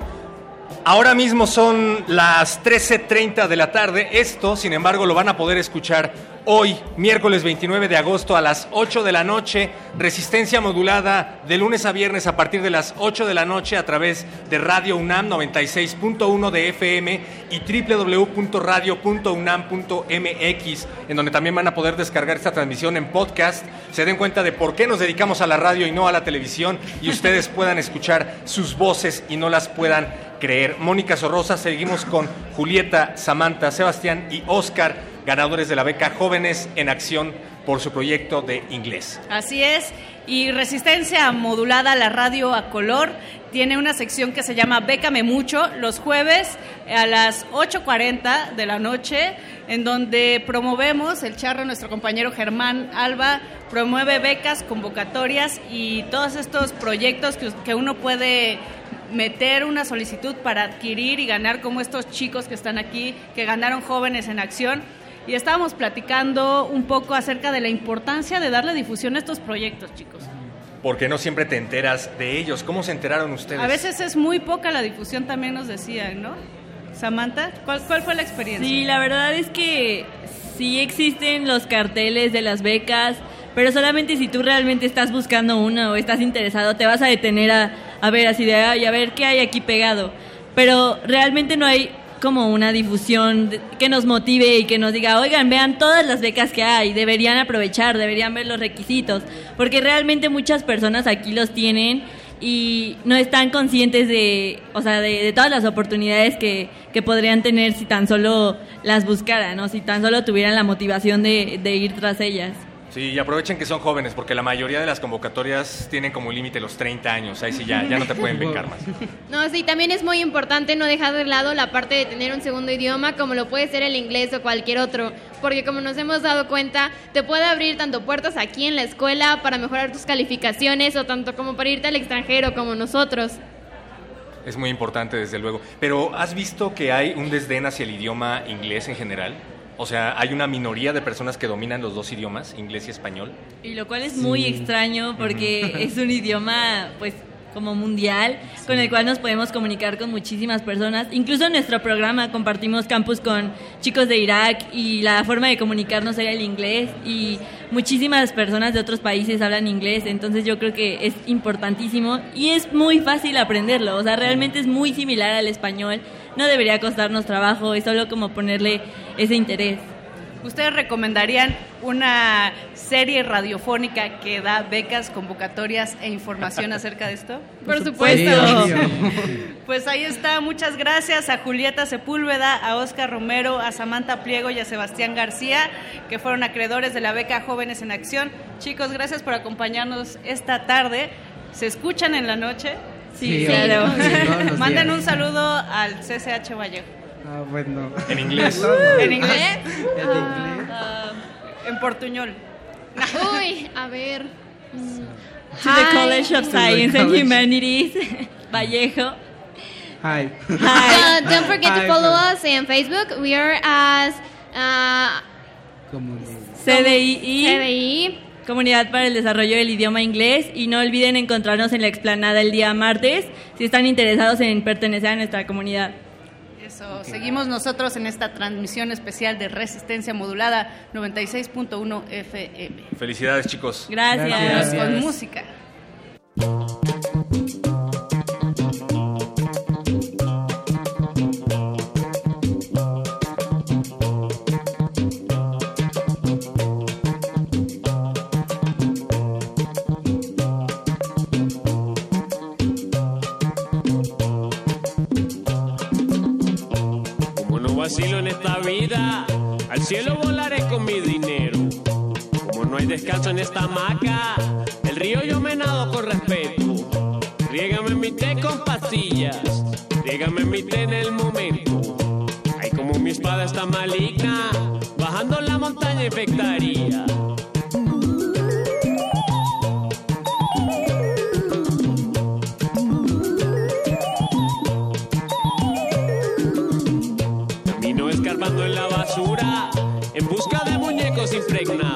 Ahora mismo son las 13.30 de la tarde. Esto, sin embargo, lo van a poder escuchar hoy, miércoles 29 de agosto a las 8 de la noche. Resistencia modulada de lunes a viernes a partir de las 8 de la noche a través de Radio UNAM 96.1 de FM y www.radio.unam.mx, en donde también van a poder descargar esta transmisión en podcast. Se den cuenta de por qué nos dedicamos a la radio y no a la televisión y ustedes puedan escuchar sus voces y no las puedan creer. Mónica Sorrosa, seguimos con Julieta, Samantha, Sebastián y Oscar, ganadores de la beca Jóvenes en Acción por su proyecto de inglés. Así es. Y Resistencia Modulada, la radio a color, tiene una sección que se llama Bécame Mucho los jueves a las 8.40 de la noche, en donde promovemos, el charro, nuestro compañero Germán Alba, promueve becas, convocatorias y todos estos proyectos que, que uno puede meter una solicitud para adquirir y ganar como estos chicos que están aquí, que ganaron jóvenes en acción. Y estábamos platicando un poco acerca de la importancia de darle difusión a estos proyectos, chicos. Porque no siempre te enteras de ellos. ¿Cómo se enteraron ustedes? A veces es muy poca la difusión, también nos decían, ¿no? Samantha, ¿cuál, cuál fue la experiencia? Sí, la verdad es que sí existen los carteles de las becas, pero solamente si tú realmente estás buscando una o estás interesado, te vas a detener a, a ver así de, ay, a ver qué hay aquí pegado. Pero realmente no hay como una difusión que nos motive y que nos diga, oigan, vean todas las becas que hay, deberían aprovechar, deberían ver los requisitos, porque realmente muchas personas aquí los tienen y no están conscientes de, o sea, de, de todas las oportunidades que, que podrían tener si tan solo las buscaran, ¿no? si tan solo tuvieran la motivación de, de ir tras ellas. Sí, y aprovechen que son jóvenes, porque la mayoría de las convocatorias tienen como límite los 30 años. Ahí sí ya, ya no te pueden becar más. No, sí, también es muy importante no dejar de lado la parte de tener un segundo idioma, como lo puede ser el inglés o cualquier otro, porque como nos hemos dado cuenta, te puede abrir tanto puertas aquí en la escuela para mejorar tus calificaciones o tanto como para irte al extranjero como nosotros. Es muy importante, desde luego. Pero ¿has visto que hay un desdén hacia el idioma inglés en general? O sea, hay una minoría de personas que dominan los dos idiomas, inglés y español. Y lo cual es muy Sí. extraño porque es un idioma, pues, como mundial, con el cual nos podemos comunicar con muchísimas personas. Incluso en nuestro programa compartimos campus con chicos de Irak y la forma de comunicarnos era el inglés y muchísimas personas de otros países hablan inglés, entonces yo creo que es importantísimo y es muy fácil aprenderlo, o sea, realmente es muy similar al español, no debería costarnos trabajo, es solo como ponerle ese interés. ¿Ustedes recomendarían una serie radiofónica que da becas, convocatorias e información acerca de esto? Por supuesto. Pues ahí está. Muchas gracias a Julieta Sepúlveda, a Oscar Romero, a Samantha Pliego y a Sebastián García, que fueron acreedores de la beca Jóvenes en Acción. Chicos, gracias por acompañarnos esta tarde. ¿Se escuchan en la noche? Sí, Sí, claro. sí, Manden un saludo al CCH Vallejo. Ah, bueno. En inglés. ¿En inglés? En inglés. Ah, en portuñol. Uy, a ver. mm, To the hi. College of the Science and. Humanities, Vallejo. Hi. Uh, don't forget Hi, to follow us in Facebook. We are as uh, CDI, CDI. Comunidad para el Desarrollo del Idioma Inglés. Y no olviden encontrarnos en la explanada el día martes si están interesados en pertenecer a nuestra comunidad. Eso, seguimos nosotros en esta transmisión especial de Resistencia Modulada 96.1 FM. Felicidades, chicos. Gracias. Gracias. Con música. Descanso en esta hamaca, el río yo me nado con respeto. Riégame mi té con pastillas, riégame mi té en el momento. Ay, como mi espada está maligna, bajando la montaña infectaría. Camino escarbando en la basura, en busca de muñecos impregnados,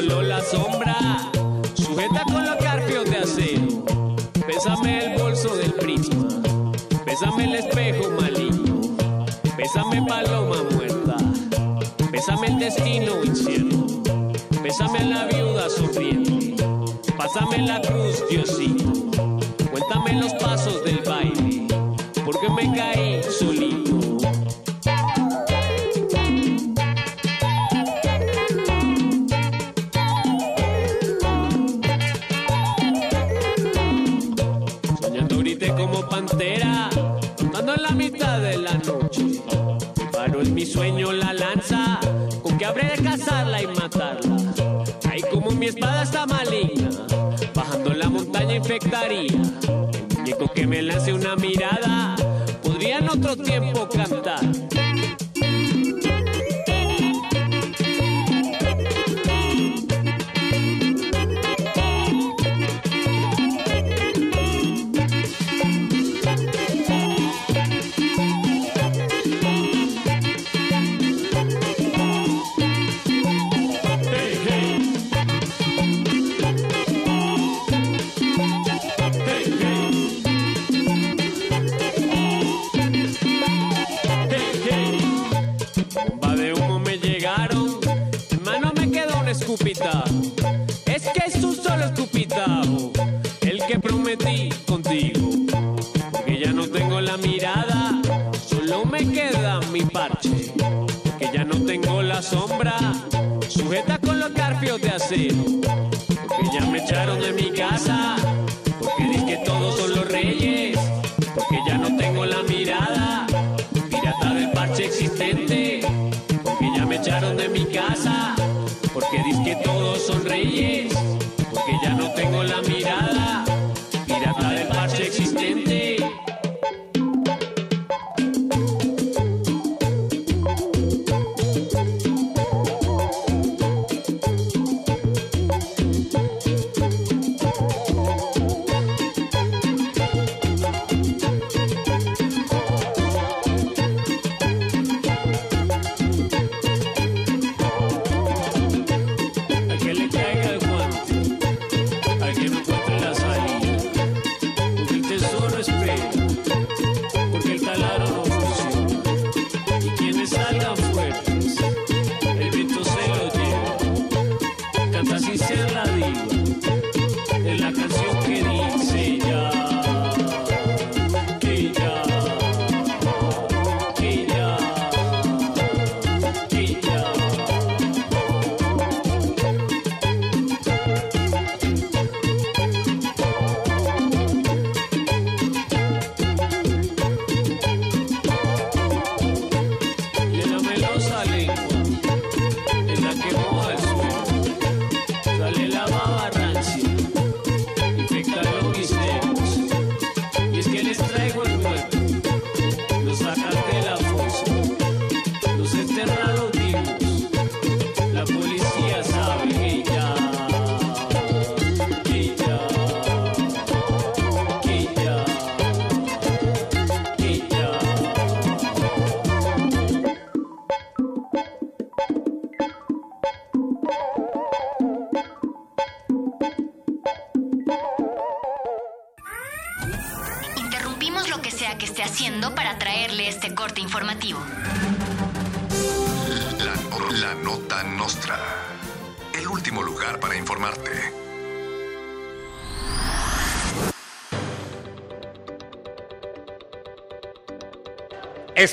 solo la sombra, sujeta con los carpios de acero. Pésame el bolso del prisma, pésame el espejo maligno, pésame paloma muerta. Bésame el destino incierto, bésame la viuda sonriente, pásame la cruz, Diosito, cuéntame los pasos del baile, porque me caí bajando la montaña infectaría. El muñeco que me lance una mirada, podría en otro tiempo cantar.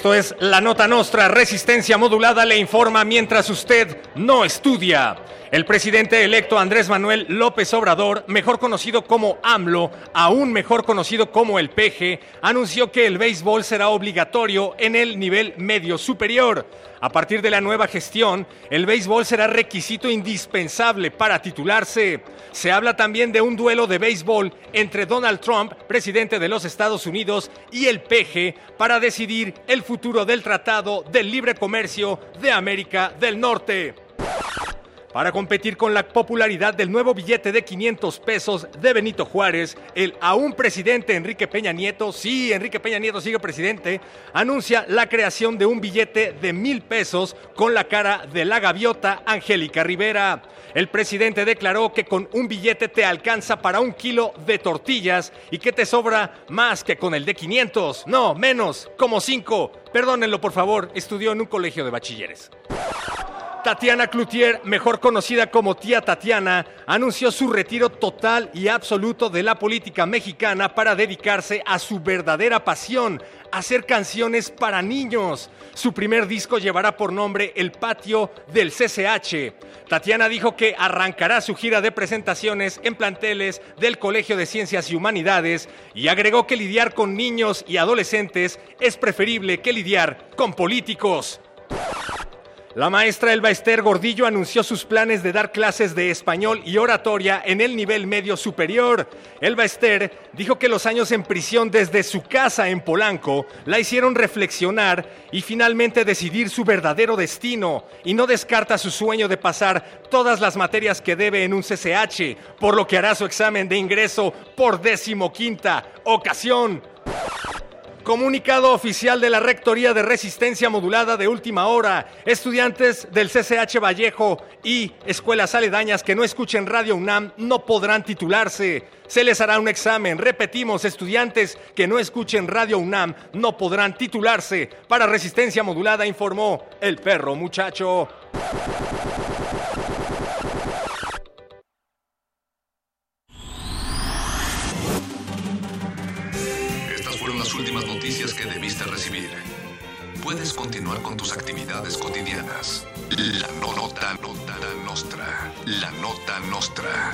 Esto es La Nota Nostra, Resistencia Modulada le informa mientras usted no estudia. El presidente electo Andrés Manuel López Obrador, mejor conocido como AMLO, aún mejor conocido como el PG, anunció que el béisbol será obligatorio en el nivel medio superior. A partir de la nueva gestión, el béisbol será requisito indispensable para titularse. Se habla también de un duelo de béisbol entre Donald Trump, presidente de los Estados Unidos, y el PG para decidir el futuro del Tratado del Libre Comercio de América del Norte. Para competir con la popularidad del nuevo billete de 500 pesos de Benito Juárez, el aún presidente Enrique Peña Nieto, sí, Enrique Peña Nieto sigue presidente, anuncia la creación de un billete de mil pesos con la cara de la gaviota Angélica Rivera. El presidente declaró que con un billete te alcanza para un kilo de tortillas y que te sobra más que con el de 500. No, menos, como cinco. Perdónenlo, por favor, estudió en un colegio de bachilleres. Tatiana Cloutier, mejor conocida como tía Tatiana, anunció su retiro total y absoluto de la política mexicana para dedicarse a su verdadera pasión, hacer canciones para niños. Su primer disco llevará por nombre El Patio del CCH. Tatiana dijo que arrancará su gira de presentaciones en planteles del Colegio de Ciencias y Humanidades y agregó que lidiar con niños y adolescentes es preferible que lidiar con políticos. La maestra Elba Ester Gordillo anunció sus planes de dar clases de español y oratoria en el nivel medio superior. Elba Ester dijo que los años en prisión desde su casa en Polanco la hicieron reflexionar y finalmente decidir su verdadero destino y no descarta su sueño de pasar todas las materias que debe en un CCH, por lo que hará su examen de ingreso por decimoquinta ocasión. Comunicado oficial de la Rectoría de Resistencia Modulada de última hora. Estudiantes del CCH Vallejo y escuelas aledañas que no escuchen Radio UNAM no podrán titularse. Se les hará un examen. Repetimos, estudiantes que no escuchen Radio UNAM no podrán titularse. Para Resistencia Modulada informó el perro muchacho. Últimas noticias que debiste recibir. Puedes continuar con tus actividades cotidianas. La no- nota, nota nostra. La nota nostra.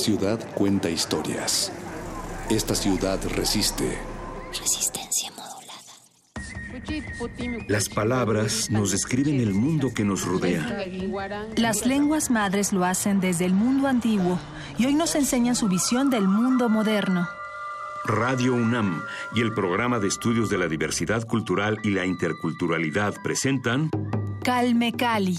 Ciudad cuenta historias. Esta ciudad resiste. Resistencia modulada. Las palabras nos describen el mundo que nos rodea. Las lenguas madres lo hacen desde el mundo antiguo y hoy nos enseñan su visión del mundo moderno. Radio UNAM y el programa de estudios de la diversidad cultural y la interculturalidad presentan Calme Cali.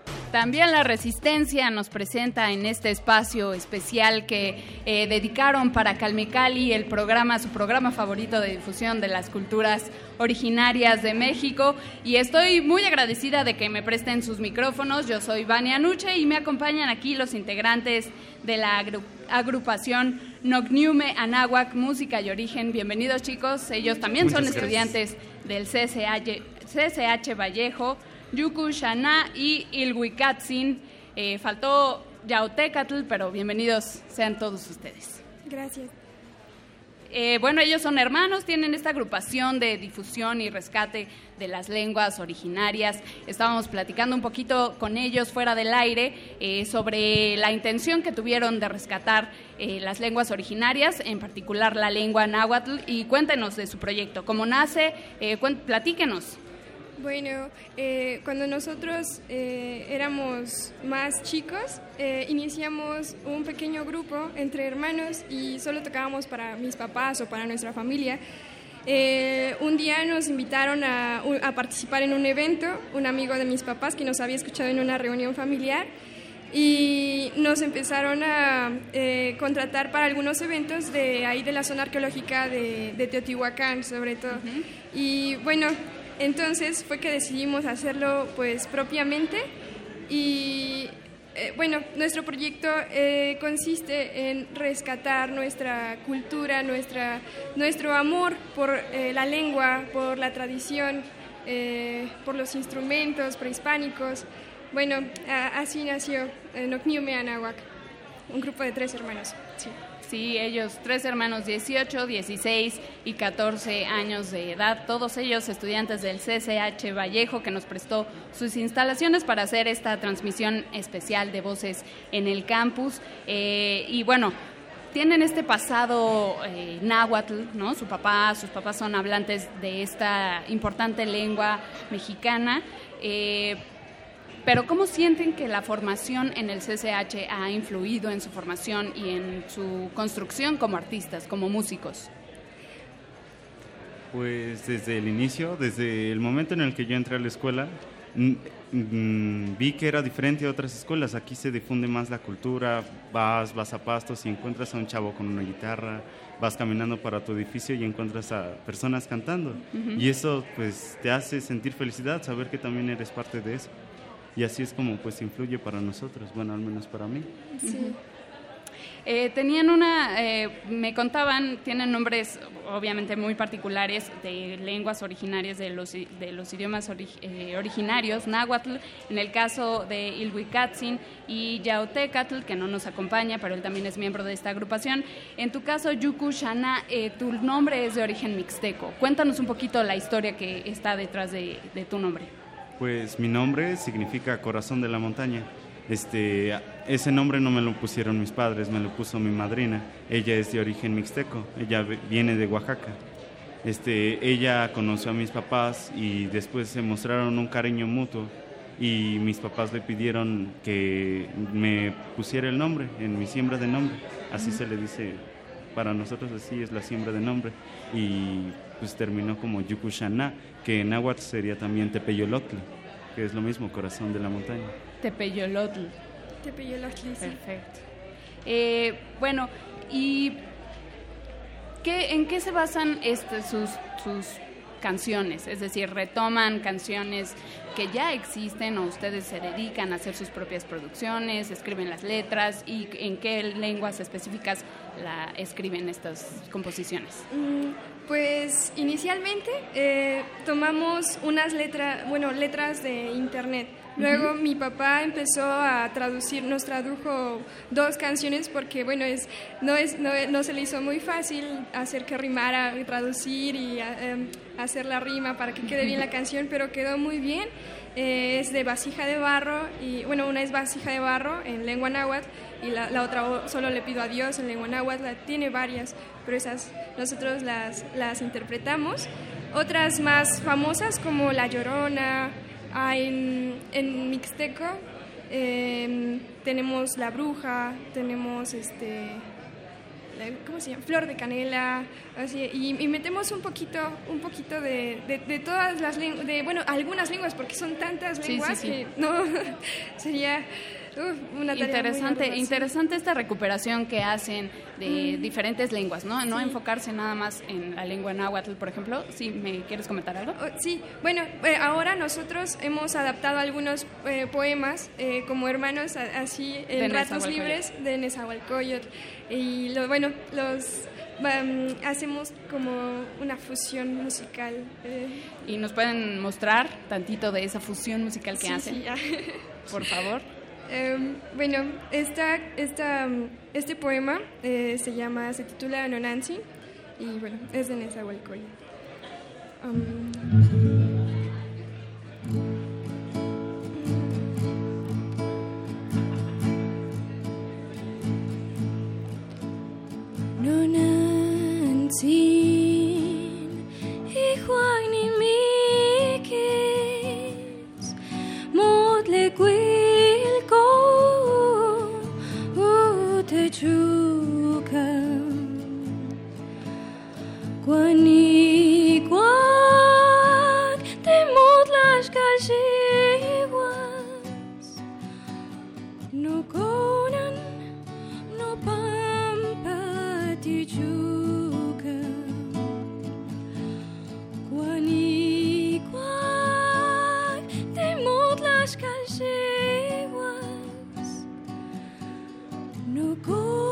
también la Resistencia nos presenta en este espacio especial que eh, dedicaron para Calmecali el programa, su programa favorito de difusión de las culturas originarias de México. Y estoy muy agradecida de que me presten sus micrófonos. Yo soy Vania Nuche y me acompañan aquí los integrantes de la agru- agrupación Nocniume Anáhuac Música y Origen. Bienvenidos chicos, ellos también son gracias. estudiantes del CCH, CCH Vallejo, Yuku Shana y Ilhuicatzin. Eh, faltó Yautecatl, pero bienvenidos sean todos ustedes. Gracias. Eh, bueno, ellos son hermanos, tienen esta agrupación de difusión y rescate de las lenguas originarias. Estábamos platicando un poquito con ellos fuera del aire eh, sobre la intención que tuvieron de rescatar eh, las lenguas originarias, en particular la lengua náhuatl, y cuéntenos de su proyecto. ¿Cómo nace? Eh, platíquenos. Bueno, eh, cuando nosotros eh, éramos más chicos, eh, iniciamos un pequeño grupo entre hermanos y solo tocábamos para mis papás o para nuestra familia. Eh, un día nos invitaron a, a participar en un evento, un amigo de mis papás que nos había escuchado en una reunión familiar y nos empezaron a eh, contratar para algunos eventos de ahí de la zona arqueológica de, de Teotihuacán sobre todo. Y bueno, entonces fue que decidimos hacerlo pues propiamente y eh, bueno, nuestro proyecto eh, consiste en rescatar nuestra cultura, nuestra, nuestro amor por eh, la lengua, por la tradición, por los instrumentos prehispánicos. Bueno, así nació Nocniume Anáhuac, un grupo de tres hermanos. Sí. Ellos, tres hermanos, 18, 16 y 14 años de edad, todos ellos estudiantes del CCH Vallejo, que nos prestó sus instalaciones para hacer esta transmisión especial de voces en el campus. Eh, y bueno, tienen este pasado eh, náhuatl, ¿no? Su papá, sus papás son hablantes de esta importante lengua mexicana. Eh, pero ¿cómo sienten que la formación en el CCH ha influido en su formación y en su construcción como artistas, como músicos? Pues desde el inicio, desde el momento en el que yo entré a la escuela, vi que era diferente a otras escuelas. Aquí se difunde más la cultura, vas, vas a pastos y encuentras a un chavo con una guitarra, vas caminando para tu edificio y encuentras a personas cantando. Y eso pues te hace sentir felicidad, saber que también eres parte de eso. Y así es como pues influye para nosotros, bueno, al menos para mí. Sí. Eh, tenían una, eh, me contaban, tienen nombres obviamente muy particulares de lenguas originarias de los, de los idiomas ori- eh, originarios, náhuatl, en el caso de Ilhuicatzin y Yaotecatl, que no nos acompaña, pero él también es miembro de esta agrupación. En tu caso, Yuku Shana, eh, tu nombre es de origen mixteco. Cuéntanos un poquito la historia que está detrás de, de tu nombre. Pues mi nombre significa corazón de la montaña. Este, ese nombre no me lo pusieron mis padres, me lo puso mi madrina. Ella es de origen mixteco, ella viene de Oaxaca. Este, ella conoció a mis papás y después se mostraron un cariño mutuo y mis papás le pidieron que me pusiera el nombre en mi siembra de nombre. Así se le dice, para nosotros así es la siembra de nombre. Y pues terminó como Yucushana, que en náhuatl sería también Tepeyolotl, que es lo mismo, corazón de la montaña. Tepeyolotl. Tepeyolotl, sí. Perfecto. Eh, bueno, ¿y qué, en qué se basan este, sus, sus canciones? Es decir, retoman canciones que ya existen o ustedes se dedican a hacer sus propias producciones, escriben las letras y en qué lenguas específicas la escriben estas composiciones. Mm, Pues inicialmente eh, tomamos unas letras, bueno, letras de internet. Luego mi papá empezó a traducir, nos tradujo dos canciones porque, bueno, es, no, es, no, no se le hizo muy fácil hacer que rimara, y traducir y a- em, hacer la rima para que quede bien la canción, pero quedó muy bien. Eh, es de vasija de barro y, bueno, una es vasija de barro en lengua náhuatl y la, la otra solo le pido a Dios en lengua náhuatl. La- Tiene varias, pero esas nosotros las, las interpretamos. Otras más famosas como La Llorona, en, en Mixteco em, tenemos La Bruja, tenemos este ¿cómo se llama? Flor de canela, así, y, y metemos un poquito, un poquito de, de, de todas las lenguas, de, bueno, algunas lenguas, porque son tantas Sí, sí, lenguas sí. que no, sería una tarea Interesante, interesante esta recuperación que hacen de Mm. diferentes lenguas, ¿no? No Sí. enfocarse nada más en la lengua náhuatl, por ejemplo. Sí, ¿me quieres comentar algo? Oh, Sí, bueno, eh, ahora nosotros hemos adaptado algunos eh, poemas eh, como hermanos, así en Ratos. Libres de Nezahualcóyotl. Y lo, bueno, los hacemos como una fusión musical. eh. ¿Y nos pueden mostrar tantito de esa fusión musical que Sí, hacen? sí, ya. Por favor. Em, bueno, esta, esta, mm, este poema eh, se llama, se titula Nonansi y bueno, es de Nezahualcóyotl. Um, Nonantzin, hijuak ni mikis, go te chukan Kwani kwak te mutlash ka No konan no pampa ti no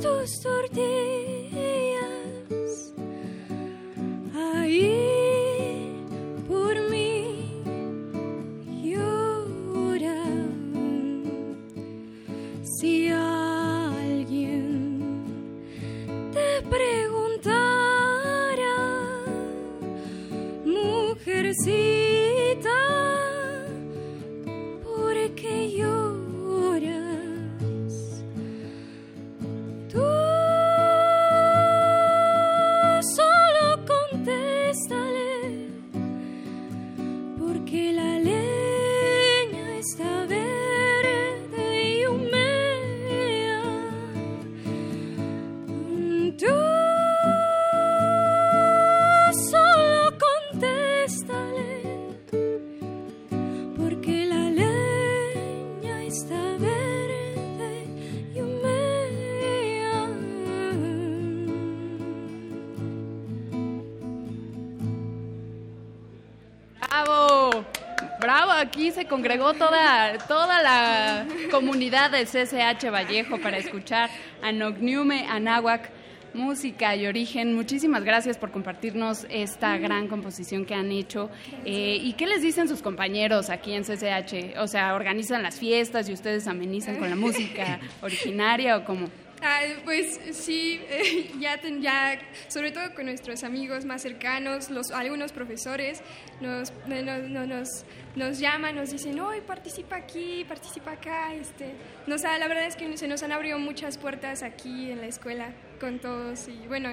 tus tortillas Se congregó toda, toda la comunidad de CCH Vallejo para escuchar a Nogniume Anáhuac, música y origen. Muchísimas gracias por compartirnos esta gran composición que han hecho. Eh, ¿Y qué les dicen sus compañeros aquí en CCH? O sea, ¿organizan las fiestas y ustedes amenizan con la música originaria o cómo? Ah, pues sí, eh, ya, ten- ya, sobre todo con nuestros amigos más cercanos, los, algunos profesores nos, no- no- no- nos, nos llaman, nos dicen, hoy participa aquí, participa acá. Este, nos la verdad es que se nos han abierto muchas puertas aquí en la escuela con todos y bueno,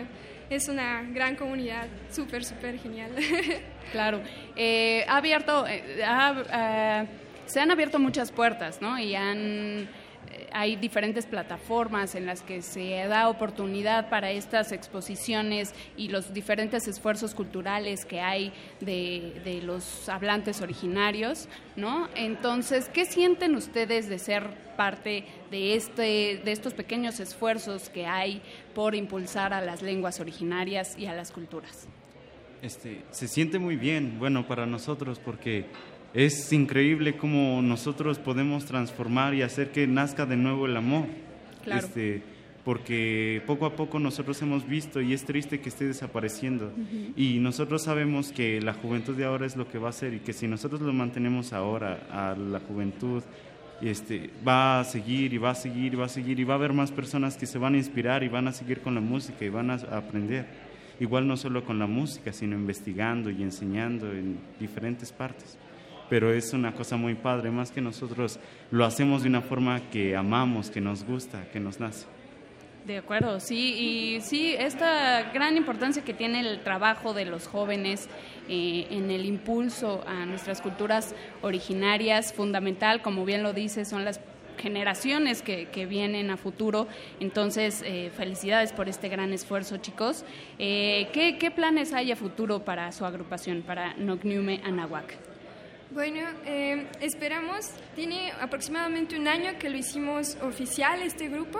es una gran comunidad, súper, súper genial. Claro, eh, ha abierto, eh, ah, se han abierto muchas puertas, ¿no? Y han, eh, hay diferentes plataformas en las que se da oportunidad para estas exposiciones y los diferentes esfuerzos culturales que hay de, los hablantes originarios, ¿no? Entonces, ¿qué sienten ustedes de ser parte de, este, de estos pequeños esfuerzos que hay por impulsar a las lenguas originarias y a las culturas? Este, se siente muy bien, bueno, para nosotros, porque es increíble cómo nosotros podemos transformar y hacer que nazca de nuevo el amor. Claro. Este, porque poco a poco nosotros hemos visto y es triste que esté desapareciendo. Y nosotros sabemos que la juventud de ahora es lo que va a ser y que si nosotros lo mantenemos ahora a la juventud, este, va a seguir y va a seguir y va a seguir y va a haber más personas que se van a inspirar y van a seguir con la música y van a aprender. Igual no solo con la música, sino investigando y enseñando en diferentes partes. Pero es una cosa muy padre, más que nosotros lo hacemos de una forma que amamos, que nos gusta, que nos nace. De acuerdo, sí, y sí, esta gran importancia que tiene el trabajo de los jóvenes eh, en el impulso a nuestras culturas originarias, fundamental, como bien lo dice, son las generaciones que, que vienen a futuro. Entonces, eh, felicidades por este gran esfuerzo, chicos. Eh, ¿qué, qué planes hay a futuro para su agrupación, para Nogniume Anahuac? Bueno, eh, esperamos, tiene aproximadamente un año que lo hicimos oficial este grupo.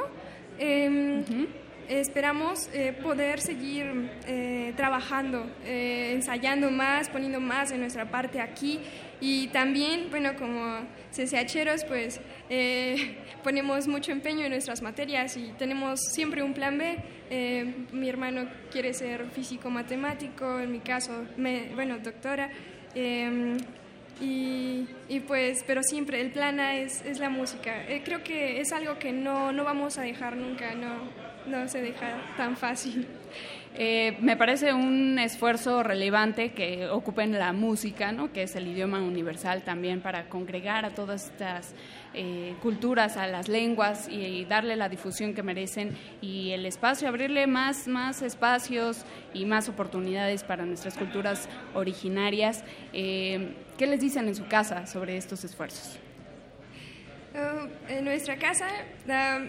Eh, Esperamos eh, poder seguir eh, trabajando, eh, ensayando más, poniendo más en nuestra parte aquí y también, bueno, como CCHeros, pues eh, ponemos mucho empeño en nuestras materias y tenemos siempre un plan B. Eh, mi hermano quiere ser físico matemático, en mi caso, me- bueno, doctora. Y, y pues, pero siempre el plan A es, es la música. Eh, creo que es algo que no, no vamos a dejar nunca, no, no se deja tan fácil. Eh, me parece un esfuerzo relevante que ocupen la música, ¿no? que es el idioma universal también, para congregar a todas estas eh, culturas, a las lenguas y, y darle la difusión que merecen y el espacio, abrirle más, más espacios y más oportunidades para nuestras culturas originarias. Eh, ¿Qué les dicen en su casa sobre estos esfuerzos? Ah, en nuestra casa,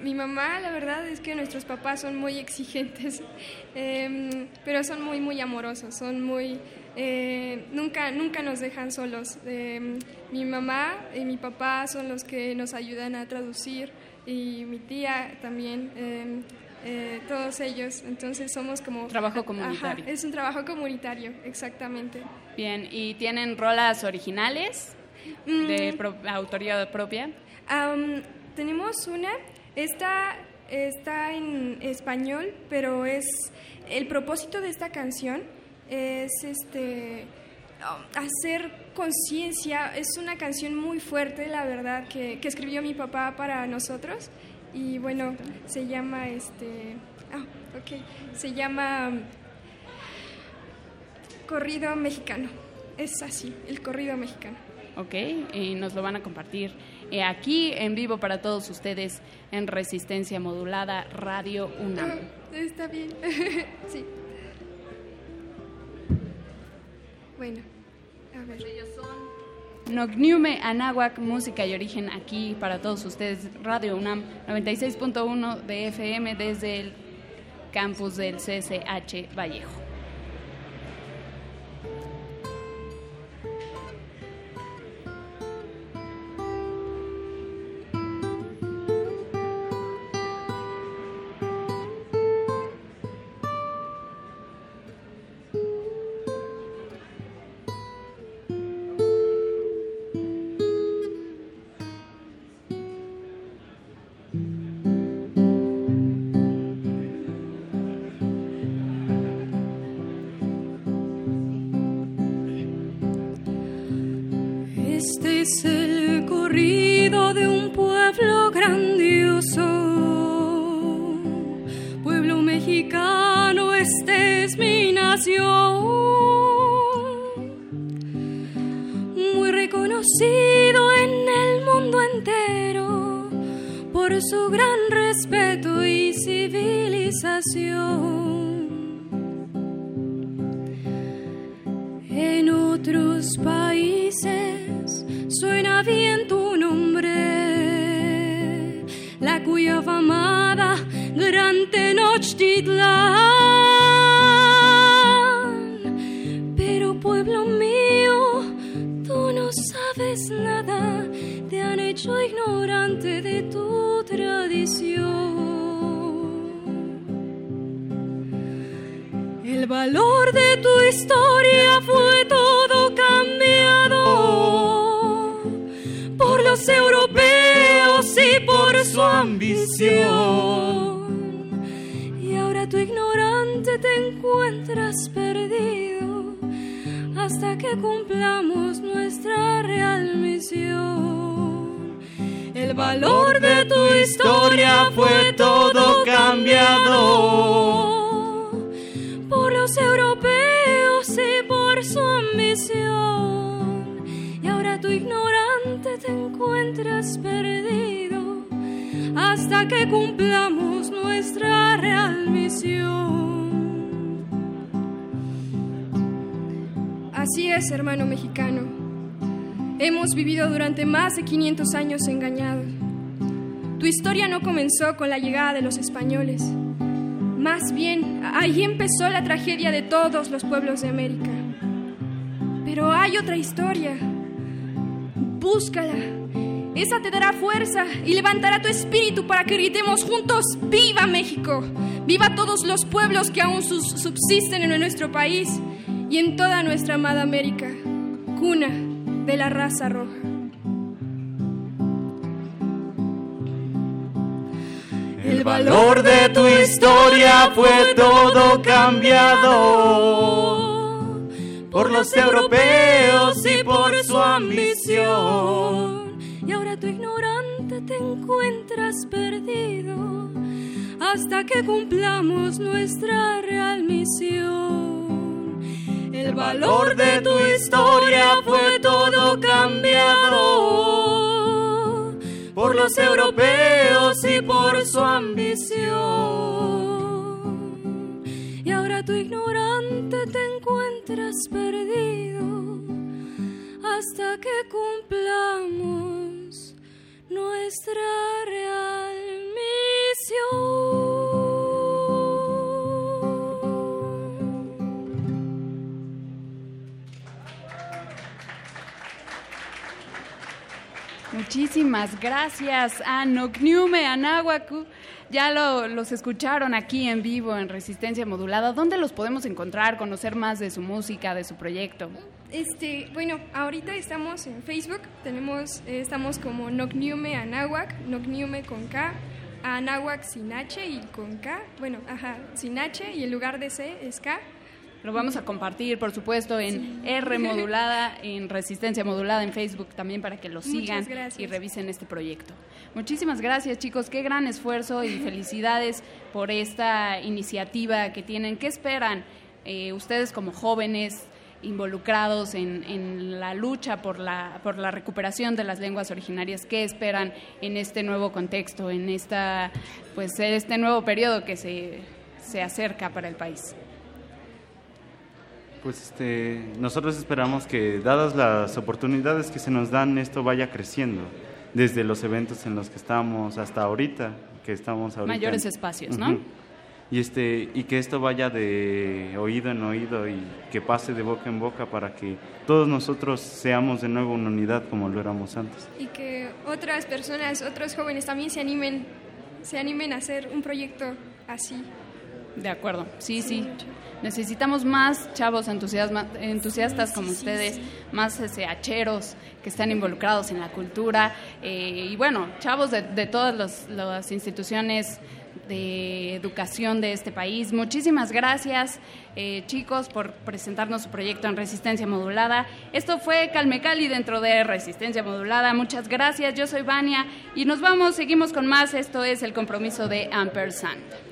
mi mamá, la verdad es que nuestros papás son muy exigentes, em, pero son muy, muy amorosos, son muy... eh, nunca, nunca nos dejan solos. Em, mi mamá y mi papá son los que nos ayudan a traducir y mi tía también. Eh, todos ellos, entonces somos como... Trabajo Ajá, comunitario. es un trabajo comunitario, exactamente. Bien, ¿y tienen rolas originales de pro- autoría propia? Tenemos una, esta está en español, pero es el propósito de esta canción es este hacer conciencia. Es una canción muy fuerte, la verdad, que, que escribió mi papá para nosotros y bueno, se llama este, ah, ok, se llama corrido mexicano. Es así, el corrido mexicano. Ok, y nos lo van a compartir eh, aquí en vivo para todos ustedes en Resistencia Modulada Radio UNAM. Ah, está bien, sí. Bueno, a ver. Ellos son Nogniume Anáhuac, música y origen aquí para todos ustedes, Radio UNAM 96.1 de FM desde el campus del CCH Vallejo. Más de 500 años engañados. Tu historia no comenzó con la llegada de los españoles. Más bien, ahí empezó la tragedia de todos los pueblos de América. Pero hay otra historia. Búscala. Esa te dará fuerza y levantará tu espíritu para que gritemos juntos, ¡Viva México! ¡Viva todos los pueblos que aún subsisten en nuestro país y en toda nuestra amada América, cuna de la raza roja! Valor de tu historia fue todo cambiado por los europeos y por su ambición. Y ahora tu ignorante te encuentras perdido hasta que cumplamos nuestra real misión. El valor de tu historia fue todo cambiado por los europeos y por su ambición. Y ahora tu ignorante te encuentras perdido hasta que cumplamos nuestra real Muchísimas gracias a Nocniume Anáhuacu. Ya lo- los escucharon aquí en vivo en Resistencia Modulada. ¿Dónde los podemos encontrar, conocer más de su música, de su proyecto? Este, bueno, ahorita estamos en Facebook, tenemos, eh, estamos como Nocniume Anáhuac, Nocniume con K, Anáhuac sin H y con K. Bueno, ajá, sin H y en lugar de C es K. Lo vamos a compartir, por supuesto, en R modulada, en Resistencia modulada en Facebook también para que lo sigan y revisen este proyecto. Muchísimas gracias, chicos. Qué gran esfuerzo y felicidades por esta iniciativa que tienen. ¿Qué esperan eh, ustedes como jóvenes? involucrados en, en, la lucha por la, por la recuperación de las lenguas originarias, ¿qué esperan en este nuevo contexto, en esta, pues, este nuevo periodo que se, se acerca para el país? Pues este, nosotros esperamos que, dadas las oportunidades que se nos dan, esto vaya creciendo, desde los eventos en los que estamos hasta ahorita, que estamos ahorita. Mayores espacios, ¿no? Y, este, y que esto vaya de oído en oído y que pase de boca en boca para que todos nosotros seamos de nuevo una unidad como lo éramos antes. Y que otras personas, otros jóvenes también se animen, se animen a hacer un proyecto así. De acuerdo, sí, sí. Necesitamos más chavos entusiastas como ustedes, más hacheros que están involucrados en la cultura eh, y bueno, chavos de, todas las instituciones de educación de este país. Muchísimas gracias, eh, chicos, por presentarnos su proyecto en Resistencia Modulada. Esto fue Calme Cali dentro de Resistencia Modulada. Muchas gracias, yo soy Vania y nos vamos, seguimos con más. Esto es el compromiso de Ampersand.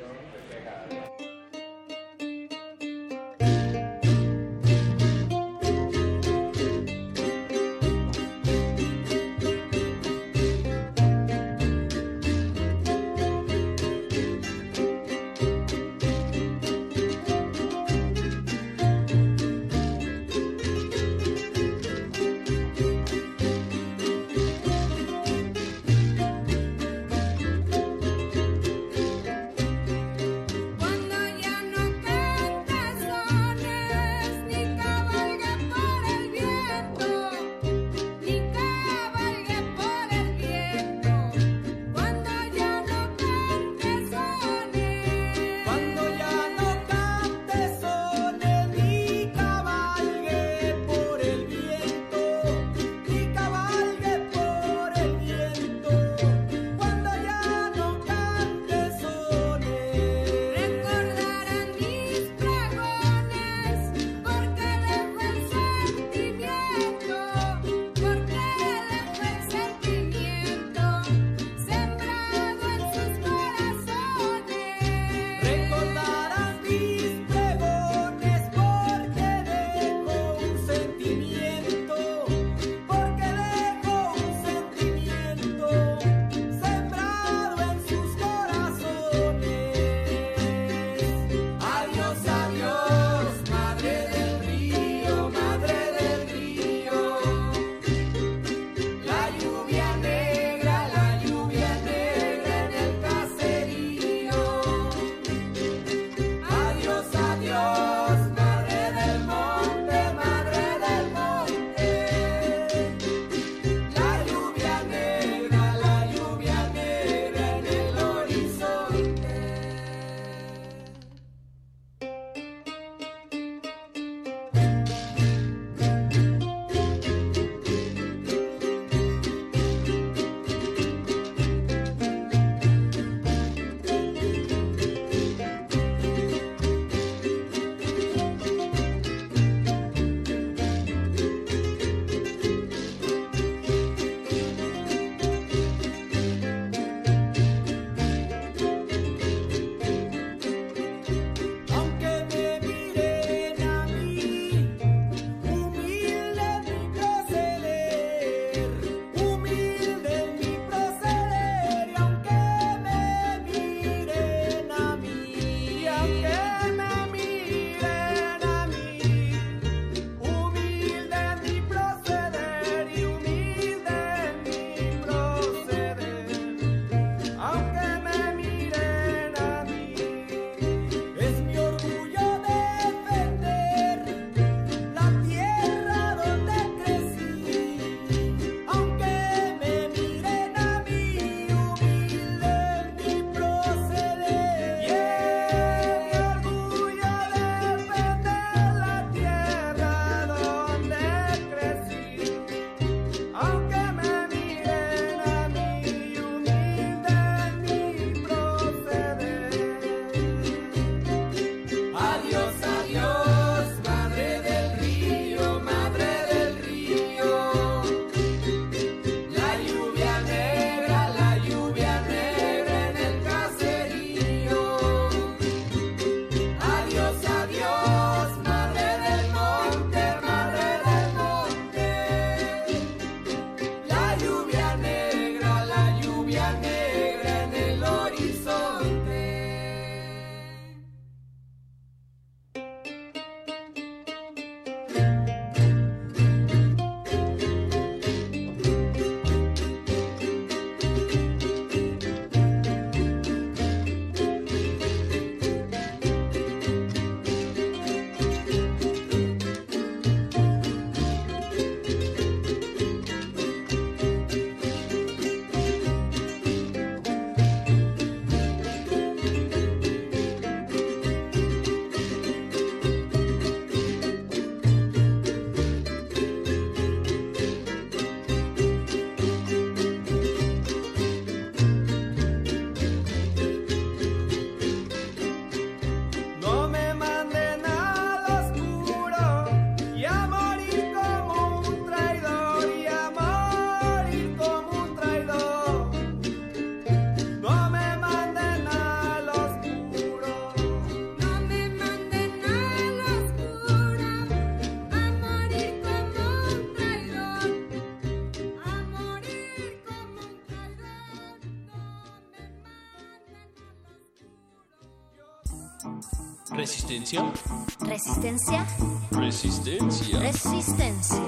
Resistencia. Resistencia. Resistencia.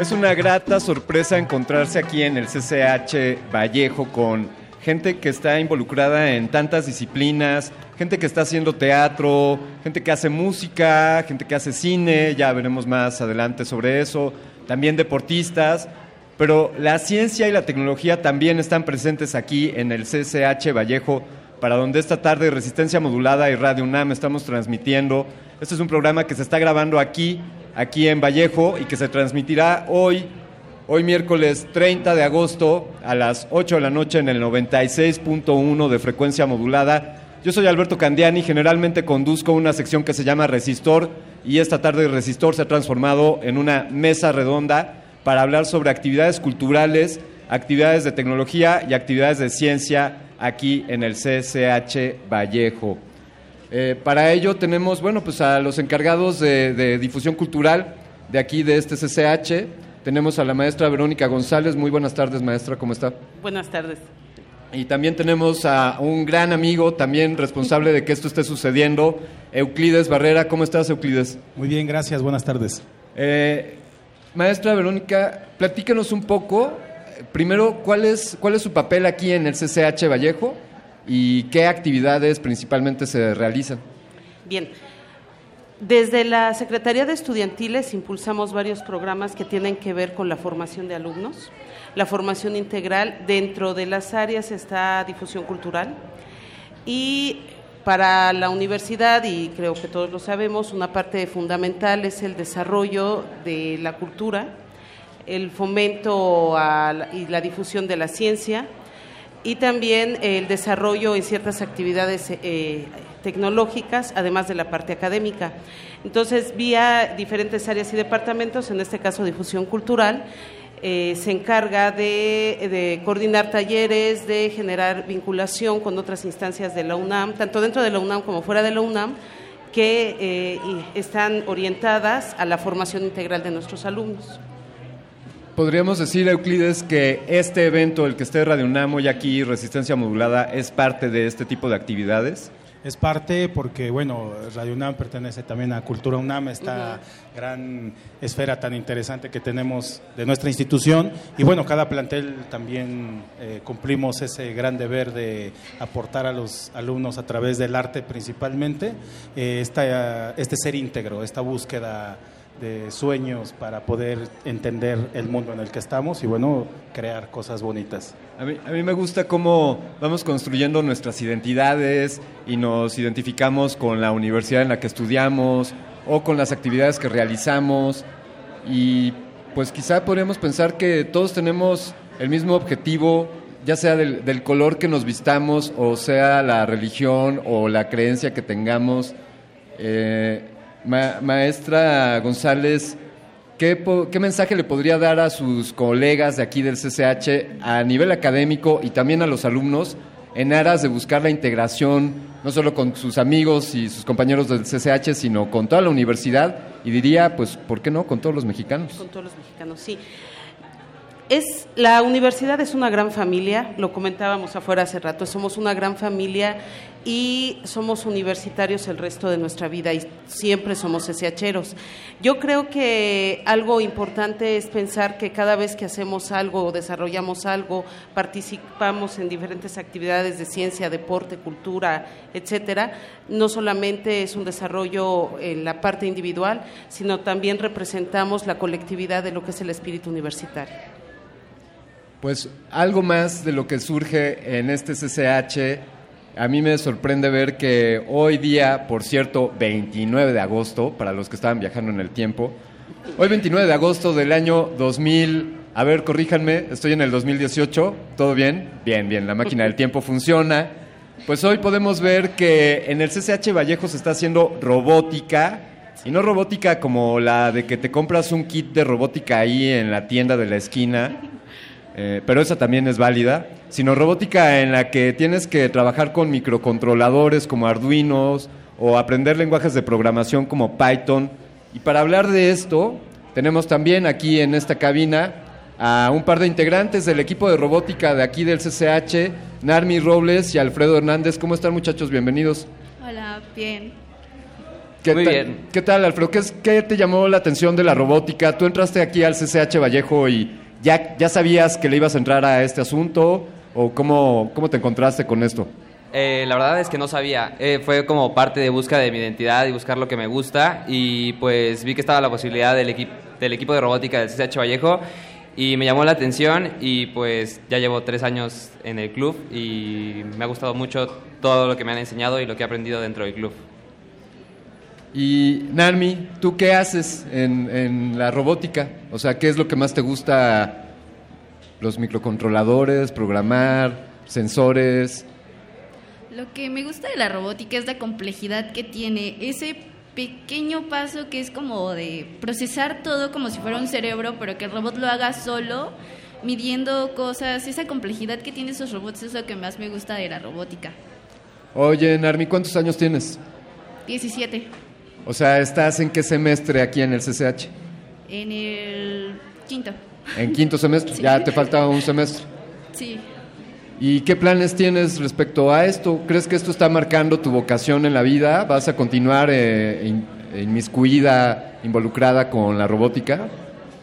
Es una grata sorpresa encontrarse aquí en el CCH Vallejo con gente que está involucrada en tantas disciplinas, gente que está haciendo teatro, gente que hace música, gente que hace cine, ya veremos más adelante sobre eso, también deportistas, pero la ciencia y la tecnología también están presentes aquí en el CCH Vallejo, para donde esta tarde Resistencia Modulada y Radio UNAM estamos transmitiendo. Este es un programa que se está grabando aquí, aquí en Vallejo, y que se transmitirá hoy, hoy miércoles 30 de agosto a las 8 de la noche en el 96.1 de frecuencia modulada. Yo soy Alberto Candiani, generalmente conduzco una sección que se llama Resistor y esta tarde Resistor se ha transformado en una mesa redonda para hablar sobre actividades culturales, actividades de tecnología y actividades de ciencia aquí en el CCH Vallejo. Eh, para ello tenemos, bueno, pues a los encargados de, de difusión cultural de aquí de este CCH. Tenemos a la maestra Verónica González. Muy buenas tardes, maestra, ¿cómo está? Buenas tardes. Y también tenemos a un gran amigo, también responsable de que esto esté sucediendo, Euclides Barrera. ¿Cómo estás, Euclides? Muy bien, gracias. Buenas tardes. Eh, maestra Verónica, platícanos un poco, primero, ¿cuál es, ¿cuál es su papel aquí en el CCH Vallejo y qué actividades principalmente se realizan? Bien. Desde la Secretaría de Estudiantiles impulsamos varios programas que tienen que ver con la formación de alumnos, la formación integral. Dentro de las áreas está difusión cultural y para la universidad, y creo que todos lo sabemos, una parte fundamental es el desarrollo de la cultura, el fomento y la difusión de la ciencia y también el desarrollo en ciertas actividades eh, tecnológicas, además de la parte académica. Entonces, vía diferentes áreas y departamentos, en este caso difusión cultural, eh, se encarga de, coordinar talleres, de generar vinculación con otras instancias de la UNAM, tanto dentro de la UNAM como fuera de la UNAM, que eh, están orientadas a la formación integral de nuestros alumnos. Podríamos decir, Euclides, que este evento, el que esté Radio UNAM hoy aquí, Resistencia Modulada, es parte de este tipo de actividades. Es parte porque, bueno, Radio UNAM pertenece también a Cultura UNAM, esta gran esfera tan interesante que tenemos de nuestra institución. Y bueno, cada plantel también eh, cumplimos ese gran deber de aportar a los alumnos a través del arte principalmente eh, esta, este ser íntegro, esta búsqueda de sueños para poder entender el mundo en el que estamos y bueno, crear cosas bonitas. A mí, a mí me gusta cómo vamos construyendo nuestras identidades y nos identificamos con la universidad en la que estudiamos o con las actividades que realizamos y pues quizá podríamos pensar que todos tenemos el mismo objetivo, ya sea del, del color que nos vistamos o sea la religión o la creencia que tengamos. Eh, ma- maestra González, ¿qué, ¿qué mensaje le podría dar a sus colegas de aquí del CCH a nivel académico y también a los alumnos en aras de buscar la integración, no solo con sus amigos y sus compañeros del CCH, sino con toda la universidad y diría, pues, ¿por qué no? Con todos los mexicanos. Con todos los mexicanos, sí. Es, la universidad es una gran familia, lo comentábamos afuera hace rato, somos una gran familia y somos universitarios el resto de nuestra vida y siempre somos SHeros. Yo creo que algo importante es pensar que cada vez que hacemos algo o desarrollamos algo, participamos en diferentes actividades de ciencia, deporte, cultura, etcétera, no solamente es un desarrollo en la parte individual, sino también representamos la colectividad de lo que es el espíritu universitario. Pues algo más de lo que surge en este CCH. A mí me sorprende ver que hoy día, por cierto, 29 de agosto, para los que estaban viajando en el tiempo, hoy 29 de agosto del año 2000, a ver, corríjanme, estoy en el 2018, ¿todo bien? Bien, bien, la máquina del tiempo funciona. Pues hoy podemos ver que en el CCH Vallejo se está haciendo robótica, y no robótica como la de que te compras un kit de robótica ahí en la tienda de la esquina, eh, pero esa también es válida, sino robótica en la que tienes que trabajar con microcontroladores como Arduinos o aprender lenguajes de programación como Python. Y para hablar de esto, tenemos también aquí en esta cabina a un par de integrantes del equipo de robótica de aquí del CCH, Narmi Robles y Alfredo Hernández. ¿Cómo están muchachos? Bienvenidos. Hola, bien. ¿Qué Muy tal, bien. ¿Qué tal, Alfredo? ¿Qué, es- qué te llamó la atención de la robótica? Tú entraste aquí al CCH Vallejo y ya, ya sabías que le ibas a entrar a este asunto o cómo, cómo te encontraste con esto. Eh, la verdad es que no sabía. Eh, fue como parte de búsqueda de mi identidad y buscar lo que me gusta. Y pues vi que estaba la posibilidad del, equi- del equipo de robótica del CCH Vallejo. Y me llamó la atención y pues ya llevo tres años en el club y me ha gustado mucho todo lo que me han enseñado y lo que he aprendido dentro del club. Y Narmi, ¿tú qué haces en, en la robótica? O sea, ¿qué es lo que más te gusta? Los microcontroladores, programar, sensores. Lo que me gusta de la robótica es la complejidad que tiene, ese pequeño paso que es como de procesar todo como si fuera un cerebro, pero que el robot lo haga solo, midiendo cosas, esa complejidad que tienen esos robots es lo que más me gusta de la robótica. Oye, Narmi, ¿cuántos años tienes? 17, O sea, ¿estás en qué semestre aquí en el CCH? en el quinto. En quinto semestre, ya te falta un semestre. Sí. ¿Y qué planes tienes respecto a esto? ¿Crees que esto está marcando tu vocación en la vida? ¿Vas a continuar eh, in- inmiscuida, involucrada con la robótica?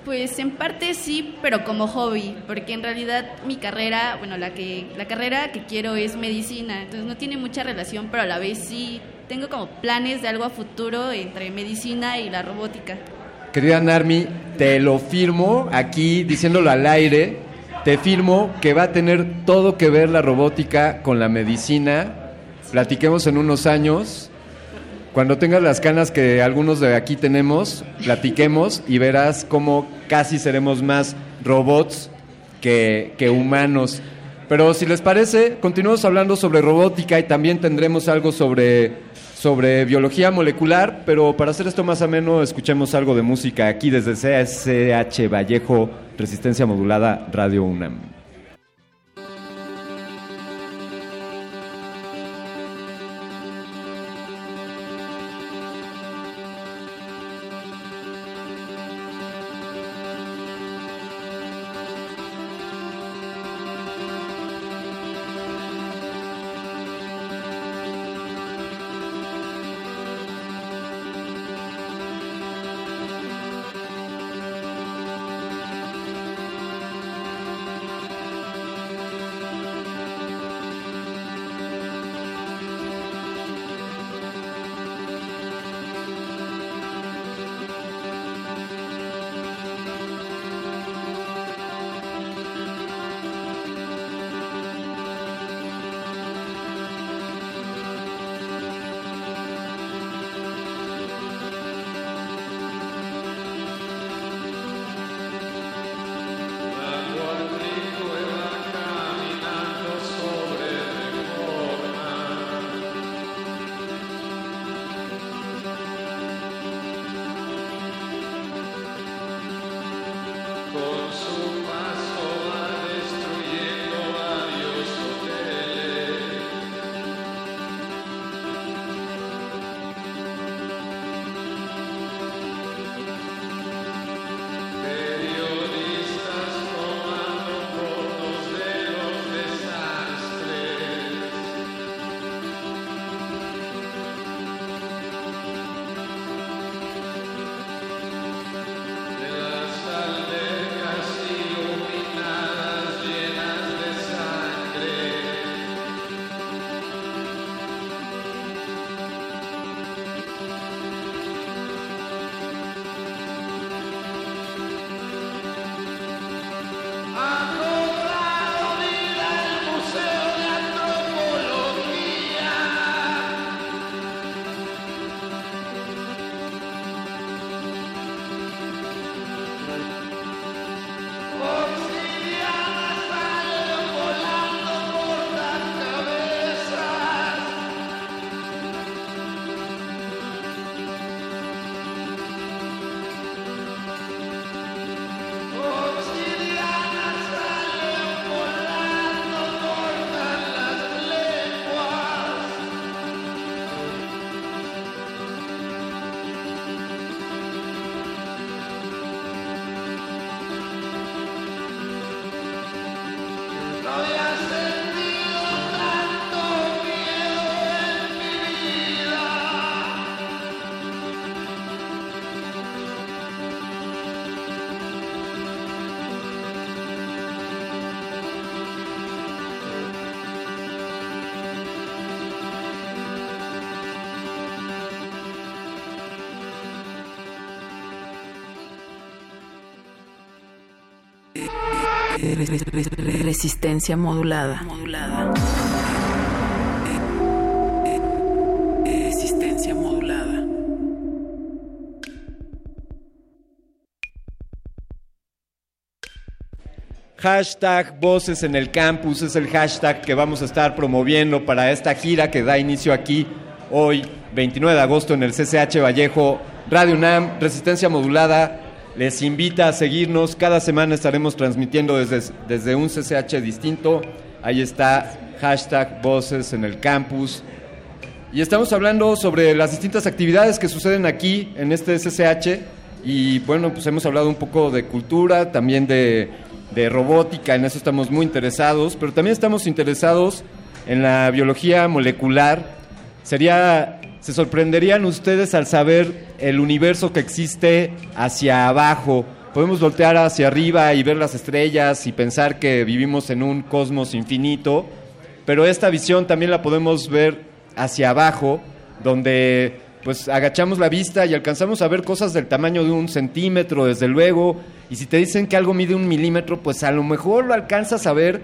Pues en parte sí, pero como hobby, porque en realidad mi carrera, bueno, la que la carrera que quiero es medicina, entonces no tiene mucha relación, pero a la vez sí tengo como planes de algo a futuro entre medicina y la robótica. Querida Narmi, te lo firmo aquí diciéndolo al aire. Te firmo que va a tener todo que ver la robótica con la medicina. Platiquemos en unos años. Cuando tengas las canas que algunos de aquí tenemos, platiquemos y verás cómo casi seremos más robots que, que humanos. Pero si les parece, continuamos hablando sobre robótica y también tendremos algo sobre, sobre biología molecular, pero para hacer esto más ameno, escuchemos algo de música aquí desde CSH Vallejo, Resistencia Modulada, Radio UNAM. Resistencia modulada. Modulada. Resistencia modulada. Hashtag Voces en el Campus es el hashtag que vamos a estar promoviendo para esta gira que da inicio aquí hoy, 29 de agosto, en el CCH Vallejo, Radio UNAM, Resistencia Modulada. Les invita a seguirnos. Cada semana estaremos transmitiendo desde, desde un CCH distinto. Ahí está hashtag Voces en el Campus. Y estamos hablando sobre las distintas actividades que suceden aquí en este CCH. Y bueno, pues hemos hablado un poco de cultura, también de, de robótica, en eso estamos muy interesados, pero también estamos interesados en la biología molecular. Sería, se sorprenderían ustedes al saber el universo que existe hacia abajo. Podemos voltear hacia arriba y ver las estrellas y pensar que vivimos en un cosmos infinito, pero esta visión también la podemos ver hacia abajo, donde pues agachamos la vista y alcanzamos a ver cosas del tamaño de un centímetro, desde luego, y si te dicen que algo mide un milímetro, pues a lo mejor lo alcanzas a ver,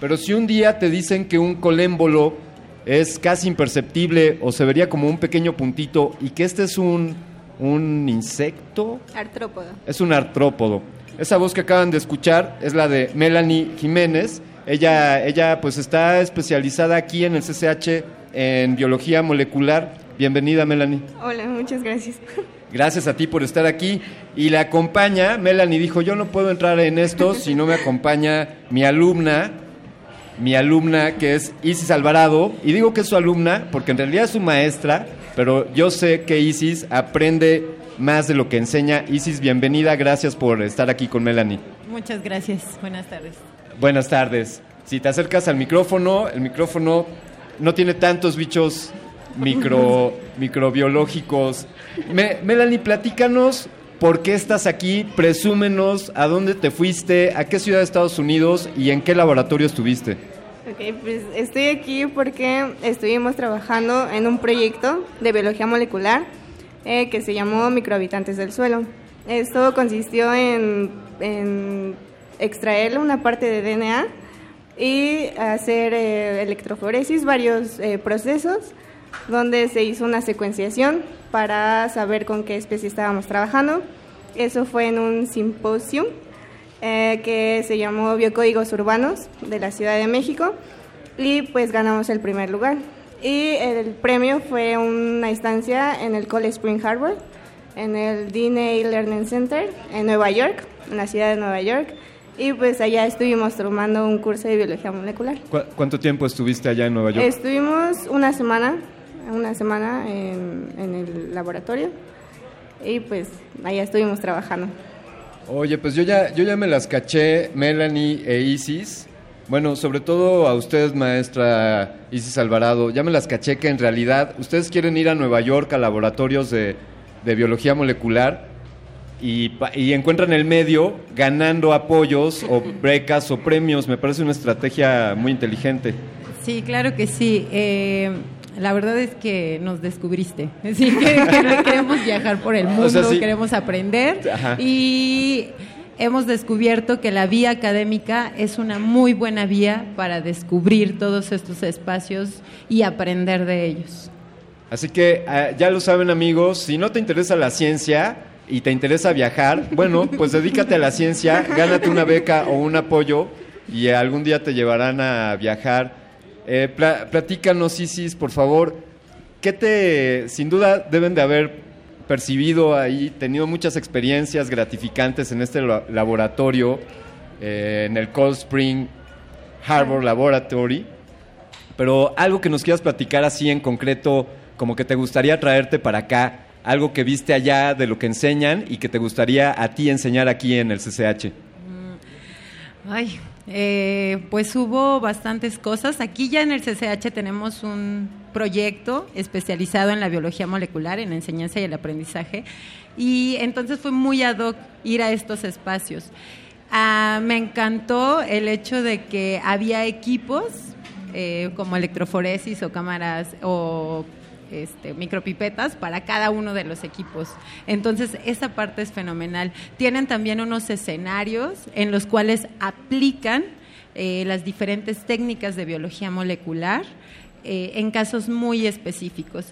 pero si un día te dicen que un colémbolo es casi imperceptible o se vería como un pequeño puntito y que este es un, un insecto, Artrópodo. es un artrópodo. Esa voz que acaban de escuchar es la de Melanie Jiménez. Ella, ella pues está especializada aquí en el CCH en biología molecular. Bienvenida, Melanie. Hola, muchas gracias. Gracias a ti por estar aquí. Y la acompaña, Melanie dijo, yo no puedo entrar en esto si no me acompaña mi alumna, mi alumna que es Isis Alvarado. Y digo que es su alumna porque en realidad es su maestra, pero yo sé que Isis aprende más de lo que enseña. Isis, bienvenida, gracias por estar aquí con Melanie. Muchas gracias. Buenas tardes. Buenas tardes. Si te acercas al micrófono, el micrófono no tiene tantos bichos micro, microbiológicos. Me- Melanie, platícanos por qué estás aquí, presúmenos a dónde te fuiste, a qué ciudad de Estados Unidos y en qué laboratorio estuviste. Ok, pues estoy aquí porque estuvimos trabajando en un proyecto de biología molecular eh, que se llamó Microhabitantes del Suelo. Esto consistió en, extraer una parte de DNA y hacer eh, electroforesis, varios eh, procesos, donde se hizo una secuenciación para saber con qué especie estábamos trabajando. Eso fue en un simposio eh, que se llamó Biocódigos Urbanos de la Ciudad de México y pues ganamos el primer lugar. Y el premio fue una instancia en el Cold Spring Harbor, en el DNA Learning Center en Nueva York, en la ciudad de Nueva York. Y pues allá estuvimos tomando un curso de biología molecular. ¿Cu- ¿Cuánto tiempo estuviste allá en Nueva York? Estuvimos una semana, una semana en, en el laboratorio y pues allá estuvimos trabajando. Oye, pues yo ya, yo ya me las caché, Melanie e Isis. Bueno, sobre todo a ustedes, maestra Isis Alvarado, ya me las caché que en realidad ustedes quieren ir a Nueva York a laboratorios de, de biología molecular y, y encuentran el medio ganando apoyos o becas o premios. Me parece una estrategia muy inteligente. Sí, claro que sí. Eh, la verdad es que nos descubriste. Sí, que, que queremos viajar por el mundo, O sea, sí. queremos aprender Ajá. y hemos descubierto que la vía académica es una muy buena vía para descubrir todos estos espacios y aprender de ellos. Así que ah, ya lo saben amigos, si no te interesa la ciencia y te interesa viajar, bueno, pues dedícate a la ciencia, gánate una beca o un apoyo y algún día te llevarán a viajar. Eh, pla- platícanos, Isis, por favor, ¿qué te, sin duda deben de haber percibido ahí, tenido muchas experiencias gratificantes en este la- laboratorio, eh, en el Cold Spring Harbor Laboratory? Pero algo que nos quieras platicar así en concreto, como que te gustaría traerte para acá, algo que viste allá de lo que enseñan y que te gustaría a ti enseñar aquí en el CCH. Ay, eh, pues hubo bastantes cosas. Aquí ya en el CCH tenemos un proyecto especializado en la biología molecular, en la enseñanza y el aprendizaje, y entonces fue muy ad hoc ir a estos espacios. Ah, me encantó el hecho de que había equipos eh, como electroforesis o cámaras o este, micropipetas para cada uno de los equipos. Entonces, esa parte es fenomenal. Tienen también unos escenarios en los cuales aplican eh, las diferentes técnicas de biología molecular eh, en casos muy específicos.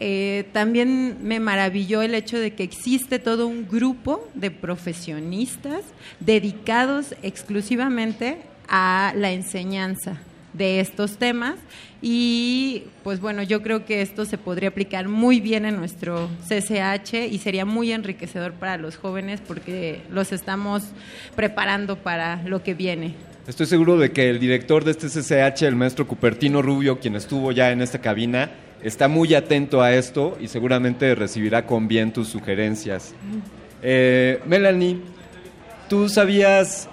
Eh, también me maravilló el hecho de que existe todo un grupo de profesionistas dedicados exclusivamente a la enseñanza de estos temas y pues bueno, yo creo que esto se podría aplicar muy bien en nuestro CCH y sería muy enriquecedor para los jóvenes porque los estamos preparando para lo que viene. Estoy seguro de que el director de este CCH, el maestro Cupertino Rubio, quien estuvo ya en esta cabina, está muy atento a esto y seguramente recibirá con bien tus sugerencias. Eh, Melanie, ¿tú sabías,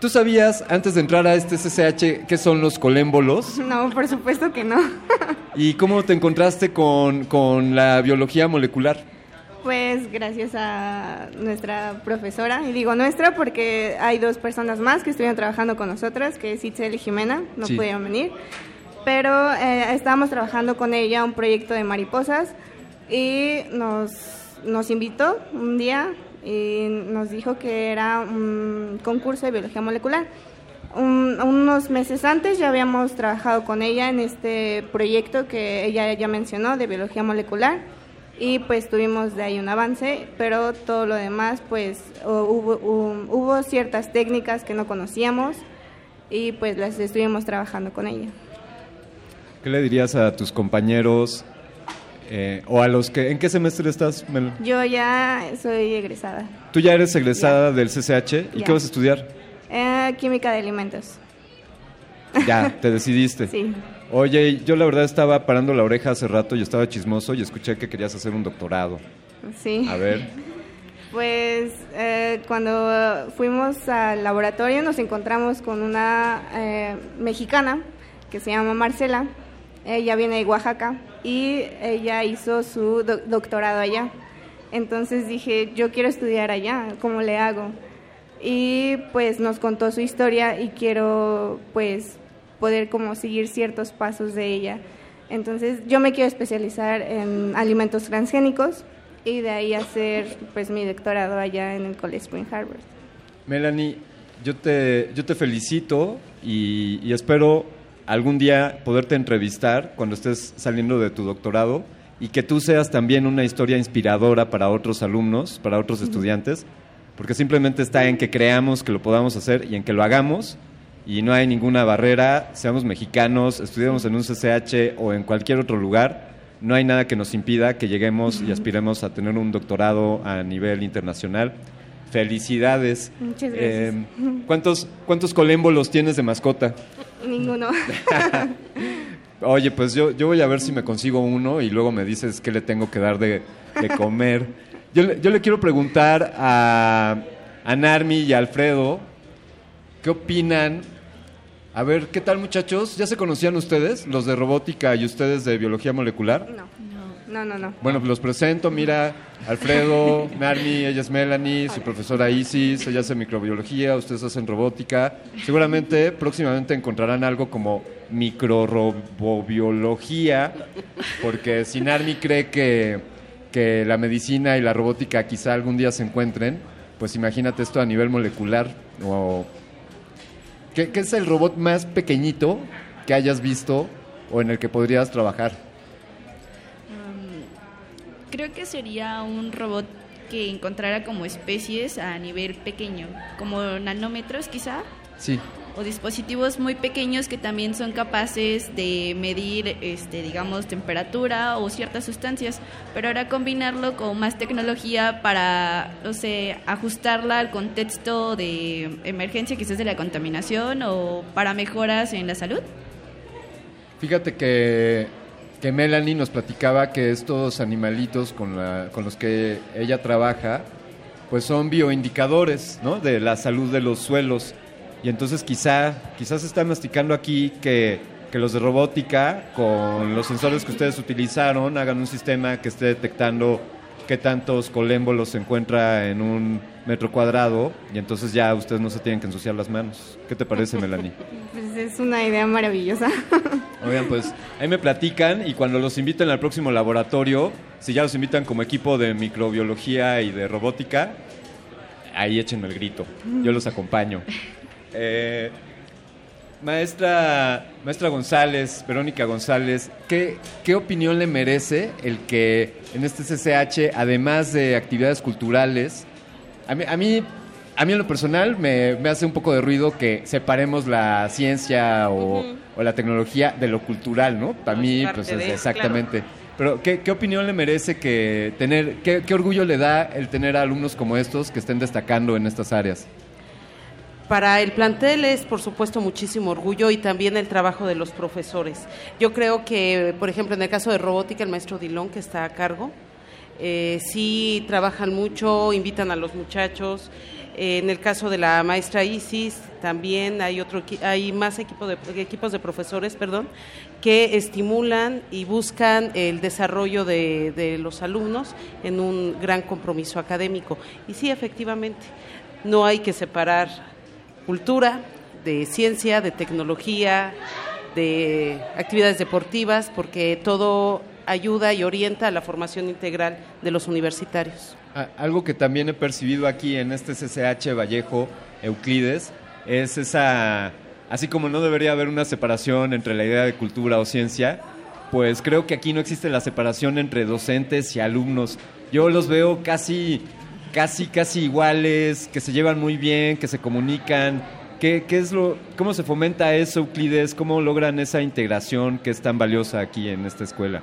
¿tú sabías antes de entrar a este CCH qué son los colémbolos? No, por supuesto que no. ¿Y cómo te encontraste con, con la biología molecular? Pues gracias a nuestra profesora, y digo nuestra porque hay dos personas más que estuvieron trabajando con nosotras, que es Itzel y Jimena, no Sí. pudieron venir, pero eh, estábamos trabajando con ella un proyecto de mariposas y nos, nos invitó un día y nos dijo que era un concurso de biología molecular. Un- unos meses antes ya habíamos trabajado con ella en este proyecto que ella ya mencionó de biología molecular y pues tuvimos de ahí un avance, pero todo lo demás pues hu- hubo, hu- hubo ciertas técnicas que no conocíamos y pues las estuvimos trabajando con ella. ¿Qué le dirías a tus compañeros eh, o a los que... ¿En qué semestre estás, Mel? Yo ya soy egresada, Tú ya eres egresada del CCH y qué vas a estudiar? eh, química de alimentos. Ya, te decidiste. Sí. Oye, yo la verdad estaba parando la oreja hace rato y estaba chismoso y escuché que querías hacer un doctorado. Sí. A ver, Pues eh, cuando fuimos al laboratorio nos encontramos con una eh, mexicana que se llama Marcela. Ella viene de Oaxaca y ella hizo su do- doctorado allá. Entonces dije, yo quiero estudiar allá, ¿cómo le hago? Y pues nos contó su historia y quiero pues poder como seguir ciertos pasos de ella. Entonces yo me quiero especializar en alimentos transgénicos y de ahí hacer pues mi doctorado allá en el College Spring Harbor. Melanie, yo te, yo te felicito y espero algún día poderte entrevistar cuando estés saliendo de tu doctorado y que tú seas también una historia inspiradora para otros alumnos, para otros estudiantes, porque simplemente está en que creamos que lo podamos hacer y en que lo hagamos y no hay ninguna barrera, seamos mexicanos, estudiemos en un CCH o en cualquier otro lugar, no hay nada que nos impida que lleguemos y aspiremos a tener un doctorado a nivel internacional. Felicidades. Muchas gracias. Eh, ¿cuántos, ¿Cuántos colémbolos tienes de mascota? Ninguno. Oye, pues yo, yo voy a ver si me consigo uno y luego me dices qué le tengo que dar de, de comer. Yo, le- yo le quiero preguntar a, a Narmi y a Alfredo, ¿qué opinan? A ver, ¿qué tal muchachos? ¿Ya se conocían ustedes, los de robótica y ustedes de biología molecular? No, no, no, no. Bueno, los presento, mira, Alfredo, Narmi, ella es Melanie, su profesora Isis, ella hace microbiología, ustedes hacen robótica. Seguramente próximamente encontrarán algo como microrobobiología, porque si Narmi cree que, que la medicina y la robótica quizá algún día se encuentren, pues imagínate esto a nivel molecular. O, ¿qué, qué es el robot más pequeñito que hayas visto o en el que podrías trabajar? Creo que sería un robot que encontrara como especies a nivel pequeño, como nanómetros quizá, Sí. o dispositivos muy pequeños que también son capaces de medir, este, digamos, temperatura o ciertas sustancias, pero ahora combinarlo con más tecnología para, no sé, ajustarla al contexto de emergencia quizás de la contaminación o para mejoras en la salud. Fíjate que, que Melanie nos platicaba que estos animalitos con, con los que ella trabaja, pues son bioindicadores ¿no? de la salud de los suelos. Y entonces quizá, quizás se está masticando aquí que, que los de robótica, con los sensores que ustedes utilizaron, hagan un sistema que esté detectando qué tantos colémbolos se encuentra en un metro cuadrado y entonces ya ustedes no se tienen que ensuciar las manos. ¿Qué te parece, Melanie? Pues es una idea maravillosa. Oigan, pues ahí me platican y cuando los inviten al próximo laboratorio, si ya los invitan como equipo de microbiología y de robótica, ahí échenme el grito. Yo los acompaño. Eh, maestra, maestra González, Verónica González, ¿qué, ¿qué opinión le merece el que en este CCH, además de actividades culturales, a mí, a mí, a mí en lo personal me, me hace un poco de ruido que separemos la ciencia o, o la tecnología de lo cultural, ¿no? Para mí, pues es de, exactamente. Pero, ¿qué, qué opinión le merece que tener, qué, qué orgullo le da el tener a alumnos como estos que estén destacando en estas áreas? Para el plantel es, por supuesto, muchísimo orgullo y también el trabajo de los profesores. Yo creo que, por ejemplo, en el caso de robótica, el maestro Dilón, que está a cargo, eh, sí trabajan mucho, invitan a los muchachos. Eh, en el caso de la maestra Isis, también hay otro, hay más equipo de, equipos de profesores, perdón, que estimulan y buscan el desarrollo de, de los alumnos en un gran compromiso académico. Y sí, efectivamente, no hay que separar cultura, de ciencia, de tecnología, de actividades deportivas, porque todo ayuda y orienta a la formación integral de los universitarios. Algo que también he percibido aquí en este CCH Vallejo Euclides es esa, así como no debería haber una separación entre la idea de cultura o ciencia, pues creo que aquí no existe la separación entre docentes y alumnos. Yo los veo casi, casi, casi iguales, que se llevan muy bien, que se comunican. ¿Qué, qué es lo, ¿Cómo se fomenta eso, Euclides? ¿Cómo logran esa integración que es tan valiosa aquí en esta escuela?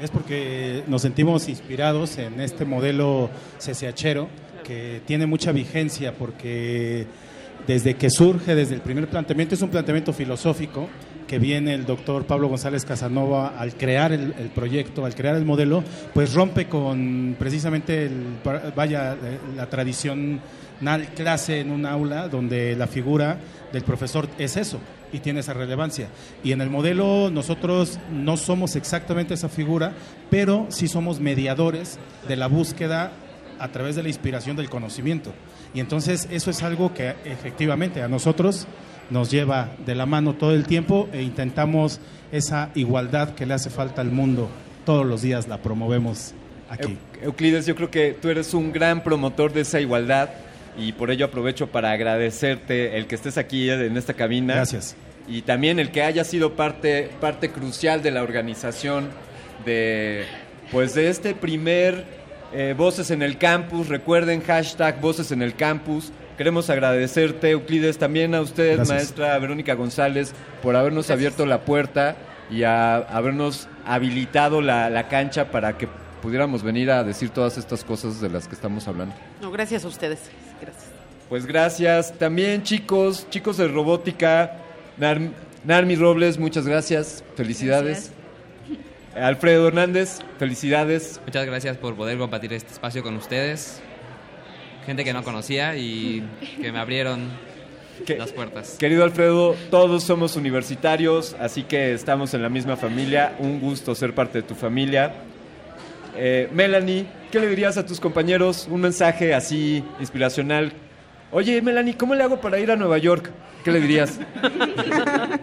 Es porque nos sentimos inspirados en este modelo CCHero que tiene mucha vigencia porque desde que surge, desde el primer planteamiento, es un planteamiento filosófico que viene el doctor Pablo González Casanova al crear el, proyecto, al crear el modelo, pues rompe con precisamente el, vaya, eh, la tradicional clase en un aula donde la figura del profesor es eso y tiene esa relevancia. Y en el modelo nosotros no somos exactamente esa figura, pero sí somos mediadores de la búsqueda a través de la inspiración del conocimiento. Y entonces eso es algo que efectivamente a nosotros nos lleva de la mano todo el tiempo e intentamos esa igualdad que le hace falta al mundo. Todos los días la promovemos aquí. Euclides, yo creo que tú eres un gran promotor de esa igualdad y por ello aprovecho para agradecerte el que estés aquí en esta cabina. Gracias. Y también el que haya sido parte, parte crucial de la organización de, pues de este primer eh, Voces en el Campus. Recuerden, hashtag Voces en el Campus. Queremos agradecerte, Euclides, también a usted, Gracias. maestra Verónica González, por habernos abierto la puerta y a habernos habilitado la, la cancha para que pudiéramos venir a decir todas estas cosas de las que estamos hablando. No, gracias a ustedes. Pues gracias. También chicos, chicos de robótica, Nar- Narmi Robles, muchas gracias. Felicidades. Alfredo Hernández, felicidades. Muchas gracias por poder compartir este espacio con ustedes. Gente que no conocía y que me abrieron las puertas. Querido Alfredo, todos somos universitarios, así que estamos en la misma familia. Un gusto ser parte de tu familia. Eh, Melanie, ¿qué le dirías a tus compañeros? Un mensaje así inspiracional. Oye, Melanie, ¿cómo le hago para ir a Nueva York? ¿Qué le dirías?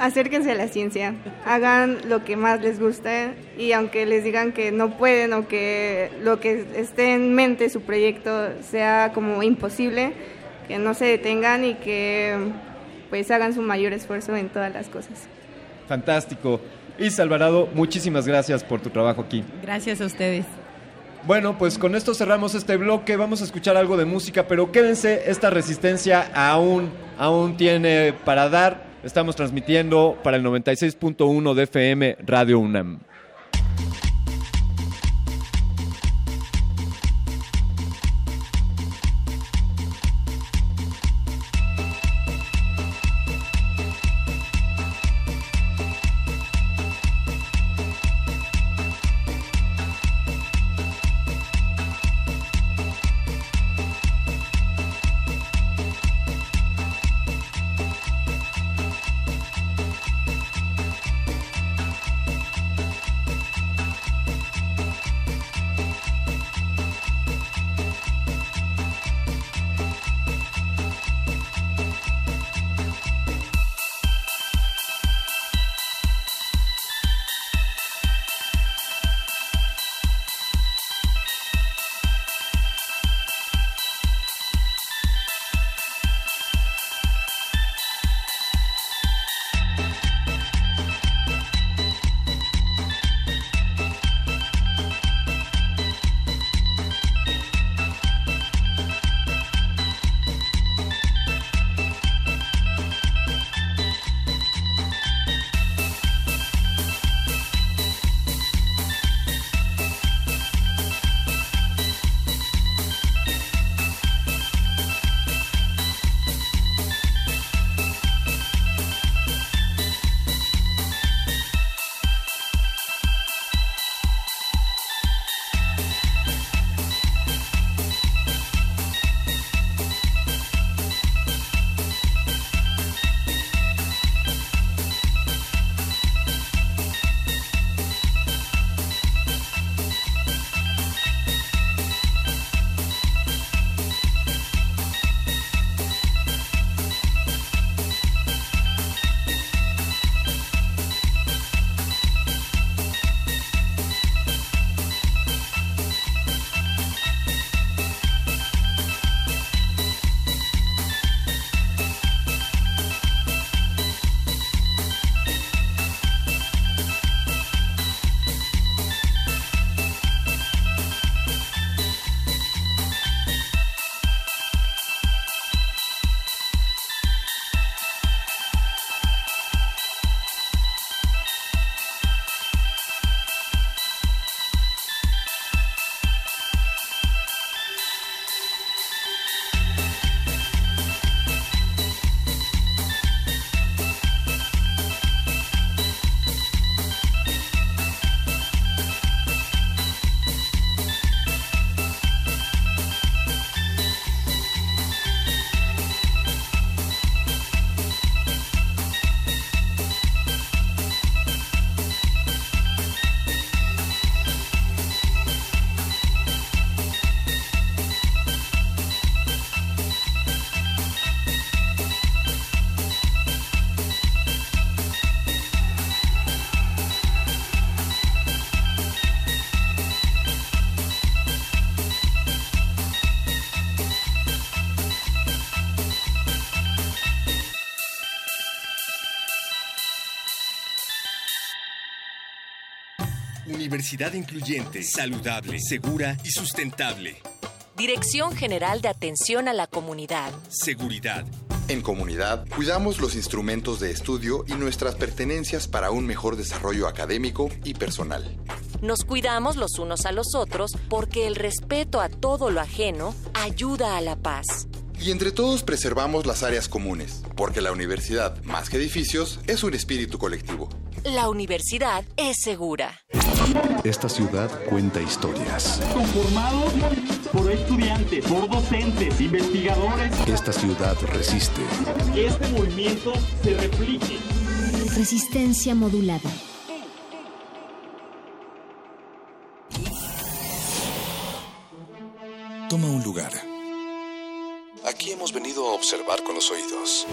Acérquense a la ciencia, hagan lo que más les guste y aunque les digan que no pueden o que lo que esté en mente su proyecto sea como imposible, que no se detengan y que pues hagan su mayor esfuerzo en todas las cosas. Fantástico. Isa Alvarado, muchísimas gracias por tu trabajo aquí. Gracias a ustedes. Bueno, pues con esto cerramos este bloque. Vamos a escuchar algo de música, pero quédense, esta resistencia aún, aún tiene para dar. Estamos transmitiendo para el 96.1 de FM Radio UNAM. Universidad incluyente, saludable, segura y sustentable. Dirección General de Atención a la Comunidad. Seguridad. En comunidad, cuidamos los instrumentos de estudio y nuestras pertenencias para un mejor desarrollo académico y personal. Nos cuidamos los unos a los otros porque el respeto a todo lo ajeno ayuda a la paz. Y entre todos preservamos las áreas comunes, porque la universidad, más que edificios, es un espíritu colectivo. La universidad es segura. Esta ciudad cuenta historias. Conformados por estudiantes, por docentes, investigadores. Esta ciudad resiste. Que este movimiento se replique. Resistencia modulada. Toma un lugar. Aquí hemos venido a observar con los oídos.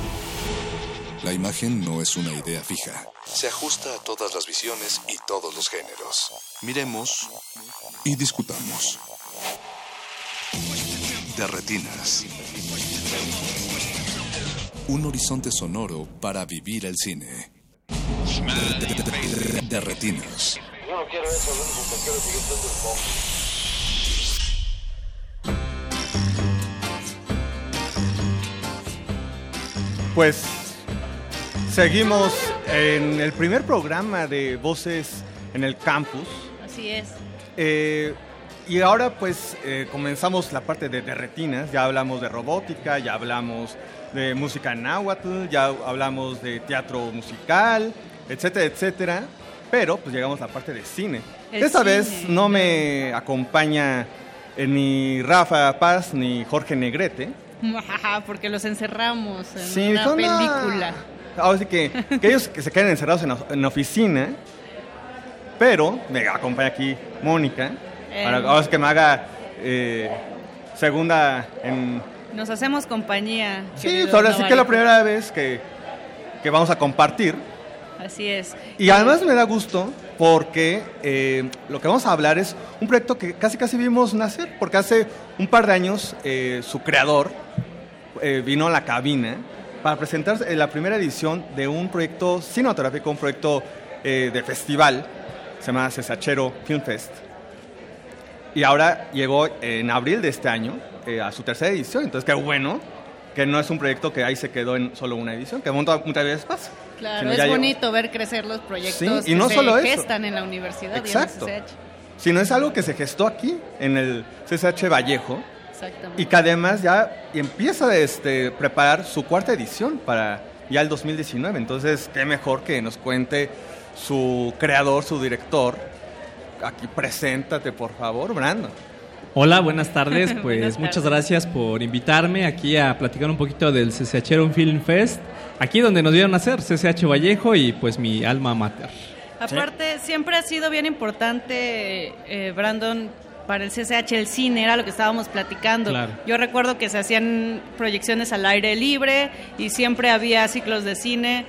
La imagen no es una idea fija. Se ajusta a todas las visiones y todos los géneros. Miremos y discutamos. De retinas. Un horizonte sonoro para vivir el cine. De retinas. Yo no quiero eso, quiero seguir siendo el pop. Pues seguimos en el primer programa de Voces en el Campus. Así es. Eh, y ahora pues eh, comenzamos la parte de, de retinas, ya hablamos de robótica, ya hablamos de música náhuatl, ya hablamos de teatro musical, etcétera, etcétera. Pero pues llegamos a la parte de cine. El Esta cine, vez no me acompaña eh, ni Rafa Paz ni Jorge Negrete. Porque los encerramos en Sí, una- película. Ahora sí que, que ellos que se queden encerrados en la, en la oficina, pero me acompaña aquí Mónica, Eh. para ahora sí que me haga eh, segunda en... Nos hacemos compañía. Sí, ahora sí que es la primera vez que, que vamos a compartir. Así es. Y además me da gusto porque eh, lo que vamos a hablar es un proyecto que casi casi vimos nacer, porque hace un par de años eh, su creador eh, vino a la cabina para presentar eh, la primera edición de un proyecto cinematográfico, un proyecto eh, de festival, se llama Cesachero Film Fest. Y ahora llegó en abril de este año eh, a su tercera edición, entonces qué bueno que no es un proyecto que ahí se quedó en solo una edición, que muchas, muchas veces pasa. Claro, es llegó- bonito ver crecer los proyectos Sí, y no que solo se eso. gestan en la universidad Exacto. y en el CCH. sino es algo que se gestó aquí, en el CSH Vallejo, Exactamente. y que además ya empieza a este, preparar su cuarta edición para ya el 2019. Entonces, qué mejor que nos cuente su creador, su director. Aquí, preséntate, por favor, Brandon. Hola, buenas tardes. Pues Buenas muchas tardes. gracias por invitarme aquí a platicar un poquito del CCHero Film Fest, aquí donde nos dieron a hacer CCH Vallejo y pues mi alma mater. Aparte, siempre ha sido bien importante, eh, Brandon, para el CCH el cine, era lo que estábamos platicando. Claro. Yo recuerdo que se hacían proyecciones al aire libre y siempre había ciclos de cine.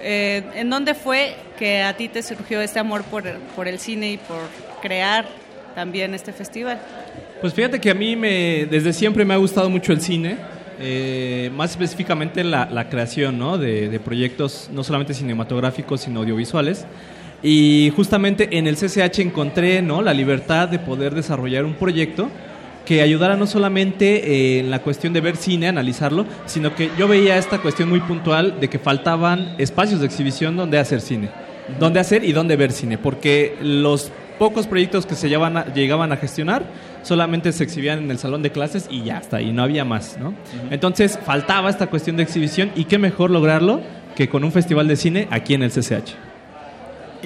Eh, ¿En dónde fue que a ti te surgió este amor por, por el cine y por crear también este festival? Pues fíjate que a mí me, desde siempre me ha gustado mucho el cine, eh, más específicamente la, la creación ¿no? de, de proyectos no solamente cinematográficos, sino audiovisuales. Y justamente en el CCH encontré ¿no? la libertad de poder desarrollar un proyecto que ayudara no solamente eh, en la cuestión de ver cine, analizarlo, sino que yo veía esta cuestión muy puntual de que faltaban espacios de exhibición donde hacer cine, donde hacer y donde ver cine, porque los pocos proyectos que se a- llegaban a gestionar solamente se exhibían en el salón de clases y ya está, y no había más, ¿no? Entonces faltaba esta cuestión de exhibición y qué mejor lograrlo que con un festival de cine aquí en el CCH.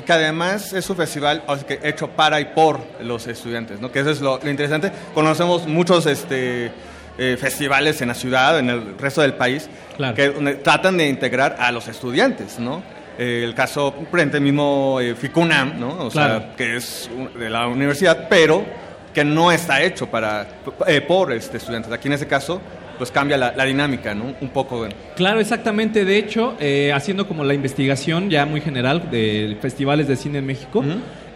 Y que además es un festival hecho para y por los estudiantes, ¿no? Que eso es lo, lo interesante. Conocemos muchos este, eh, festivales en la ciudad, en el resto del país, que tratan de integrar a los estudiantes, ¿no? Eh, el caso, por ejemplo, el mismo eh, FICUNAM, ¿no? O Claro. sea, que es un- de la universidad, pero que no está hecho para, por este, estudiantes. Aquí en ese caso, pues cambia la, la dinámica, ¿no? Un poco. Claro, exactamente. De hecho, eh, haciendo como la investigación ya muy general de festivales de cine en México,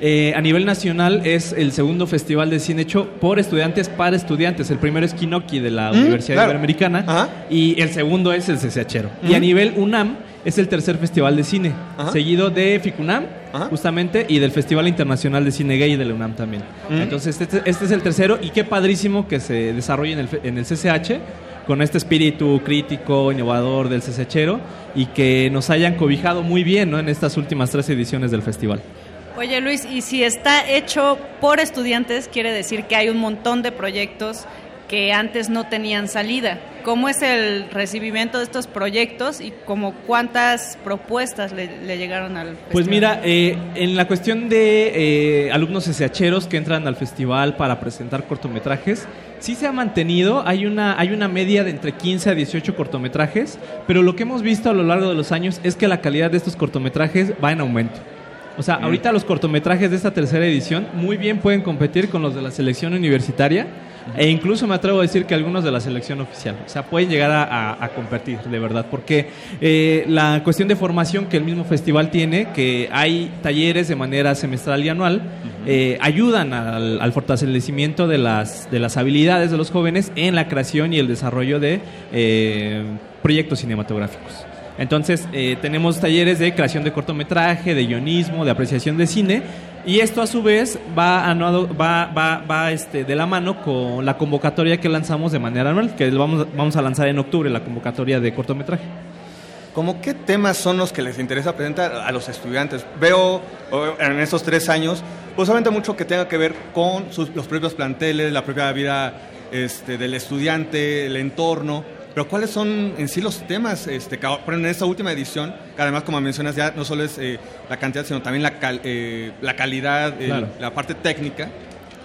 Eh, a nivel nacional es el segundo festival de cine hecho por estudiantes para estudiantes. El primero es Kinoki de la Universidad claro. Iberoamericana y el segundo es el CCHero. Y a nivel UNAM es el tercer festival de cine, Ajá. seguido de FICUNAM, justamente, y del Festival Internacional de Cine Gay de la UNAM también. Mm. Entonces, este, este es el tercero y qué padrísimo que se desarrolle en el, en el CCH con este espíritu crítico, innovador del CCHero y que nos hayan cobijado muy bien ¿no? en estas últimas tres ediciones del festival. Oye Luis, y si está hecho por estudiantes, quiere decir que hay un montón de proyectos que antes no tenían salida. ¿Cómo es el recibimiento de estos proyectos y como cuántas propuestas le, le llegaron al Pues festival? mira, eh, en la cuestión de eh, alumnos SHeros que entran al festival para presentar cortometrajes, sí se ha mantenido, hay una, hay una media de entre 15 a 18 cortometrajes, pero lo que hemos visto a lo largo de los años es que la calidad de estos cortometrajes va en aumento. O sea, ahorita los cortometrajes de esta tercera edición muy bien pueden competir con los de la selección universitaria e incluso me atrevo a decir que algunos de la selección oficial. O sea, pueden llegar a, a- a competir, de verdad, porque eh, la cuestión de formación que el mismo festival tiene, que hay talleres de manera semestral y anual, eh, ayudan al, al fortalecimiento de las, de las habilidades de los jóvenes en la creación y el desarrollo de eh, proyectos cinematográficos. Entonces, eh, tenemos talleres de creación de cortometraje, de guionismo, de apreciación de cine, y esto a su vez va, anuado- va, va, va este, de la mano con la convocatoria que lanzamos de manera anual, que vamos, vamos a lanzar en octubre, la convocatoria de cortometraje. ¿Cómo qué temas son los que les interesa presentar a los estudiantes? Veo en estos tres años, pues obviamente mucho que tenga que ver con sus- los propios planteles, la propia vida este, del estudiante, el entorno. Pero ¿cuáles son en sí los temas este, que en esta última edición? Que además, como mencionas, ya no solo es eh, la cantidad, sino también la, cal- eh, la calidad, el- Claro. la parte técnica.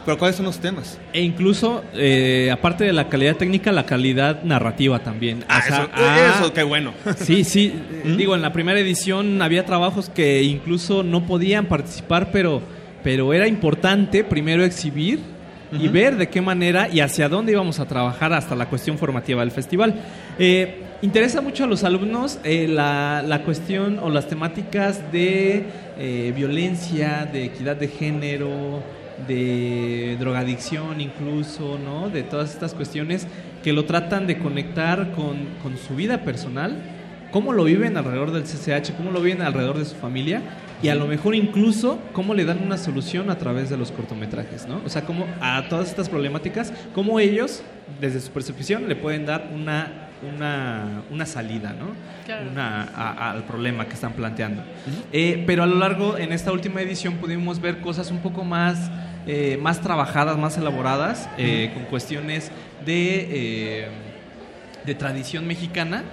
Pero ¿cuáles son los temas? E incluso, eh, aparte de la calidad técnica, la calidad narrativa también. Ah, O sea, eso- ah, eso, qué bueno. Sí, sí. eh, Digo, en la primera edición había trabajos que incluso no podían participar, pero, pero era importante primero exhibir y ver de qué manera y hacia dónde íbamos a trabajar hasta la cuestión formativa del festival. Eh, interesa mucho a los alumnos eh, la, la cuestión o las temáticas de eh, violencia, de equidad de género, de drogadicción incluso, ¿no? De todas estas cuestiones que lo tratan de conectar con, con su vida personal, cómo lo viven alrededor del CCH, cómo lo viven alrededor de su familia y a lo mejor incluso cómo le dan una solución a través de los cortometrajes, ¿no? O sea, cómo a todas estas problemáticas, cómo ellos, desde su percepción, le pueden dar una, una, una salida, ¿no? Claro. Una, a- a- al problema que están planteando. Eh, pero a lo largo, en esta última edición, pudimos ver cosas un poco más, eh, más trabajadas, más elaboradas, eh, con cuestiones de, eh, de tradición mexicana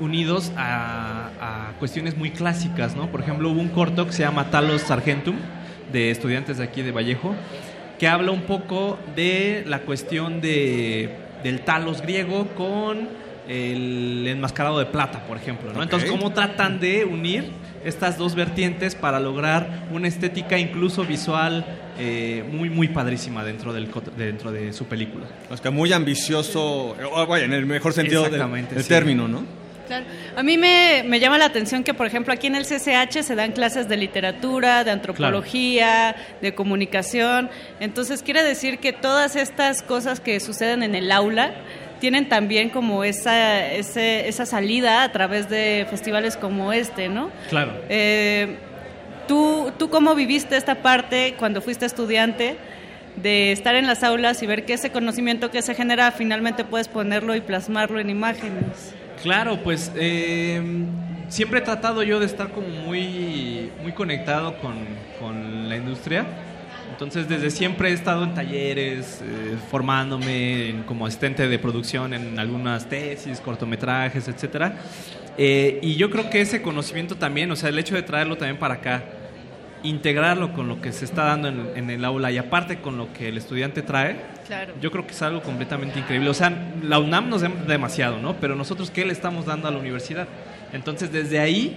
unidos a, a cuestiones muy clásicas, ¿no? Por ejemplo, hubo un corto que se llama Talos Sargentum, de estudiantes de aquí de Vallejo, que habla un poco de la cuestión de, del talos griego con el enmascarado de plata, por ejemplo, ¿no? Entonces, ¿cómo tratan de unir estas dos vertientes para lograr una estética incluso visual eh, muy, muy padrísima dentro, del, dentro de su película? Es que muy ambicioso, o en el mejor sentido del, Exactamente, del sí. término, ¿no? Claro. A mí me, me llama la atención que, por ejemplo, aquí en el CCH se dan clases de literatura, de antropología, de comunicación. Entonces, quiere decir que todas estas cosas que suceden en el aula tienen también como esa, ese- esa salida a través de festivales como este, ¿no? Claro. Eh, ¿tú, ¿Tú cómo viviste esta parte cuando fuiste estudiante? de estar en las aulas y ver que ese conocimiento que se genera finalmente puedes ponerlo y plasmarlo en imágenes. Claro, pues eh, siempre he tratado yo de estar como muy, muy conectado con, con la industria. Entonces desde siempre he estado en talleres, eh, formándome como asistente de producción en algunas tesis, cortometrajes, etcétera. Eh, y yo creo que ese conocimiento también, o sea, el hecho de traerlo también para acá, integrarlo con lo que se está dando en el aula y aparte con lo que el estudiante trae, Claro. yo creo que es algo completamente increíble. O sea, la UNAM nos da demasiado, ¿no? Pero nosotros, ¿qué le estamos dando a la universidad? Entonces, desde ahí,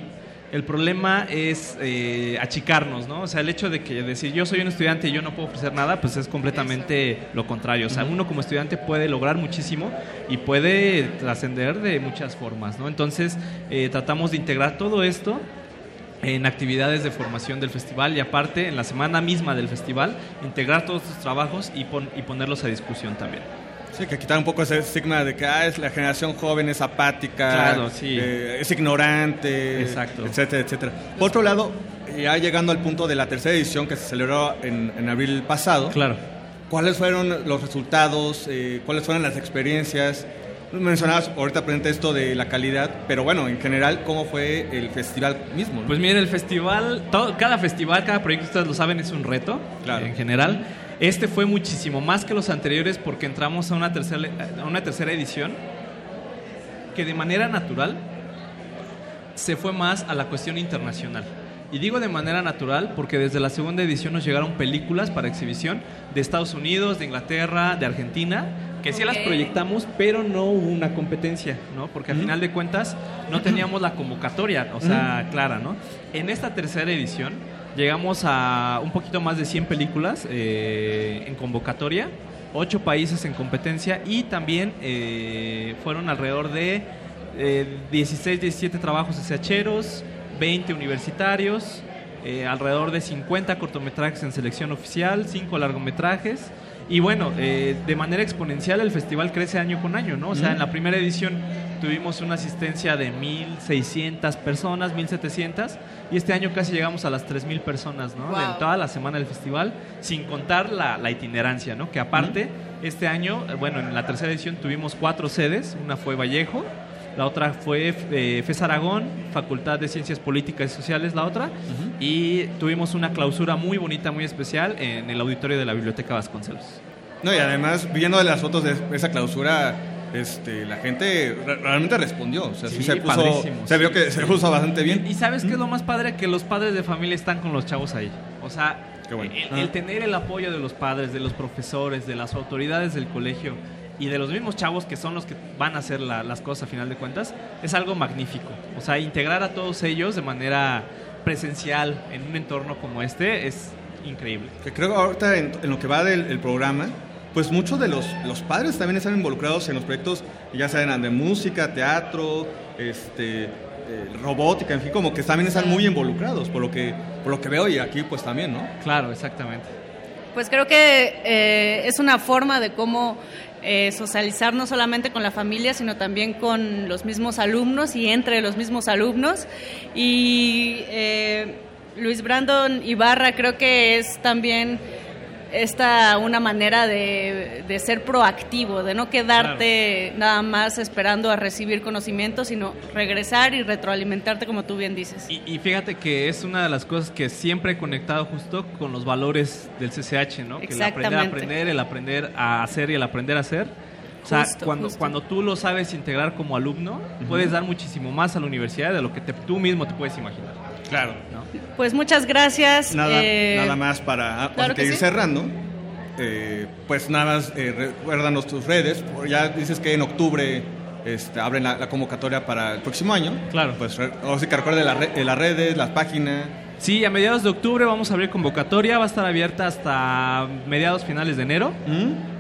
el problema es eh, achicarnos, ¿no? O sea, el hecho de que decir yo soy un estudiante y yo no puedo ofrecer nada, pues es completamente lo contrario. O sea, uno como estudiante puede lograr muchísimo y puede trascender de muchas formas, ¿no? Entonces, eh, tratamos de integrar todo esto en actividades de formación del festival y aparte en la semana misma del festival integrar todos estos trabajos y, pon- y ponerlos a discusión también. Sí, que quitar un poco ese estigma de que ah, es la generación joven es apática, Claro, sí. eh, es ignorante, Exacto. etcétera, etcétera. Por otro lado, ya llegando al punto de la tercera edición que se celebró en, en abril pasado, claro. ¿cuáles fueron los resultados? eh, ¿Cuáles fueron las experiencias? Mencionabas ahorita presente esto de la calidad, pero bueno, en general, ¿cómo fue el festival mismo? no? Pues miren, el festival, todo- cada festival, cada proyecto, ustedes lo saben, es un reto en general. Este fue muchísimo más que los anteriores porque entramos a una tercera, a una tercera edición que de manera natural se fue más a la cuestión internacional. Y digo de manera natural porque desde la segunda edición nos llegaron películas para exhibición de Estados Unidos, de Inglaterra, de Argentina, que sí las proyectamos, pero no hubo una competencia, ¿no? Porque al final de cuentas no teníamos la convocatoria, o sea, clara, ¿no? En esta tercera edición llegamos a un poquito más de 100 películas eh, en convocatoria, 8 países en competencia y también eh, fueron alrededor de eh, 16, 17 trabajos SHeros, 20 universitarios, eh, alrededor de 50 cortometrajes en selección oficial, 5 largometrajes. Y bueno, eh, de manera exponencial el festival crece año con año, ¿no? O sea, en la primera edición tuvimos una asistencia de 1.600 personas, 1.700, y este año casi llegamos a las 3.000 personas, ¿no? Wow. En toda la semana del festival, sin contar la, la itinerancia, ¿no? Que aparte, este año, eh, bueno, en la tercera edición tuvimos cuatro sedes, una fue Vallejo, la otra fue eh, FES Aragón, Facultad de Ciencias Políticas y Sociales, la otra, y tuvimos una clausura muy bonita, muy especial en el auditorio de la Biblioteca Vasconcelos. No, y además, viendo las fotos de esa clausura, este, la gente re- realmente respondió. O sea, sí, Sí, se puso, se sí. vio que se puso bastante bien. ¿Y sabes qué es lo más padre? Que los padres de familia están con los chavos ahí. O sea, bueno. el, el tener el apoyo de los padres, de los profesores, de las autoridades del colegio y de los mismos chavos que son los que van a hacer la- las cosas a final de cuentas, es algo magnífico. O sea, integrar a todos ellos de manera presencial en un entorno como este es increíble. Que creo que ahorita en, en lo que va del el programa, pues muchos de los, los padres también están involucrados en los proyectos, ya sean de música, teatro, este, eh, robótica, en fin, como que también están muy involucrados, por lo que, por lo que veo y aquí pues también, ¿no? Claro, exactamente. Pues creo que eh, es una forma de cómo eh, socializar no solamente con la familia, sino también con los mismos alumnos y entre los mismos alumnos. Y eh, Luis Brandon Ibarra creo que es también esta una manera de, de ser proactivo, de no quedarte nada más esperando a recibir conocimiento, sino regresar y retroalimentarte como tú bien dices. Y, y fíjate que es una de las cosas que siempre he conectado justo con los valores del CCH, ¿no? Que el aprender a Exactamente. aprender, el aprender a hacer y el aprender a hacer. O sea, Justo, cuando, justo. cuando tú lo sabes integrar como alumno, puedes dar muchísimo más a la universidad de lo que te- tú mismo te puedes imaginar. Claro. Pues muchas gracias. Nada, eh, nada más para ah, claro de que ir sí. cerrando. eh, pues nada más eh, recuérdanos tus redes. Ya dices que en octubre este, abren la, la convocatoria para el próximo año. Claro. Pues ahora sí que recuerde la re- eh, las redes, las páginas. Sí, a mediados de octubre vamos a abrir convocatoria, va a estar abierta hasta mediados finales de enero.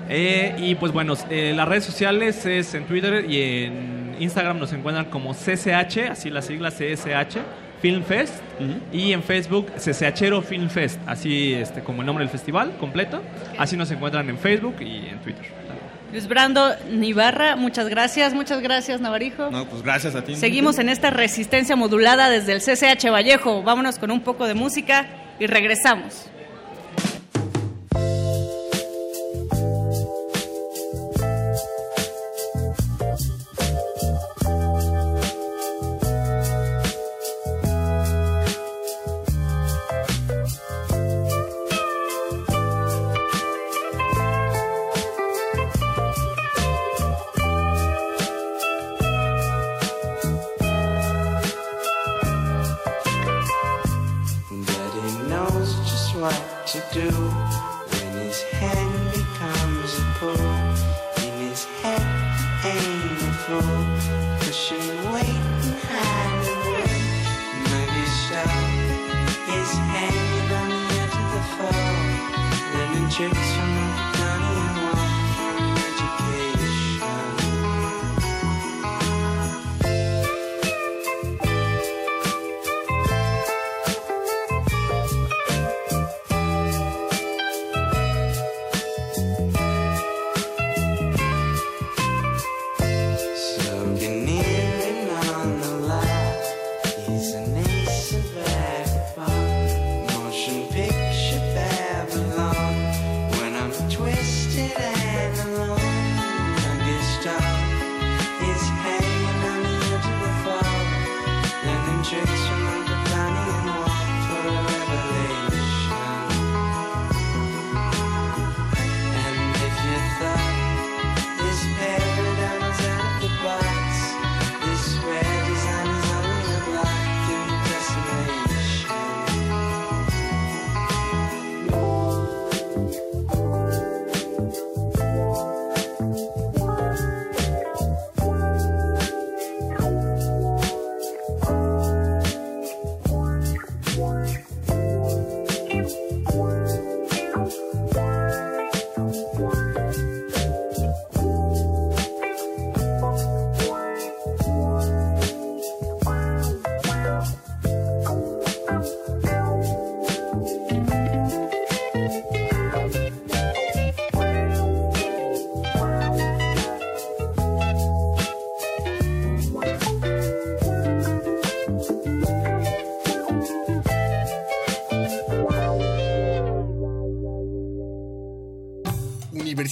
Eh, y pues bueno, eh, las redes sociales es en Twitter y en Instagram nos encuentran como CCH, así las siglas CSH, Film Fest. Y en Facebook CCHero Film Fest, así este, como el nombre del festival completo. Así nos encuentran en Facebook y en Twitter. Luis Brando Nibarra, muchas gracias, muchas gracias Navarijo. No, pues gracias a ti. Seguimos en esta resistencia modulada desde el CCH Vallejo. Vámonos con un poco de música y regresamos.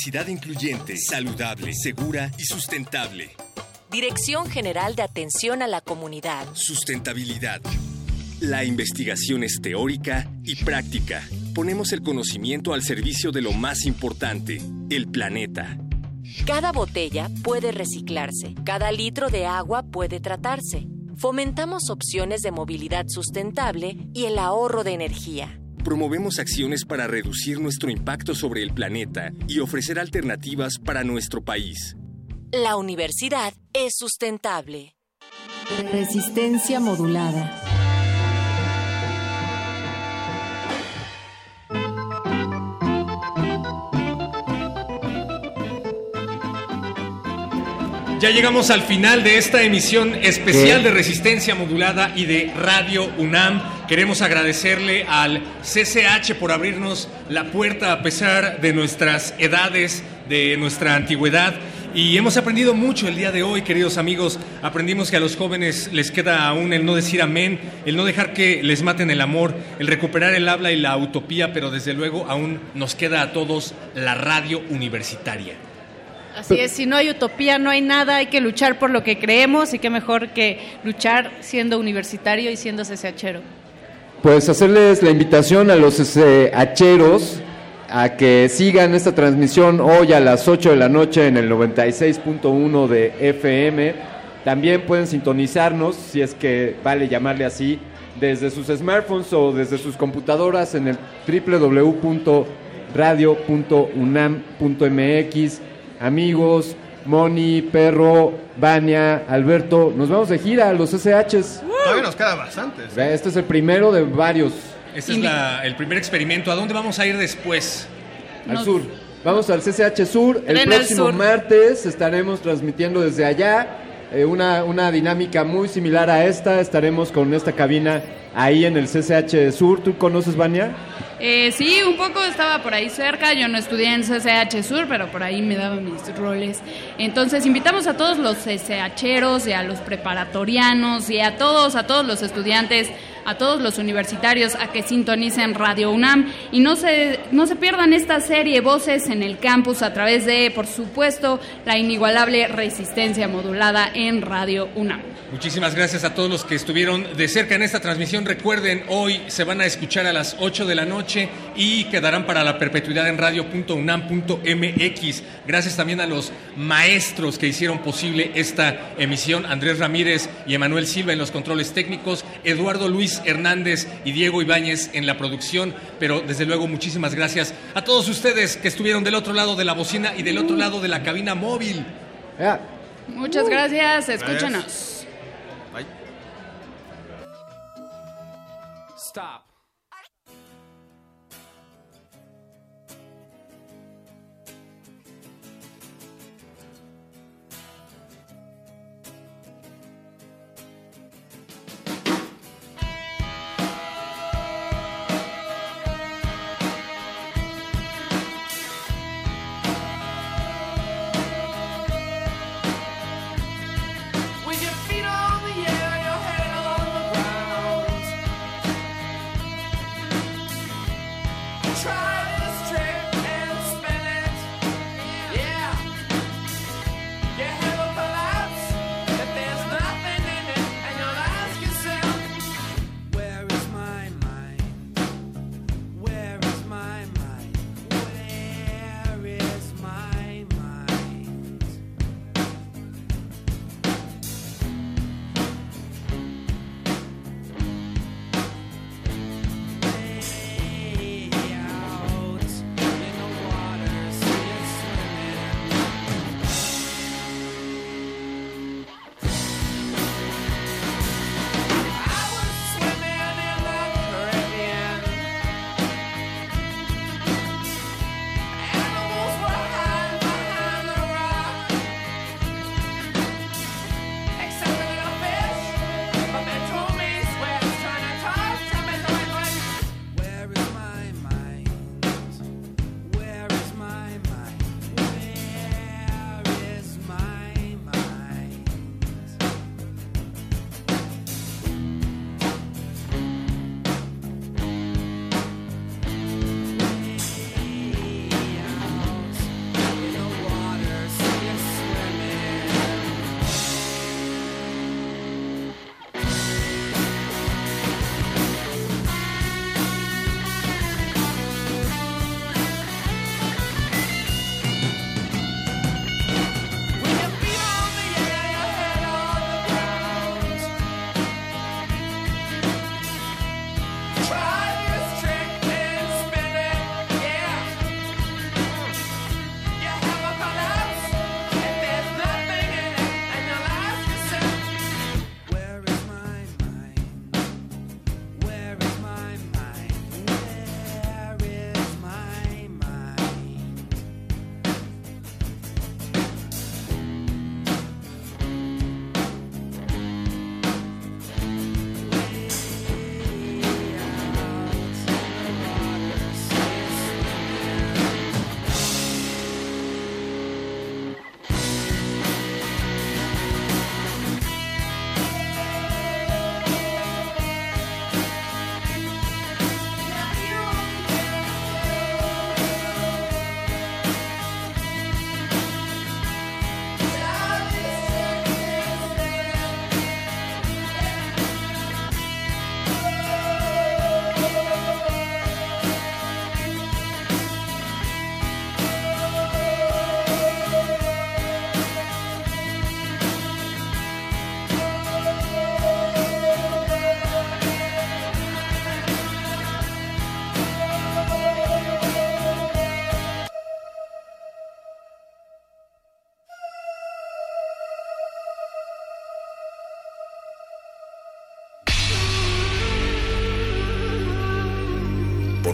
Incluyente, saludable, segura y sustentable. Dirección General de Atención a la Comunidad. Sustentabilidad. La investigación es teórica y práctica. Ponemos el conocimiento al servicio de lo más importante, el planeta. Cada botella puede reciclarse, cada litro de agua puede tratarse. Fomentamos opciones de movilidad sustentable y el ahorro de energía. Promovemos acciones para reducir nuestro impacto sobre el planeta y ofrecer alternativas para nuestro país. La universidad es sustentable. Resistencia modulada. Ya llegamos al final de esta emisión especial de Resistencia Modulada y de Radio UNAM. Queremos agradecerle al CCH por abrirnos la puerta a pesar de nuestras edades, de nuestra antigüedad. Y hemos aprendido mucho el día de hoy, queridos amigos. Aprendimos que a los jóvenes les queda aún el no decir amén, el no dejar que les maten el amor, el recuperar el habla y la utopía, pero desde luego aún nos queda a todos la radio universitaria. Así es, si no hay utopía, no hay nada, hay que luchar por lo que creemos y qué mejor que luchar siendo universitario y siendo CCHero. Pues hacerles la invitación a los hacheros a que sigan esta transmisión hoy a las 8 de la noche en el 96.1 de FM. También pueden sintonizarnos, si es que vale llamarle así, desde sus smartphones o desde sus computadoras en el www.radio.unam.mx. Amigos, Moni, Perro, Vania, Alberto, nos vamos de gira a los SHs. Todavía nos queda bastante. Este es el primero de varios. Este es la- el primer experimento. ¿A dónde vamos a ir después? Al Nos- sur. Vamos al CCH Sur. El Ven próximo sur. martes estaremos transmitiendo desde allá eh, una, una dinámica muy similar a esta. Estaremos con esta cabina ahí en el CCH Sur. ¿Tú conoces, Vania? Eh, sí, un poco estaba por ahí cerca. Yo no estudié en CCH Sur, pero por ahí me daban mis roles. Entonces, invitamos a todos los CCHeros y a los preparatorianos y a todos, a todos los estudiantes, a todos los universitarios a que sintonicen Radio UNAM y no se, no se pierdan esta serie Voces en el Campus a través de, por supuesto, la inigualable resistencia modulada en Radio UNAM. Muchísimas gracias a todos los que estuvieron de cerca en esta transmisión. Recuerden, hoy se van a escuchar a las 8 de la noche y quedarán para la perpetuidad en radio.unam.mx. Gracias también a los maestros que hicieron posible esta emisión, Andrés Ramírez y Emanuel Silva en los controles técnicos, Eduardo Luis Hernández y Diego Ibáñez en la producción, pero desde luego muchísimas gracias a todos ustedes que estuvieron del otro lado de la bocina y del otro lado de la cabina móvil. Muchas gracias, escúchanos. Stop.